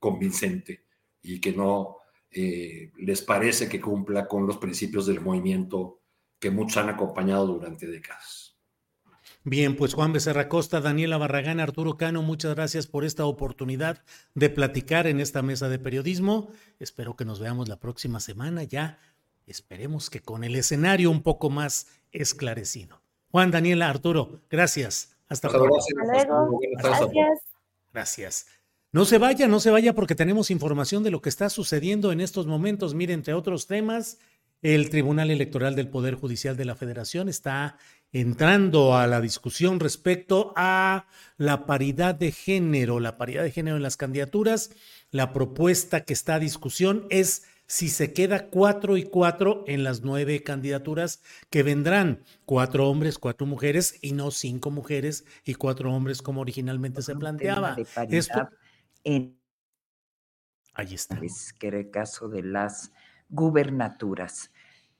P: convincente y que no eh, les parece que cumpla con los principios del movimiento que muchos han acompañado durante décadas.
A: Bien, pues Juan Becerra Costa, Daniela Barragán, Arturo Cano, muchas gracias por esta oportunidad de platicar en esta mesa de periodismo. Espero que nos veamos la próxima semana ya. Esperemos que con el escenario un poco más esclarecido. Juan, Daniela, Arturo, gracias. Hasta
R: luego. Gracias.
A: Gracias. No se vaya, no se vaya porque tenemos información de lo que está sucediendo en estos momentos. Mire, entre otros temas, el Tribunal Electoral del Poder Judicial de la Federación está entrando a la discusión respecto a la paridad de género, la paridad de género en las candidaturas. La propuesta que está a discusión es si se queda cuatro y cuatro en las nueve candidaturas que vendrán, cuatro hombres, cuatro mujeres y no cinco mujeres y cuatro hombres como originalmente se planteaba. Esto...
T: En...
A: Ahí está.
T: que era el caso de las gubernaturas.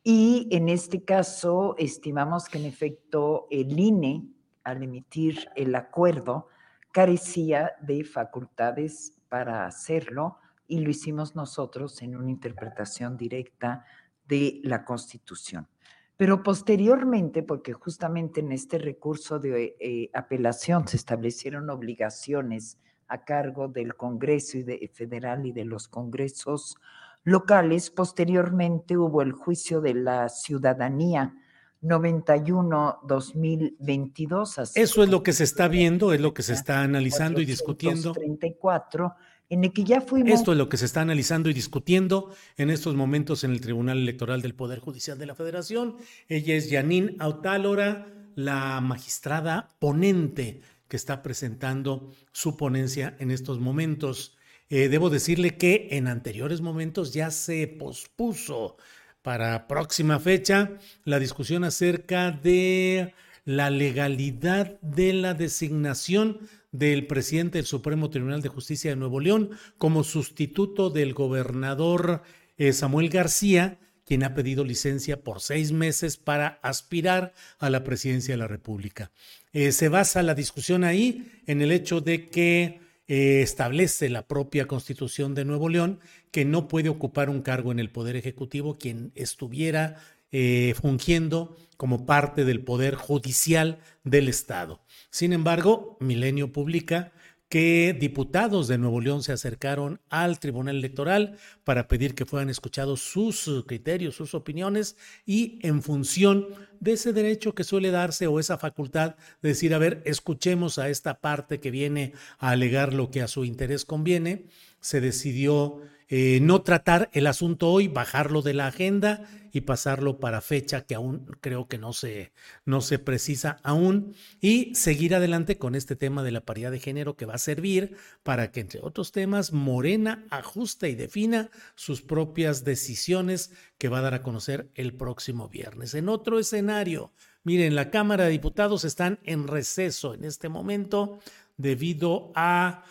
T: Y en este caso, estimamos que en efecto el INE, al emitir el acuerdo, carecía de facultades para hacerlo y lo hicimos nosotros en una interpretación directa de la Constitución. Pero posteriormente, porque justamente en este recurso de eh, apelación se establecieron obligaciones a cargo del Congreso y de, federal y de los congresos locales. Posteriormente hubo el juicio de la ciudadanía 91-2022.
A: Eso es lo que se está viendo, es lo que se está analizando y discutiendo.
T: 34, en el que ya fuimos.
A: Esto es lo que se está analizando y discutiendo en estos momentos en el Tribunal Electoral del Poder Judicial de la Federación. Ella es Janine Autálora, la magistrada ponente que está presentando su ponencia en estos momentos. Eh, debo decirle que en anteriores momentos ya se pospuso para próxima fecha la discusión acerca de la legalidad de la designación del presidente del Supremo Tribunal de Justicia de Nuevo León como sustituto del gobernador eh, Samuel García, quien ha pedido licencia por seis meses para aspirar a la presidencia de la República. Eh, se basa la discusión ahí en el hecho de que eh, establece la propia Constitución de Nuevo León que no puede ocupar un cargo en el Poder Ejecutivo quien estuviera eh, fungiendo como parte del Poder Judicial del Estado. Sin embargo, Milenio publica que diputados de Nuevo León se acercaron al Tribunal Electoral para pedir que fueran escuchados sus criterios, sus opiniones y en función de ese derecho que suele darse o esa facultad de decir, a ver, escuchemos a esta parte que viene a alegar lo que a su interés conviene, se decidió eh, no tratar el asunto hoy, bajarlo de la agenda y pasarlo para fecha que aún creo que no se, no se precisa aún y seguir adelante con este tema de la paridad de género que va a servir para que, entre otros temas, Morena ajuste y defina sus propias decisiones que va a dar a conocer el próximo viernes. En otro escenario, miren, la Cámara de Diputados están en receso en este momento debido a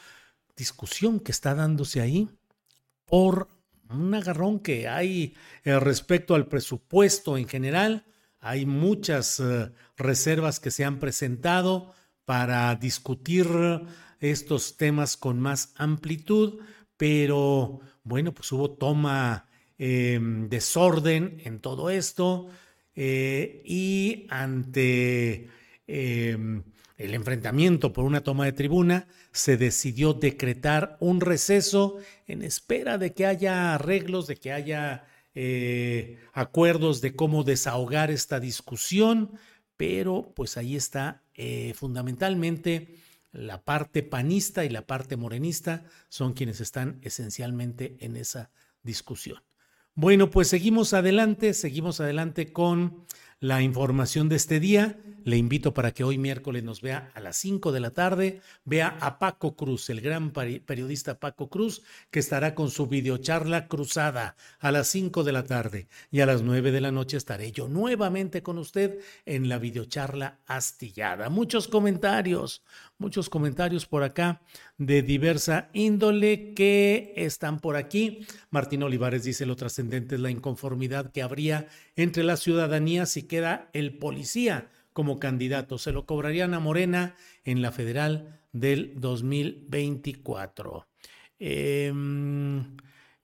A: discusión que está dándose ahí por un agarrón que hay eh, respecto al presupuesto en general. Hay muchas eh, reservas que se han presentado para discutir estos temas con más amplitud, pero bueno, pues hubo toma em, desorden en todo esto eh, y ante em, el enfrentamiento por una toma de tribuna, se decidió decretar un receso en espera de que haya arreglos, de que haya eh, acuerdos de cómo desahogar esta discusión, pero pues ahí está eh, fundamentalmente la parte panista y la parte morenista son quienes están esencialmente en esa discusión. Bueno, pues seguimos adelante, seguimos adelante con la información de este día. Le invito para que hoy miércoles nos vea a las 5 de la tarde, vea a Paco Cruz, el gran periodista Paco Cruz, que estará con su videocharla cruzada a las 5 de la tarde. Y a las 9 de la noche estaré yo nuevamente con usted en la videocharla astillada. Muchos comentarios, muchos comentarios por acá de diversa índole que están por aquí. Martín Olivares dice lo trascendente es la inconformidad que habría entre la ciudadanía si queda el policía como candidato. Se lo cobrarían a Morena en la federal del 2024. Em,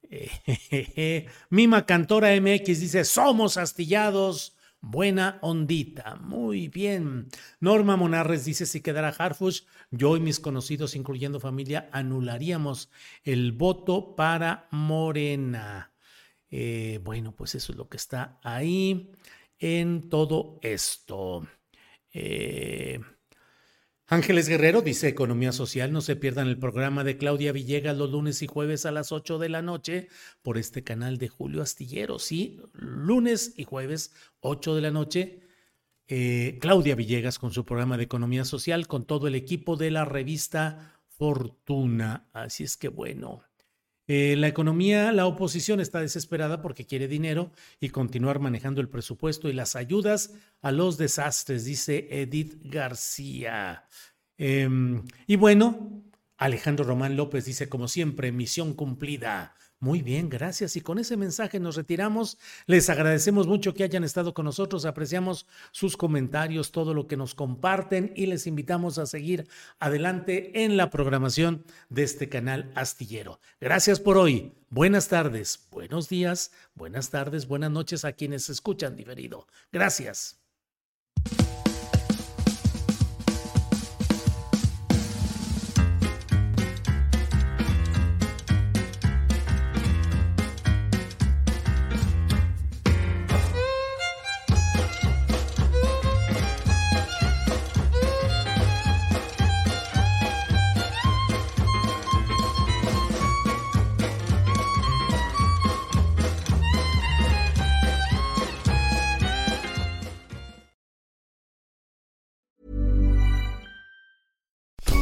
A: Mima Cantora MX dice, somos astillados Buena ondita. Muy bien. Norma Monarres dice, si quedara Harfush, yo y mis conocidos, incluyendo familia, anularíamos el voto para Morena. Eh, bueno, pues eso es lo que está ahí en todo esto. Eh, Ángeles Guerrero dice Economía Social, no se pierdan el programa de Claudia Villegas los lunes y jueves a las 8 de la noche por este canal de Julio Astillero. Sí, lunes y jueves 8 de la noche. Eh, Claudia Villegas con su programa de Economía Social con todo el equipo de la revista Fortuna. Así es que bueno. Eh, la economía, la oposición está desesperada porque quiere dinero y continuar manejando el presupuesto y las ayudas a los desastres, dice Edith García. Em, y bueno, Alejandro Román López dice, como siempre, misión cumplida. Muy bien, gracias. Y con ese mensaje nos retiramos. Les agradecemos mucho que hayan estado con nosotros. Apreciamos sus comentarios, todo lo que nos comparten y les invitamos a seguir adelante en la programación de este canal astillero. Gracias por hoy. Buenas tardes, buenos días, buenas tardes, buenas noches a quienes escuchan diferido. Gracias.